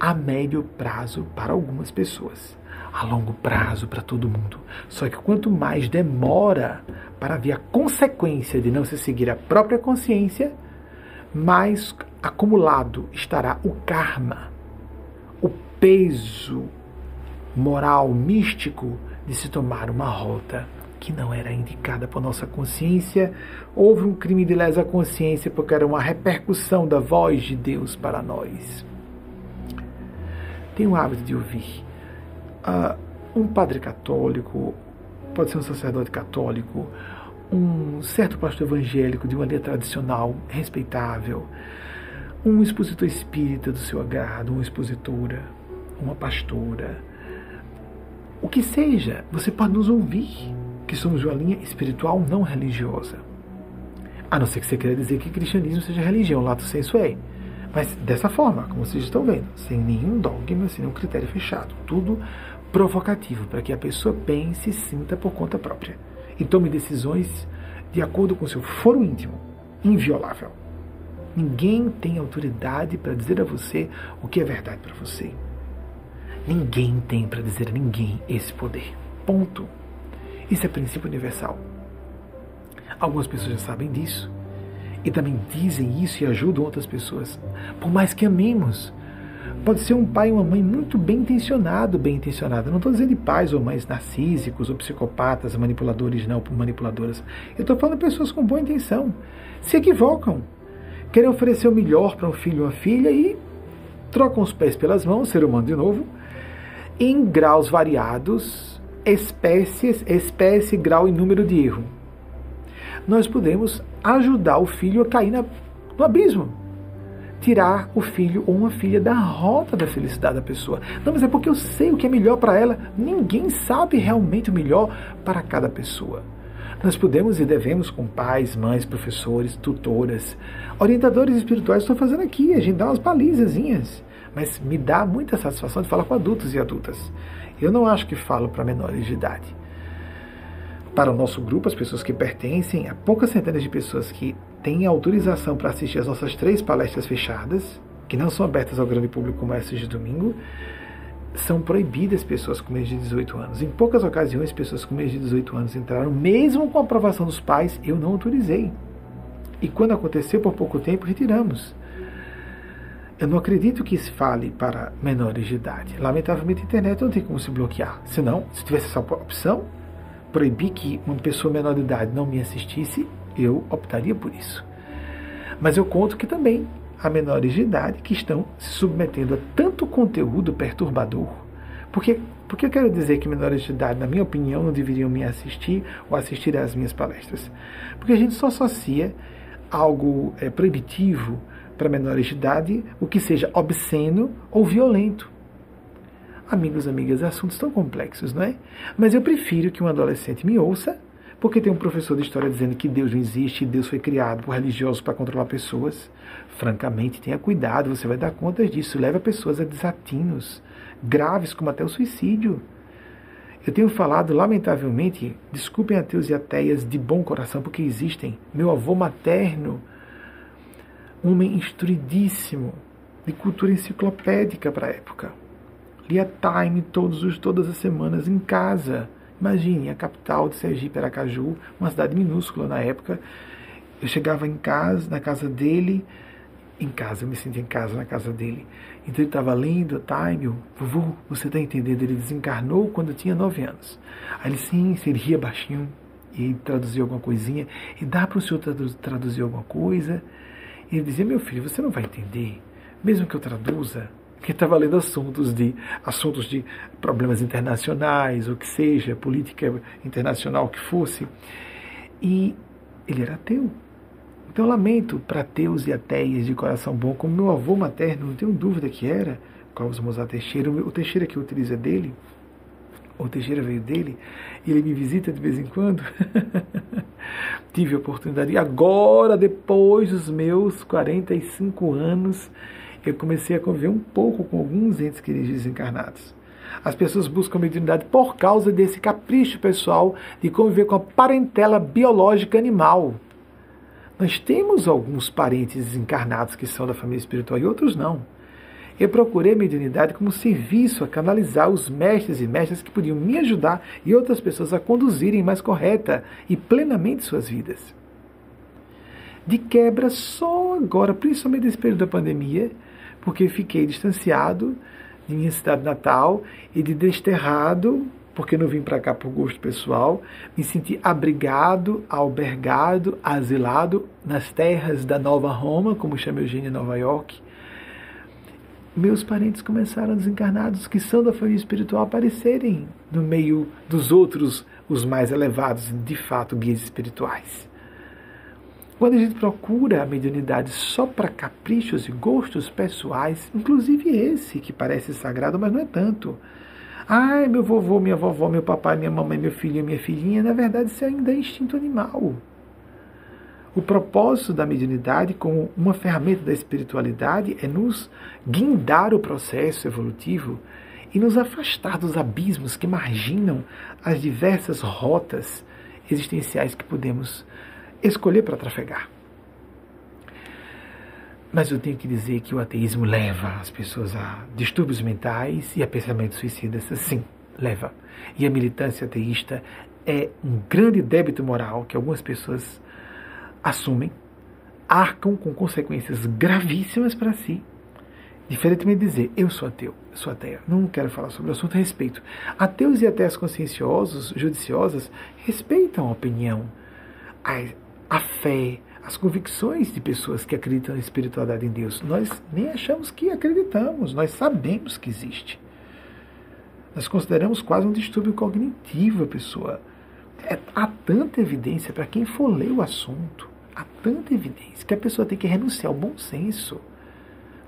A médio prazo para algumas pessoas, a longo prazo para todo mundo. Só que quanto mais demora para haver a consequência de não se seguir a própria consciência, mais acumulado estará o karma, o peso moral, místico de se tomar uma rota que não era indicada por nossa consciência. Houve um crime de lesa consciência porque era uma repercussão da voz de Deus para nós. Tenho o hábito de ouvir uh, um padre católico, pode ser um sacerdote católico, um certo pastor evangélico de uma linha tradicional respeitável, um expositor espírita do seu agrado, uma expositora, uma pastora, o que seja, você pode nos ouvir, que somos uma linha espiritual não religiosa. A não ser que você queira dizer que cristianismo seja religião, lato senso é. Mas dessa forma, como vocês estão vendo, sem nenhum dogma, sem nenhum critério fechado. Tudo provocativo, para que a pessoa pense e sinta por conta própria. E tome decisões de acordo com seu foro íntimo, inviolável. Ninguém tem autoridade para dizer a você o que é verdade para você. Ninguém tem para dizer a ninguém esse poder. Ponto. Isso é princípio universal. Algumas pessoas já sabem disso e também dizem isso e ajudam outras pessoas. Por mais que amemos, pode ser um pai ou uma mãe muito bem intencionado, bem intencionado. não estou dizendo de pais ou mães narcísicos ou psicopatas, manipuladores não, manipuladoras. Eu estou falando de pessoas com boa intenção. Se equivocam. Querem oferecer o melhor para um filho ou uma filha e trocam os pés pelas mãos, ser humano de novo, em graus variados, espécies, espécie, grau e número de erro. Nós podemos ajudar o filho a cair na, no abismo. Tirar o filho ou uma filha da rota da felicidade da pessoa. Não, mas é porque eu sei o que é melhor para ela. Ninguém sabe realmente o melhor para cada pessoa. Nós podemos e devemos, com pais, mães, professores, tutoras, orientadores espirituais, estou fazendo aqui, a gente dá umas balizazinhas mas me dá muita satisfação de falar com adultos e adultas. Eu não acho que falo para menores de idade. Para o nosso grupo, as pessoas que pertencem a poucas centenas de pessoas que têm autorização para assistir as nossas três palestras fechadas, que não são abertas ao grande público como essas de domingo, são proibidas pessoas com menos de 18 anos. Em poucas ocasiões, pessoas com menos de 18 anos entraram, mesmo com a aprovação dos pais, eu não autorizei. E quando aconteceu por pouco tempo, retiramos. Eu não acredito que se fale para menores de idade. Lamentavelmente, a internet não tem como se bloquear. Senão, se tivesse essa opção, proibir que uma pessoa menor de idade não me assistisse, eu optaria por isso. Mas eu conto que também há menores de idade que estão se submetendo a tanto conteúdo perturbador. Porque, porque eu quero dizer que menores de idade, na minha opinião, não deveriam me assistir ou assistir às minhas palestras? Porque a gente só associa algo é, proibitivo para menores de idade o que seja obsceno ou violento. Amigos, amigas, assuntos tão complexos, não é? Mas eu prefiro que um adolescente me ouça, porque tem um professor de história dizendo que Deus não existe, Deus foi criado por religiosos para controlar pessoas. Francamente, tenha cuidado, você vai dar conta disso. Leva pessoas a desatinos graves, como até o suicídio. Eu tenho falado, lamentavelmente, desculpem ateus e ateias de bom coração, porque existem. Meu avô materno um homem instruidíssimo, de cultura enciclopédica para a época. Lia Time todos os, todas as semanas em casa. Imagine, a capital de Sergipe, Aracaju, uma cidade minúscula na época. Eu chegava em casa, na casa dele, em casa, eu me sentia em casa, na casa dele. Então ele estava lendo Time, vovô, você está entendendo? Ele desencarnou quando eu tinha nove anos. Aí ele, sim, ele ria baixinho e traduzia alguma coisinha. E dá para o senhor traduzir alguma coisa? E dizia, meu filho, você não vai entender, mesmo que eu traduza, que estava lendo assuntos de assuntos de problemas internacionais, o que seja, política internacional que fosse. E ele era ateu. Então, lamento para ateus e ateias de coração bom, como meu avô materno, não tenho dúvida que era, Carlos Mozart Teixeira, o Teixeira que eu utilizo é dele, o Teixeira veio dele, e ele me visita de vez em quando. Tive a oportunidade, e agora, depois dos meus 45 anos, eu comecei a conviver um pouco com alguns entes queridos desencarnados. As pessoas buscam mediunidade por causa desse capricho pessoal de conviver com a parentela biológica animal. Nós temos alguns parentes desencarnados que são da família espiritual e outros não. Eu procurei a mediunidade como serviço a canalizar os mestres e mestras que podiam me ajudar e outras pessoas a conduzirem mais correta e plenamente suas vidas. De quebra, só agora, principalmente nesse período da pandemia, porque fiquei distanciado de minha cidade natal e de desterrado porque não vim para cá por gosto pessoal, me senti abrigado, albergado, asilado nas terras da Nova Roma, como chama Eugênia Nova York. Meus parentes começaram desencarnados, que são da família espiritual, aparecerem no meio dos outros, os mais elevados, de fato, guias espirituais. Quando a gente procura a mediunidade só para caprichos e gostos pessoais, inclusive esse que parece sagrado, mas não é tanto Ai, meu vovô, minha vovó, meu papai, minha mamãe, meu filho, minha filhinha, na verdade isso ainda é instinto animal. O propósito da mediunidade, como uma ferramenta da espiritualidade, é nos guindar o processo evolutivo e nos afastar dos abismos que marginam as diversas rotas existenciais que podemos escolher para trafegar. Mas eu tenho que dizer que o ateísmo leva as pessoas a distúrbios mentais e a pensamentos suicidas. Sim, leva. E a militância ateísta é um grande débito moral que algumas pessoas assumem, arcam com consequências gravíssimas para si. Diferentemente de dizer, eu sou ateu, eu sou ateia, não quero falar sobre o assunto, respeito. Ateus e ateias conscienciosos, judiciosas, respeitam a opinião, a, a fé, as convicções de pessoas que acreditam na espiritualidade em Deus. Nós nem achamos que acreditamos, nós sabemos que existe. Nós consideramos quase um distúrbio cognitivo a pessoa. É, há tanta evidência para quem for ler o assunto, há tanta evidência que a pessoa tem que renunciar ao bom senso.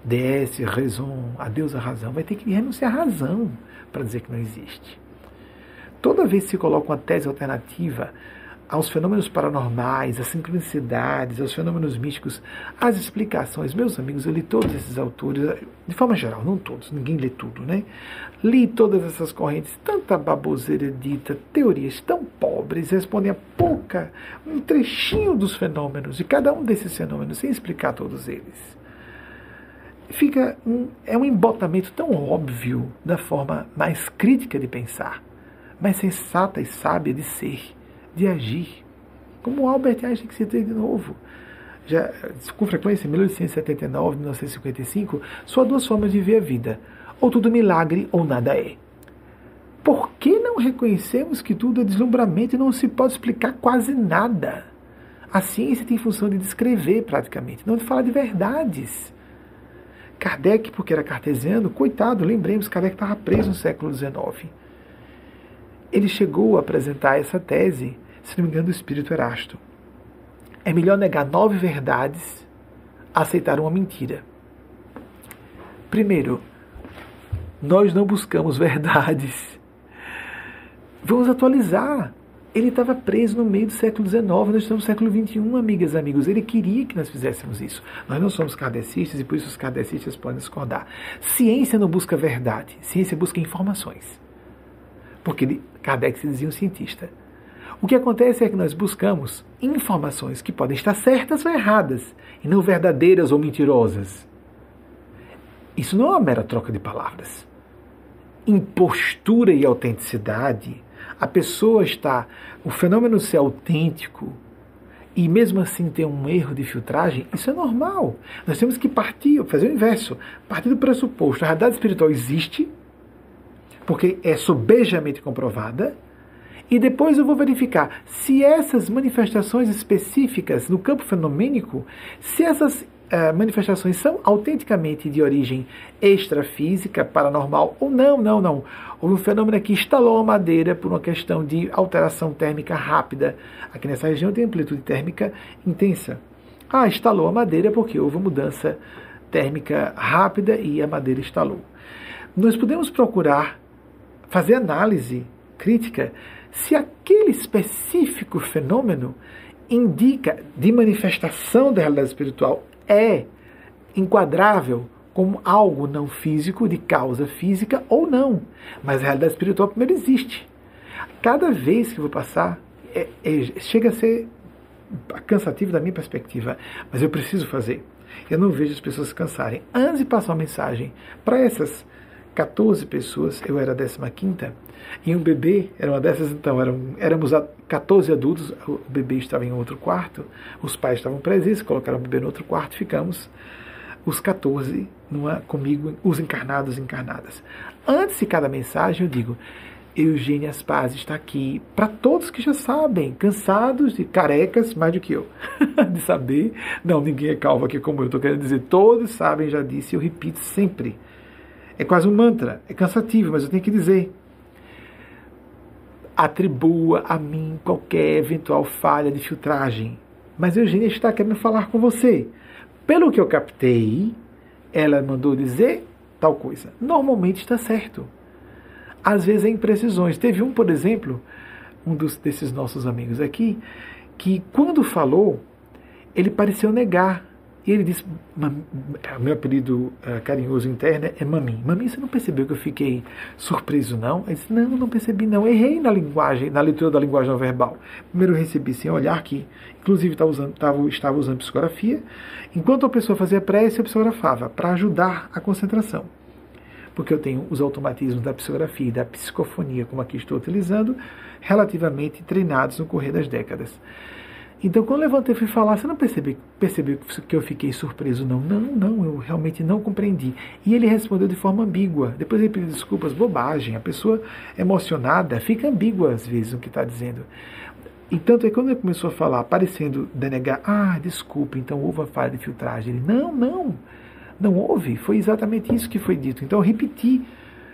Desce, raison, a Deus a razão, vai ter que renunciar à razão para dizer que não existe. Toda vez que se coloca uma tese alternativa aos fenômenos paranormais, às sincronicidades, aos fenômenos místicos, às explicações. Meus amigos, eu li todos esses autores, de forma geral, não todos, ninguém lê tudo, né? Li todas essas correntes, tanta baboseira dita, teorias tão pobres, respondem a pouca, um trechinho dos fenômenos, de cada um desses fenômenos, sem explicar todos eles. Fica um, é um embotamento tão óbvio da forma mais crítica de pensar, mais sensata e sábia de ser de agir. Como Albert Einstein que citei de novo. Já, com frequência, em 1879, 1955, só duas formas de ver a vida. Ou tudo milagre ou nada é. Por que não reconhecemos que tudo é deslumbramento e não se pode explicar quase nada? A ciência tem função de descrever praticamente, não de falar de verdades. Kardec, porque era cartesiano, coitado, lembremos, Kardec estava preso no século XIX. Ele chegou a apresentar essa tese se não me engano, do espírito Erasto. É melhor negar nove verdades a aceitar uma mentira. Primeiro, nós não buscamos verdades. Vamos atualizar. Ele estava preso no meio do século XIX, nós estamos no século XXI, amigas e amigos. Ele queria que nós fizéssemos isso. Nós não somos kardecistas e por isso os kardecistas podem discordar. Ciência não busca verdade, ciência busca informações. Porque Kardec se dizia um cientista. O que acontece é que nós buscamos informações que podem estar certas ou erradas, e não verdadeiras ou mentirosas. Isso não é uma mera troca de palavras. Em postura e autenticidade, a pessoa está. O fenômeno ser autêntico e mesmo assim ter um erro de filtragem, isso é normal. Nós temos que partir, fazer o inverso, partir do pressuposto. A realidade espiritual existe, porque é sobejamente comprovada, e depois eu vou verificar se essas manifestações específicas no campo fenomênico, se essas uh, manifestações são autenticamente de origem extrafísica, paranormal, ou não, não, não. Houve um fenômeno que instalou a madeira por uma questão de alteração térmica rápida. Aqui nessa região tem amplitude térmica intensa. Ah, instalou a madeira porque houve mudança térmica rápida e a madeira instalou. Nós podemos procurar fazer análise crítica se aquele específico fenômeno indica de manifestação da realidade espiritual é enquadrável como algo não físico, de causa física ou não. Mas a realidade espiritual primeiro existe. Cada vez que eu vou passar, é, é, chega a ser cansativo da minha perspectiva, mas eu preciso fazer. Eu não vejo as pessoas se cansarem. Antes de passar uma mensagem para essas 14 pessoas, eu era a 15 e um bebê era uma dessas, então eram, éramos 14 adultos, o bebê estava em outro quarto, os pais estavam presentes, colocaram o bebê no outro quarto, ficamos os 14 numa, comigo, os encarnados e encarnadas. Antes de cada mensagem, eu digo: Eugênia Paz está aqui para todos que já sabem, cansados e carecas, mais do que eu, de saber. Não, ninguém é calvo aqui como eu estou querendo dizer. Todos sabem, já disse, eu repito sempre. É quase um mantra, é cansativo, mas eu tenho que dizer. Atribua a mim qualquer eventual falha de filtragem. Mas Eugênia está querendo falar com você. Pelo que eu captei, ela mandou dizer tal coisa. Normalmente está certo. Às vezes é imprecisões. Teve um, por exemplo, um dos, desses nossos amigos aqui, que quando falou, ele pareceu negar e ele disse, é, meu apelido uh, carinhoso interno é Mami. Mami, você não percebeu que eu fiquei surpreso, não? Ele disse, não, não percebi, não. Errei na linguagem, na leitura da linguagem não verbal. Primeiro eu recebi sem olhar que, inclusive, estava usando, estava usando psicografia. Enquanto a pessoa fazia prece, eu psicografava, para ajudar a concentração. Porque eu tenho os automatismos da psicografia e da psicofonia, como aqui estou utilizando, relativamente treinados no correr das décadas. Então, quando levantei e fui falar, você não percebeu, que eu fiquei surpreso, não? Não, não, eu realmente não compreendi. E ele respondeu de forma ambígua. Depois ele pediu desculpas, bobagem. A pessoa emocionada fica ambígua às vezes no que está dizendo. E tanto é que quando ele começou a falar, parecendo denegar, ah, desculpe, então houve uma falha de filtragem. Ele, não, não, não houve. Foi exatamente isso que foi dito. Então eu repeti,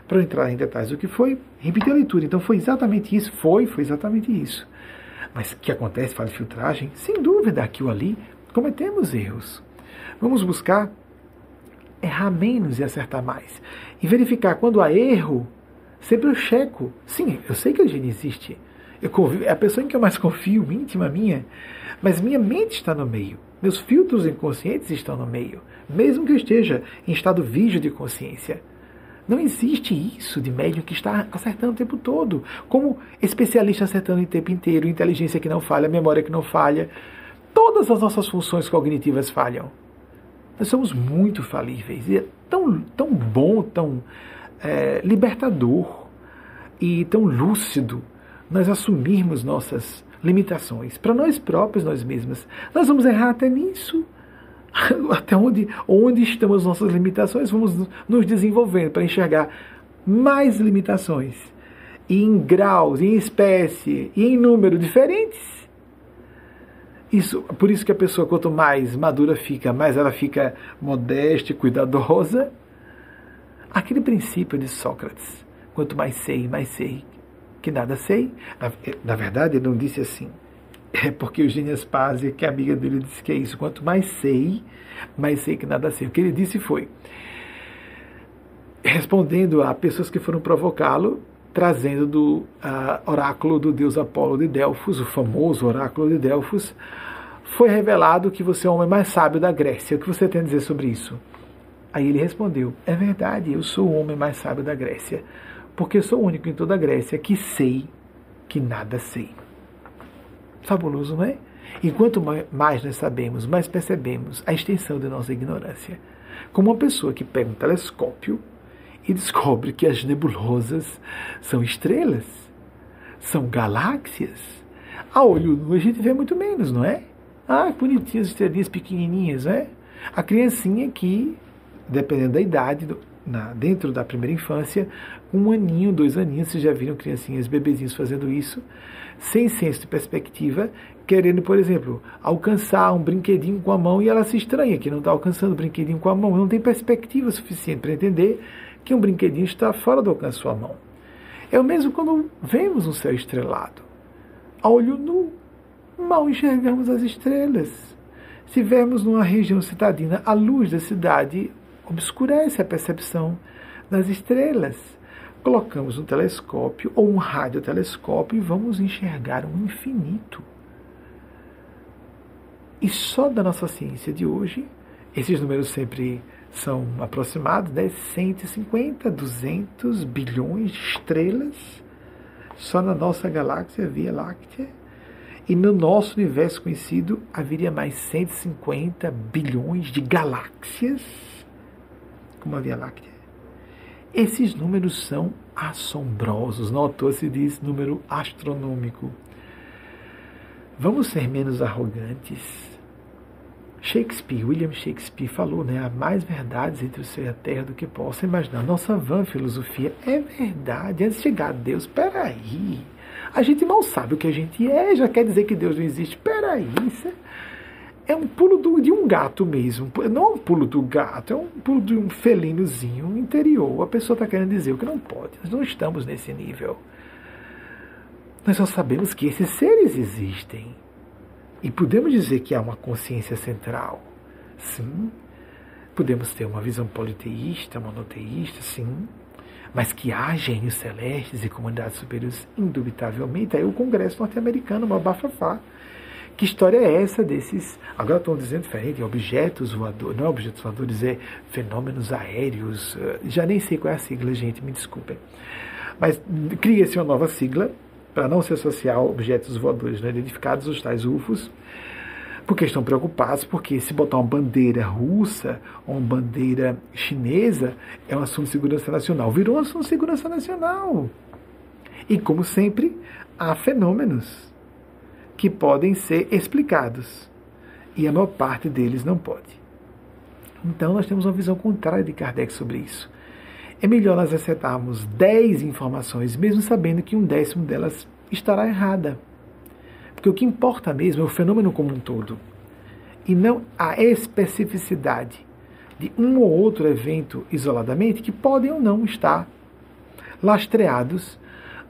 para entrar em detalhes do que foi, repeti a leitura. Então foi exatamente isso, foi, foi exatamente isso. Mas que acontece, faz filtragem? Sem dúvida, aqui ou ali, cometemos erros. Vamos buscar errar menos e acertar mais. E verificar quando há erro, sempre eu checo. Sim, eu sei que a higiene existe. Eu confio, é a pessoa em que eu mais confio, íntima minha. Mas minha mente está no meio. Meus filtros inconscientes estão no meio. Mesmo que eu esteja em estado vígio de consciência. Não existe isso de médium que está acertando o tempo todo. Como especialista acertando o tempo inteiro, inteligência que não falha, memória que não falha. Todas as nossas funções cognitivas falham. Nós somos muito falíveis. E é tão, tão bom, tão é, libertador e tão lúcido nós assumirmos nossas limitações para nós próprios, nós mesmas. Nós vamos errar até nisso. até onde, onde estão as nossas limitações, vamos nos desenvolvendo para enxergar mais limitações, em graus, em espécie em número diferentes. Isso, por isso que a pessoa, quanto mais madura fica, mais ela fica modesta e cuidadosa. Aquele princípio de Sócrates, quanto mais sei, mais sei que nada sei. Na, na verdade, ele não disse assim, é porque Eugênia Spazia, que é amiga dele, disse que é isso. Quanto mais sei, mais sei que nada sei. O que ele disse foi, respondendo a pessoas que foram provocá-lo, trazendo do uh, oráculo do deus Apolo de Delfos, o famoso oráculo de Delfos, foi revelado que você é o homem mais sábio da Grécia. O que você tem a dizer sobre isso? Aí ele respondeu: É verdade, eu sou o homem mais sábio da Grécia, porque sou o único em toda a Grécia que sei que nada sei. Fabuloso, não é? E quanto mais nós sabemos, mais percebemos a extensão da nossa ignorância. Como uma pessoa que pega um telescópio e descobre que as nebulosas são estrelas, são galáxias. A olho nu a gente vê muito menos, não é? Ah, bonitinhas estrelinhas pequenininhas, né? A criancinha que, dependendo da idade, do, na, dentro da primeira infância, um aninho, dois aninhos, vocês já viram criancinhas, bebezinhos fazendo isso, sem senso de perspectiva, querendo, por exemplo, alcançar um brinquedinho com a mão e ela se estranha que não está alcançando o brinquedinho com a mão, não tem perspectiva suficiente para entender que um brinquedinho está fora do alcance da sua mão. É o mesmo quando vemos um céu estrelado. A olho nu, mal enxergamos as estrelas. Se vermos numa região citadina, a luz da cidade obscurece a percepção das estrelas. Colocamos um telescópio ou um radiotelescópio e vamos enxergar um infinito. E só da nossa ciência de hoje, esses números sempre são aproximados, né? 150, 200 bilhões de estrelas só na nossa galáxia Via Láctea. E no nosso universo conhecido haveria mais 150 bilhões de galáxias como a Via Láctea. Esses números são assombrosos, não à se diz número astronômico. Vamos ser menos arrogantes Shakespeare, William Shakespeare falou, né? Há mais verdades entre o céu e a terra do que possa imaginar. Nossa vã filosofia é verdade. Antes de chegar a Deus, peraí. A gente mal sabe o que a gente é, já quer dizer que Deus não existe. Peraí, isso é, é um pulo do, de um gato mesmo. Não é um pulo do gato, é um pulo de um felinozinho interior. A pessoa está querendo dizer o que não pode. Nós não estamos nesse nível. Nós só sabemos que esses seres existem. E podemos dizer que há uma consciência central? Sim. Podemos ter uma visão politeísta, monoteísta, sim. Mas que há gênios celestes e comunidades superiores, indubitavelmente. Aí o Congresso norte-americano, uma bafafá. Que história é essa desses. Agora estão dizendo diferente, objetos voadores. Não é objetos voadores, é fenômenos aéreos. Eh, já nem sei qual é a sigla, gente, me desculpem. Mas cria-se uma nova sigla para não se associar a objetos voadores não identificados, os tais UFOs, porque estão preocupados, porque se botar uma bandeira russa ou uma bandeira chinesa, é um assunto de segurança nacional. Virou um assunto de segurança nacional. E, como sempre, há fenômenos que podem ser explicados. E a maior parte deles não pode. Então, nós temos uma visão contrária de Kardec sobre isso é melhor nós aceitarmos 10 informações, mesmo sabendo que um décimo delas estará errada. Porque o que importa mesmo é o fenômeno como um todo, e não a especificidade de um ou outro evento isoladamente que podem ou não estar lastreados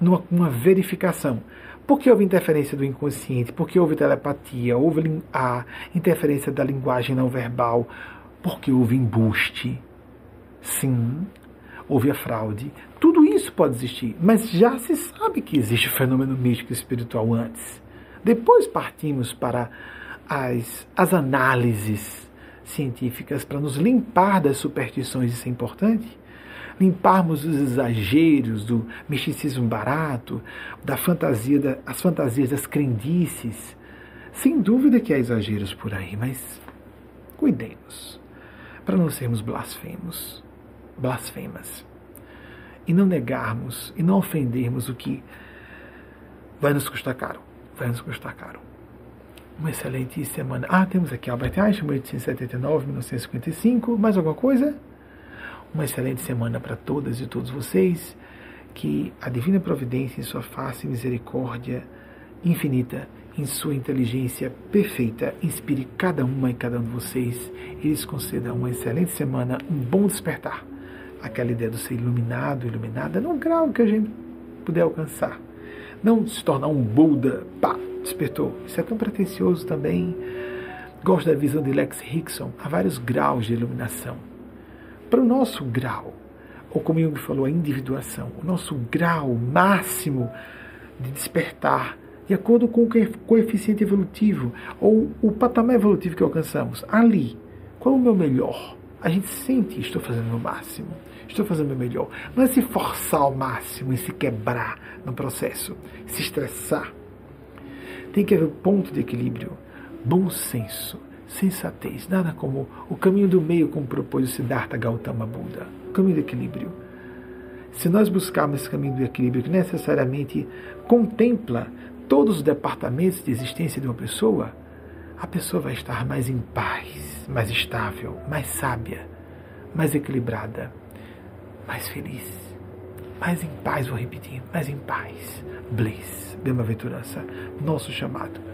numa verificação. Porque houve interferência do inconsciente, porque houve telepatia, houve a interferência da linguagem não verbal, porque houve embuste. Sim, houve a fraude. Tudo isso pode existir, mas já se sabe que existe o fenômeno místico espiritual antes. Depois partimos para as, as análises científicas para nos limpar das superstições, isso é importante. Limparmos os exageros do misticismo barato, da fantasia, das as fantasias das crendices. Sem dúvida que há exageros por aí, mas cuidemos para não sermos blasfemos blasfemas. E não negarmos e não ofendermos o que vai nos custar caro. Vai nos custar caro. Uma excelente semana. Ah, temos aqui Albert Einstein, 1879, 1955. Mais alguma coisa? Uma excelente semana para todas e todos vocês. Que a Divina Providência, em sua face e misericórdia infinita, em sua inteligência perfeita, inspire cada uma e cada um de vocês e lhes conceda uma excelente semana, um bom despertar aquela ideia de ser iluminado, iluminada, no grau que a gente puder alcançar. Não se tornar um Buda, pá, despertou. Isso é tão pretensioso também. Gosto da visão de Lex Rickson. Há vários graus de iluminação. Para o nosso grau, ou como Jung falou, a individuação, o nosso grau máximo de despertar, de acordo com o coeficiente evolutivo, ou o patamar evolutivo que alcançamos, ali, qual é o meu melhor? A gente sente, estou fazendo o máximo estou fazendo o melhor. Não é se forçar ao máximo e se quebrar no processo, se estressar. Tem que haver um ponto de equilíbrio, bom senso, sensatez, nada como o caminho do meio, como propôs o Siddhartha Gautama Buda, o caminho do equilíbrio. Se nós buscarmos esse caminho do equilíbrio que necessariamente contempla todos os departamentos de existência de uma pessoa, a pessoa vai estar mais em paz, mais estável, mais sábia, mais equilibrada, mais feliz, mais em paz, vou repetir, mais em paz. Bliss, bem-aventurança, nosso chamado.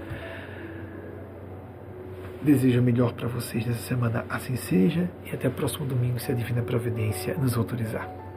Desejo o melhor para vocês nessa semana, assim seja, e até o próximo domingo, se a Divina Providência nos autorizar.